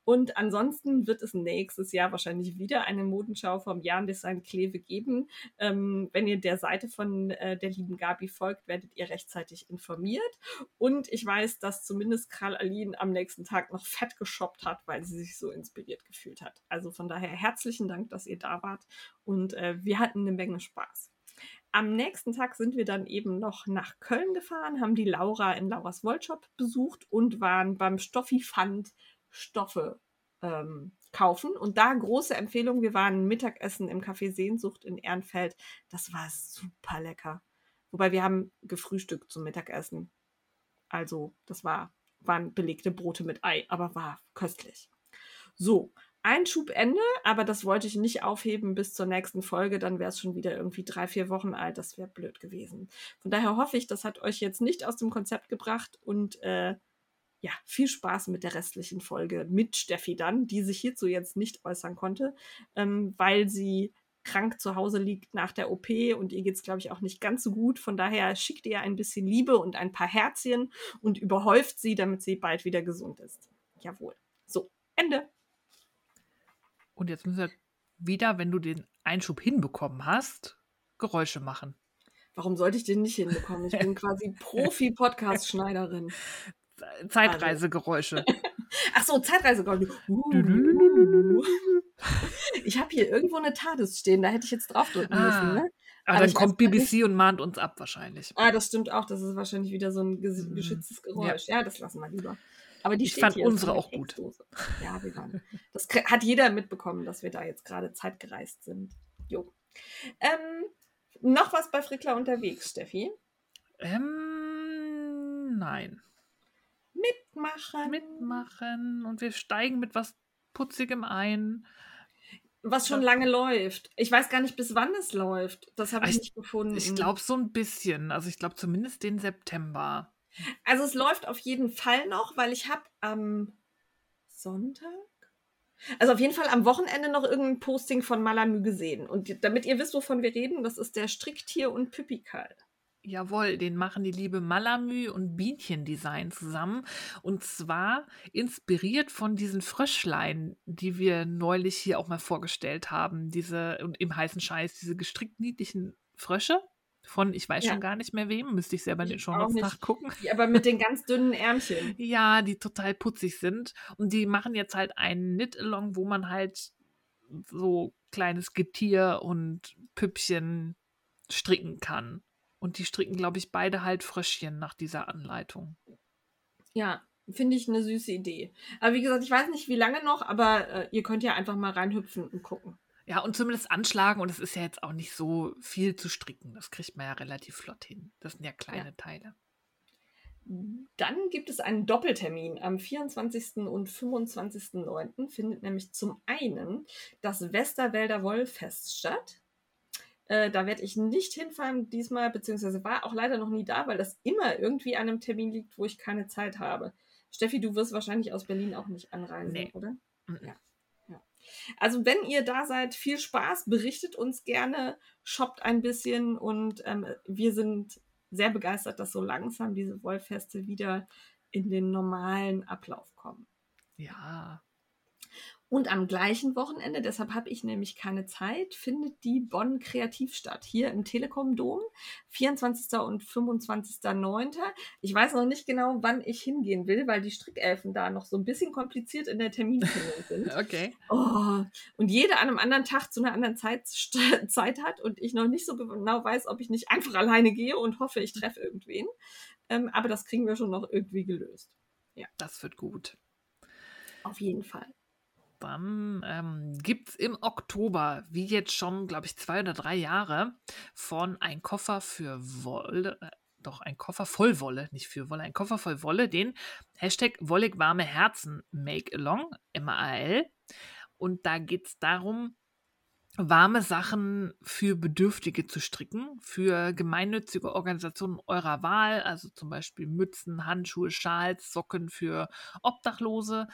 Und ansonsten wird es nächstes Jahr wahrscheinlich wieder eine Modenschau vom Jan Design Kleve geben. Ähm, wenn ihr der Seite von äh, der lieben Gabi folgt, werdet ihr rechtzeitig informiert. Und ich weiß, dass zumindest Kral Aline am nächsten Tag noch fett geshoppt hat, weil sie sich so inspiriert gefühlt hat. Also von daher herzlichen Dank, dass ihr da wart. Und äh, wir hatten eine Menge Spaß. Am nächsten Tag sind wir dann eben noch nach Köln gefahren, haben die Laura in Lauras Wollshop besucht und waren beim Stoffi Fund Stoffe ähm, kaufen. Und da große Empfehlung, wir waren Mittagessen im Café Sehnsucht in Ehrenfeld. Das war super lecker. Wobei wir haben gefrühstückt zum Mittagessen. Also, das war, waren belegte Brote mit Ei, aber war köstlich. So, Einschubende, aber das wollte ich nicht aufheben bis zur nächsten Folge, dann wäre es schon wieder irgendwie drei, vier Wochen alt. Das wäre blöd gewesen. Von daher hoffe ich, das hat euch jetzt nicht aus dem Konzept gebracht und äh, ja, viel Spaß mit der restlichen Folge mit Steffi dann, die sich hierzu jetzt nicht äußern konnte, ähm, weil sie krank zu Hause liegt nach der OP und ihr geht es, glaube ich, auch nicht ganz so gut. Von daher schickt ihr ein bisschen Liebe und ein paar Herzchen und überhäuft sie, damit sie bald wieder gesund ist. Jawohl. So, Ende. Und jetzt müssen wir wieder, wenn du den Einschub hinbekommen hast, Geräusche machen. Warum sollte ich den nicht hinbekommen? Ich bin *laughs* quasi Profi-Podcast-Schneiderin. Zeitreisegeräusche. *laughs* Ach so, Zeitreisegeräusche. Uh. Ich habe hier irgendwo eine TARDIS stehen, da hätte ich jetzt draufdrücken Ah. müssen. Ne? Aber Aber dann kommt nicht- BBC und mahnt uns ab wahrscheinlich. Ah, das stimmt auch. Das ist wahrscheinlich wieder so ein Mhm. geschütztes Geräusch. Ja. das lassen wir lieber. Aber die Ich fand hier, unsere auch gut. Ja, wir waren. Das hat jeder mitbekommen, dass wir da jetzt gerade zeitgereist sind. Jo. Ähm, noch was bei Frickler unterwegs, Steffi? Ähm, nein. Mitmachen. Mitmachen und wir steigen mit was Putzigem ein. Was schon lange läuft. Ich weiß gar nicht, bis wann es läuft. Das habe ich Ich- nicht gefunden. Ich glaube so ein bisschen. Also ich glaube zumindest den September. Also es läuft auf jeden Fall noch, weil ich habe am Sonntag, also auf jeden Fall am Wochenende noch irgendein Posting von Malamü gesehen. Und damit ihr wisst, wovon wir reden, das ist der Stricktier und Püppikal. Jawohl, den machen die liebe Malamü und Bienchen Design zusammen. Und zwar inspiriert von diesen Fröschlein, die wir neulich hier auch mal vorgestellt haben. Diese, und im heißen Scheiß, diese gestrickt niedlichen Frösche. Von, ich weiß Ja. schon gar nicht mehr wem, müsste ich selber Ich auch nicht. nachgucken. Die aber mit den ganz dünnen Ärmchen. *laughs* Ja, die total putzig sind. Und die machen jetzt halt einen Knit-Along, wo man halt so kleines Getier und Püppchen stricken kann. Und die stricken, glaube ich, beide halt Fröschchen nach dieser Anleitung. Ja, finde ich eine süße Idee. Aber wie gesagt, ich weiß nicht, wie lange noch, aber äh, ihr könnt ja einfach mal reinhüpfen und gucken. Ja, und zumindest anschlagen. Und es ist ja jetzt auch nicht so viel zu stricken. Das kriegt man ja relativ flott hin. Das sind ja kleine Teile. Dann gibt es einen Doppeltermin. Am 24. und 25.09. findet nämlich zum einen das Westerwälder Wollfest statt. Äh, da werde ich nicht hinfahren diesmal, beziehungsweise war auch leider noch nie da, weil das immer irgendwie an einem Termin liegt, wo ich keine Zeit habe. Steffi, du wirst wahrscheinlich aus Berlin auch nicht anreisen, Nee. oder? Mhm. Ja. Ja. Also wenn ihr da seid, viel Spaß, berichtet uns gerne, shoppt ein bisschen und ähm, wir sind sehr begeistert, dass so langsam diese Wollfeste wieder in den normalen Ablauf kommen. Ja. Und am gleichen Wochenende, deshalb habe ich nämlich keine Zeit, findet die Bonn Kreativ statt. Hier im Telekom-Dom, 24. und 25.09. Ich weiß noch nicht genau, wann ich hingehen will, weil die Strickelfen da noch so ein bisschen kompliziert in der Terminfindung *laughs* sind. Okay. Oh, und jeder an einem anderen Tag zu einer anderen Zeit, *laughs* Zeit hat und ich noch nicht so genau weiß, ob ich nicht einfach alleine gehe und hoffe, ich treffe irgendwen. Ähm, aber das kriegen wir schon noch irgendwie gelöst. Das wird gut. Auf jeden Fall. Dann ähm, gibt es im Oktober, wie jetzt schon, glaube ich, zwei oder drei Jahre, von ein Koffer für Wolle, äh, doch ein Koffer voll Wolle, nicht für Wolle, ein Koffer voll Wolle, den Hashtag Wollig warme Herzen Make Along, M-A-L. Und da geht es darum, warme Sachen für Bedürftige zu stricken, für gemeinnützige Organisationen eurer Wahl, also zum Beispiel Mützen, Handschuhe, Schals, Socken für Obdachlose.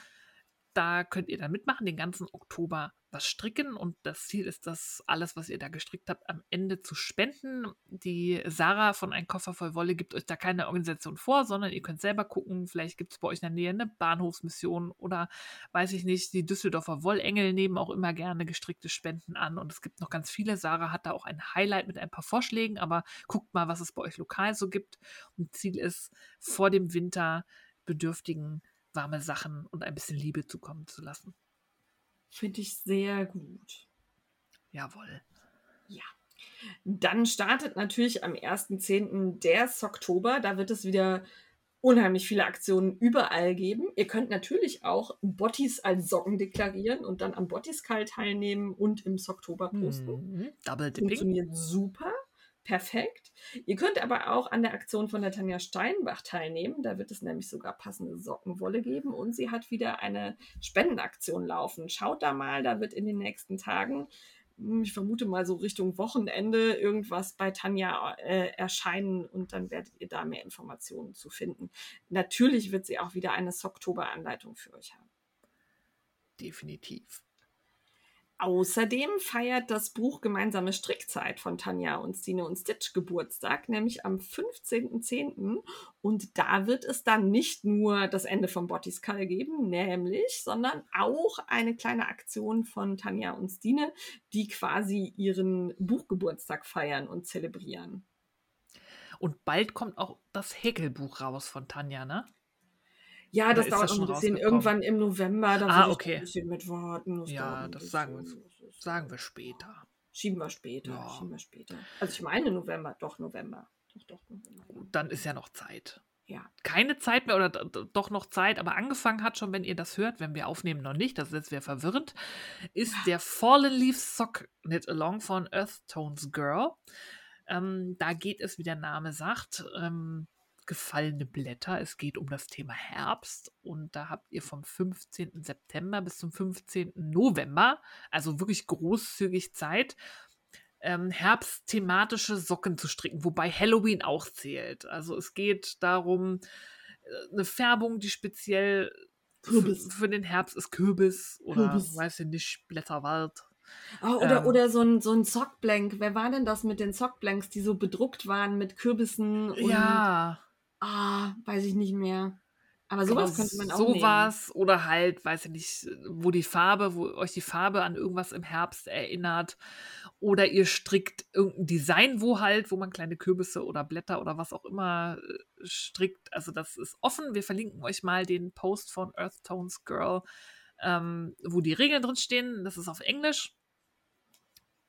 Da könnt ihr dann mitmachen, den ganzen Oktober was stricken und das Ziel ist, das alles, was ihr da gestrickt habt, am Ende zu spenden. Die Sarah von Ein Koffer voll Wolle gibt euch da keine Organisation vor, sondern ihr könnt selber gucken. Vielleicht gibt es bei euch in der Nähe eine Bahnhofsmission oder weiß ich nicht, die Düsseldorfer Wollengel nehmen auch immer gerne gestrickte Spenden an und es gibt noch ganz viele. Sarah hat da auch ein Highlight mit ein paar Vorschlägen, aber guckt mal, was es bei euch lokal so gibt. Und Ziel ist, vor dem Winter Bedürftigen warme Sachen und ein bisschen Liebe zukommen zu lassen. Finde ich sehr gut. Jawohl. Dann startet natürlich am 1.10. der Oktober. Da wird es wieder unheimlich viele Aktionen überall geben. Ihr könnt natürlich auch Bottis als Socken deklarieren und dann am Bottiskal teilnehmen und im Oktober posten. Mhm. Double Dipping. Funktioniert super. Perfekt. Ihr könnt aber auch an der Aktion von der Tanja Steinbach teilnehmen. Da wird es nämlich sogar passende Sockenwolle geben und sie hat wieder eine Spendenaktion laufen. Schaut da mal, da wird in den nächsten Tagen, hm, ich vermute mal so Richtung Wochenende, irgendwas bei Tanja äh, erscheinen und dann werdet ihr da mehr Informationen zu finden. Natürlich wird sie auch wieder eine Socktober-Anleitung für euch haben. Definitiv. Außerdem feiert das Buch Gemeinsame Strickzeit von Tanja und Stine und Stitch Geburtstag, nämlich am 15.10. Und da wird es dann nicht nur das Ende von Bottis Call geben, nämlich, sondern auch eine kleine Aktion von Tanja und Stine, die quasi ihren Buchgeburtstag feiern und zelebrieren. Und bald kommt auch das Häkelbuch raus von Tanja, ne? Ja, das dauert das noch ein bisschen. Irgendwann im November, da Ah, okay. ein bisschen mit warten. Das dauert Ja, das sagen wir, sagen wir später. Schieben wir später, Ja. schieben wir später. Also ich meine November, doch November. Doch, doch, November. Dann ist ja noch Zeit. Ja. Keine Zeit mehr oder doch noch Zeit, aber angefangen hat schon, wenn ihr das hört, wenn wir aufnehmen, noch nicht, das ist jetzt wieder verwirrend, ist der Fallen Leaf Sock Knit Along von Earth Tones Girl. Ähm, da geht es, wie der Name sagt, ähm, gefallene Blätter. Es geht um das Thema Herbst und da habt ihr vom 15. September bis zum 15. November, also wirklich großzügig Zeit, ähm, herbstthematische Socken zu stricken, wobei Halloween auch zählt. Also es geht darum, äh, eine Färbung, die speziell für den Herbst ist Kürbis oder Kürbis. weiß ich nicht, Blätterwald. Oh, oder, Ähm. oder so ein, so ein Sockblank. Wer war denn das mit den Sockblanks, die so bedruckt waren mit Kürbissen und Ja, ah, weiß ich nicht mehr. Aber sowas genau, könnte man auch nehmen. sowas oder halt, weiß ich nicht, wo die Farbe, wo euch die Farbe an irgendwas im Herbst erinnert. Oder ihr strickt irgendein Design, wo halt, wo man kleine Kürbisse oder Blätter oder was auch immer äh, strickt. Also das ist offen. Wir verlinken euch mal den Post von Earth Tones Girl, ähm, wo die Regeln drin stehen. Das ist auf Englisch.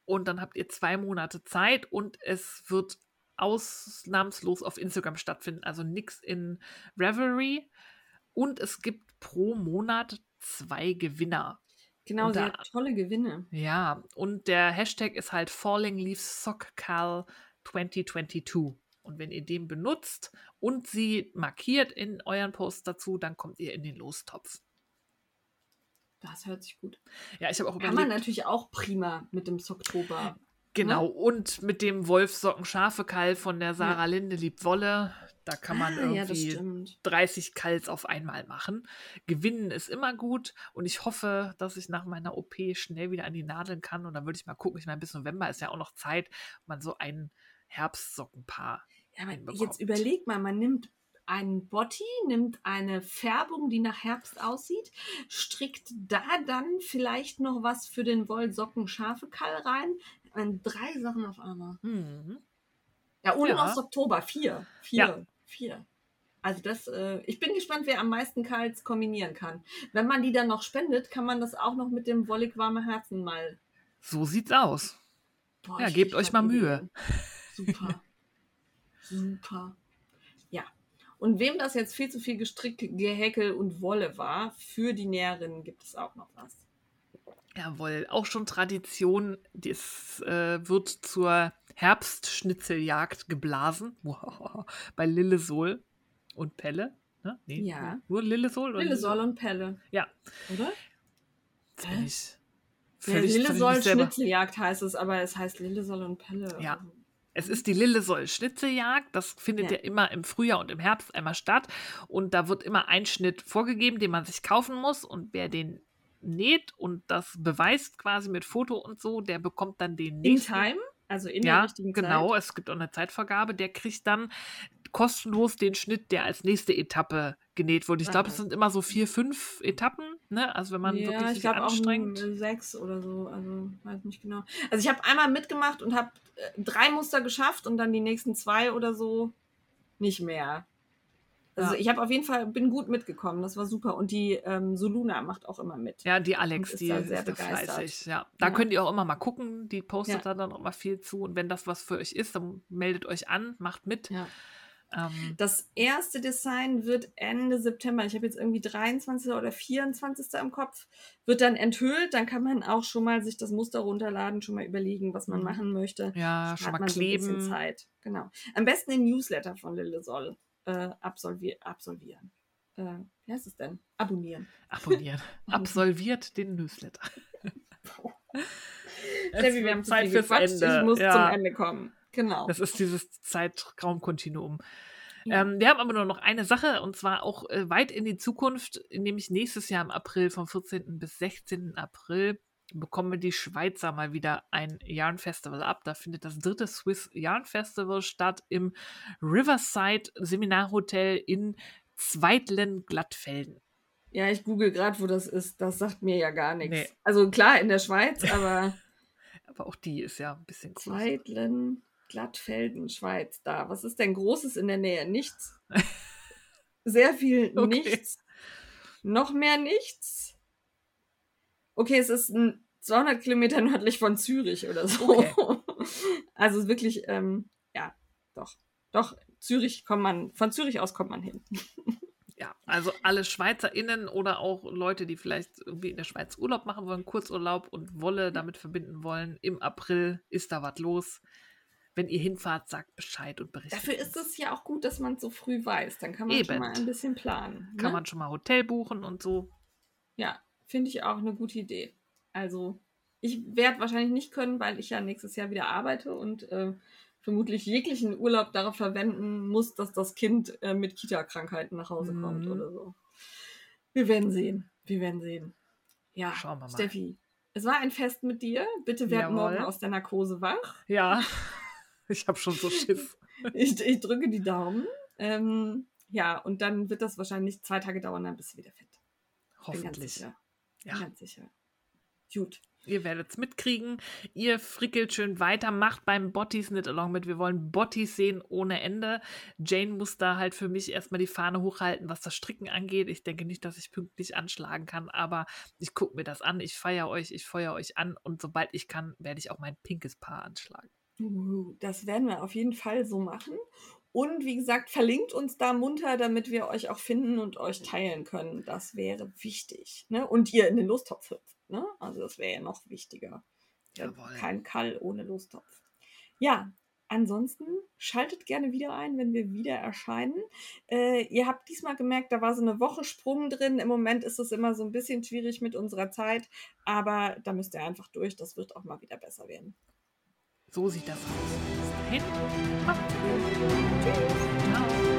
Und dann habt ihr zwei Monate Zeit und es wird ausnahmslos auf Instagram stattfinden. Also nichts in Reverie. Und es gibt pro Monat zwei Gewinner. Genau, Und da- hat tolle Gewinne. Ja, und der Hashtag ist halt Falling Leaves Sock Cal 2022. Und wenn ihr den benutzt und sie markiert in euren Post dazu, dann kommt ihr in den Lostopf. Das hört sich gut. Ja, ich habe auch Kann man überlegt, natürlich auch prima mit dem Socktober. Genau, und mit dem Wolfsocken Schafe Kall von der Sarah Linde liebt Wolle, da kann man Ah, ja, irgendwie stimmt. 30 Kals auf einmal machen. Gewinnen ist immer gut und ich hoffe, dass ich nach meiner OP schnell wieder an die Nadeln kann und dann würde ich mal gucken. Ich meine, bis November ist ja auch noch Zeit, man so ein Herbstsockenpaar. Ja, aber hinbekommt. jetzt überleg mal, man nimmt einen Botti, nimmt eine Färbung, die nach Herbst aussieht, strickt da dann vielleicht noch was für den Wollsocken Schafekall rein. Und drei Sachen auf einmal. Mhm. Ja, und Ja. noch Oktober. Vier. Vier. Ja. Vier. Also das, äh, ich bin gespannt, wer am meisten Kals kombinieren kann. Wenn man die dann noch spendet, kann man das auch noch mit dem wollig warme Herzen mal. So sieht's aus. Boah, Ja, gebt euch mal Ideen. Super. *laughs* Super. Ja. Und wem das jetzt viel zu viel Gestrick, Gehäkel und Wolle war, für die Näherinnen gibt es auch noch was. Jawohl, auch schon Tradition. Das äh, wird zur Herbstschnitzeljagd geblasen. *laughs* Wow. Bei Lillesol und Pelle. Ne? Nee, Ja. Nur Lillesol? oder Lille Soll und Pelle. Ja. Oder? Ja, völlig, völlig nicht selber. Schnitzeljagd heißt es, aber es heißt Lille Soll und Pelle. Ja. Es ist die Lillesoll-Schnitzeljagd. Das findet Ja. ja immer im Frühjahr und im Herbst einmal statt. Und da wird immer ein Schnitt vorgegeben, den man sich kaufen muss. Und wer den näht und das beweist quasi mit Foto und so, der bekommt dann den In nächsten. Time, also in der ja, richtigen genau. Zeit. Es gibt auch eine Zeitvergabe. Der kriegt dann kostenlos den Schnitt, der als nächste Etappe genäht wurde. Ich glaube, es sind immer so vier, fünf Etappen. Ne? Also wenn man ja, wirklich ich sich glaube auch anstrengt. um, sechs oder so, also weiß nicht genau. Also ich habe einmal mitgemacht und habe äh, drei Muster geschafft und dann die nächsten zwei oder so nicht mehr. Also Ja. ich habe auf jeden Fall, bin gut mitgekommen, das war super. Und die ähm, Soluna macht auch immer mit. Ja, die Alex, ist die da ist sehr begeistert. fleißig. Ja. Da Ja. könnt ihr auch immer mal gucken. Die postet Ja. da dann auch mal viel zu. Und wenn das was für euch ist, dann meldet euch an, macht mit. Ja. Ähm, Das erste Design wird Ende September, ich habe jetzt irgendwie 23. oder 24. im Kopf, wird dann enthüllt. Dann kann man auch schon mal sich das Muster runterladen, schon mal überlegen, was man Mhm. machen möchte. ja, Spart schon mal man so ein bisschen kleben. Zeit. Genau. Am besten den Newsletter von Lille Soll äh, absolvi absolvieren. Äh, wie heißt es denn? Abonnieren. Abonnieren. *laughs* Absolviert den Newsletter. *laughs* Steffi, wir haben Zeit fürs. Ende. Ich muss Ja. zum Ende kommen. Genau. Das ist dieses Zeitraumkontinuum. Ja. Ähm, wir haben aber nur noch eine Sache und zwar auch äh, weit in die Zukunft, nämlich nächstes Jahr im April, vom 14. bis 16. April, bekommen die Schweizer mal wieder ein Yarn Festival ab. Da findet das dritte Swiss Yarn Festival statt im Riverside Seminarhotel in Zweitlen-Glattfelden. Ja, ich google gerade, wo das ist. Das sagt mir ja gar nichts. Nee. Also klar, in der Schweiz, *laughs* aber. aber auch die ist ja ein bisschen groß. Zweitlen, Glattfelden, Schweiz. Da. Was ist denn Großes in der Nähe? Nichts. *laughs* Sehr viel okay. nichts. Noch mehr nichts. Okay, es ist ein 200 Kilometer nördlich von Zürich oder so. Okay. *laughs* Also wirklich, ähm, ja, doch. Doch, Zürich kommt man, von Zürich aus kommt man hin. *laughs* Ja, also alle SchweizerInnen oder auch Leute, die vielleicht irgendwie in der Schweiz Urlaub machen wollen, Kurzurlaub und Wolle damit verbinden wollen. Im April ist da was los. Wenn ihr hinfahrt, sagt Bescheid und berichtet. Dafür ist es ja auch gut, dass man es so früh weiß. Dann kann man Eben. schon mal ein bisschen planen. Ne? Kann man schon mal Hotel buchen und so. Ja, finde ich auch eine gute Idee. Also, ich werde wahrscheinlich nicht können, weil ich ja nächstes Jahr wieder arbeite und äh, vermutlich jeglichen Urlaub darauf verwenden muss, dass das Kind äh, mit Kita-Krankheiten nach Hause kommt mhm. oder so. Wir werden sehen. Wir werden sehen. Ja, Schauen wir mal. Steffi, es war ein Fest mit dir. Bitte werd Jawohl. morgen aus der Narkose wach. Ja, *laughs* ich habe schon so Schiss. *laughs* ich, ich, drücke die Daumen. Ähm, ja, und dann wird das wahrscheinlich zwei Tage dauern, dann bist du wieder fit. Hoffentlich. Bin ganz sicher. Ja. Ganz sicher. Gut. Ihr werdet es mitkriegen. Ihr frickelt schön weiter, macht beim Botties nicht along mit. Wir wollen Botties sehen ohne Ende. Jane muss da halt für mich erstmal die Fahne hochhalten, was das Stricken angeht. Ich denke nicht, dass ich pünktlich anschlagen kann, aber ich gucke mir das an. Ich feiere euch, ich feuer euch an und sobald ich kann, werde ich auch mein pinkes Paar anschlagen. Uh, das werden wir auf jeden Fall so machen. Und wie gesagt, verlinkt uns da munter, damit wir euch auch finden und euch teilen können. Das wäre wichtig. Ne? Und ihr in den Lostopf hüpft. Ne? Also das wäre ja noch wichtiger. Jawohl. Kein Kall ohne Lostopf. Ja, ansonsten schaltet gerne wieder ein, wenn wir wieder erscheinen. Äh, ihr habt diesmal gemerkt, da war so eine Woche Sprung drin. Im Moment ist es immer so ein bisschen schwierig mit unserer Zeit, aber da müsst ihr einfach durch. Das wird auch mal wieder besser werden. So sieht das aus. Bis dahin. Macht's gut.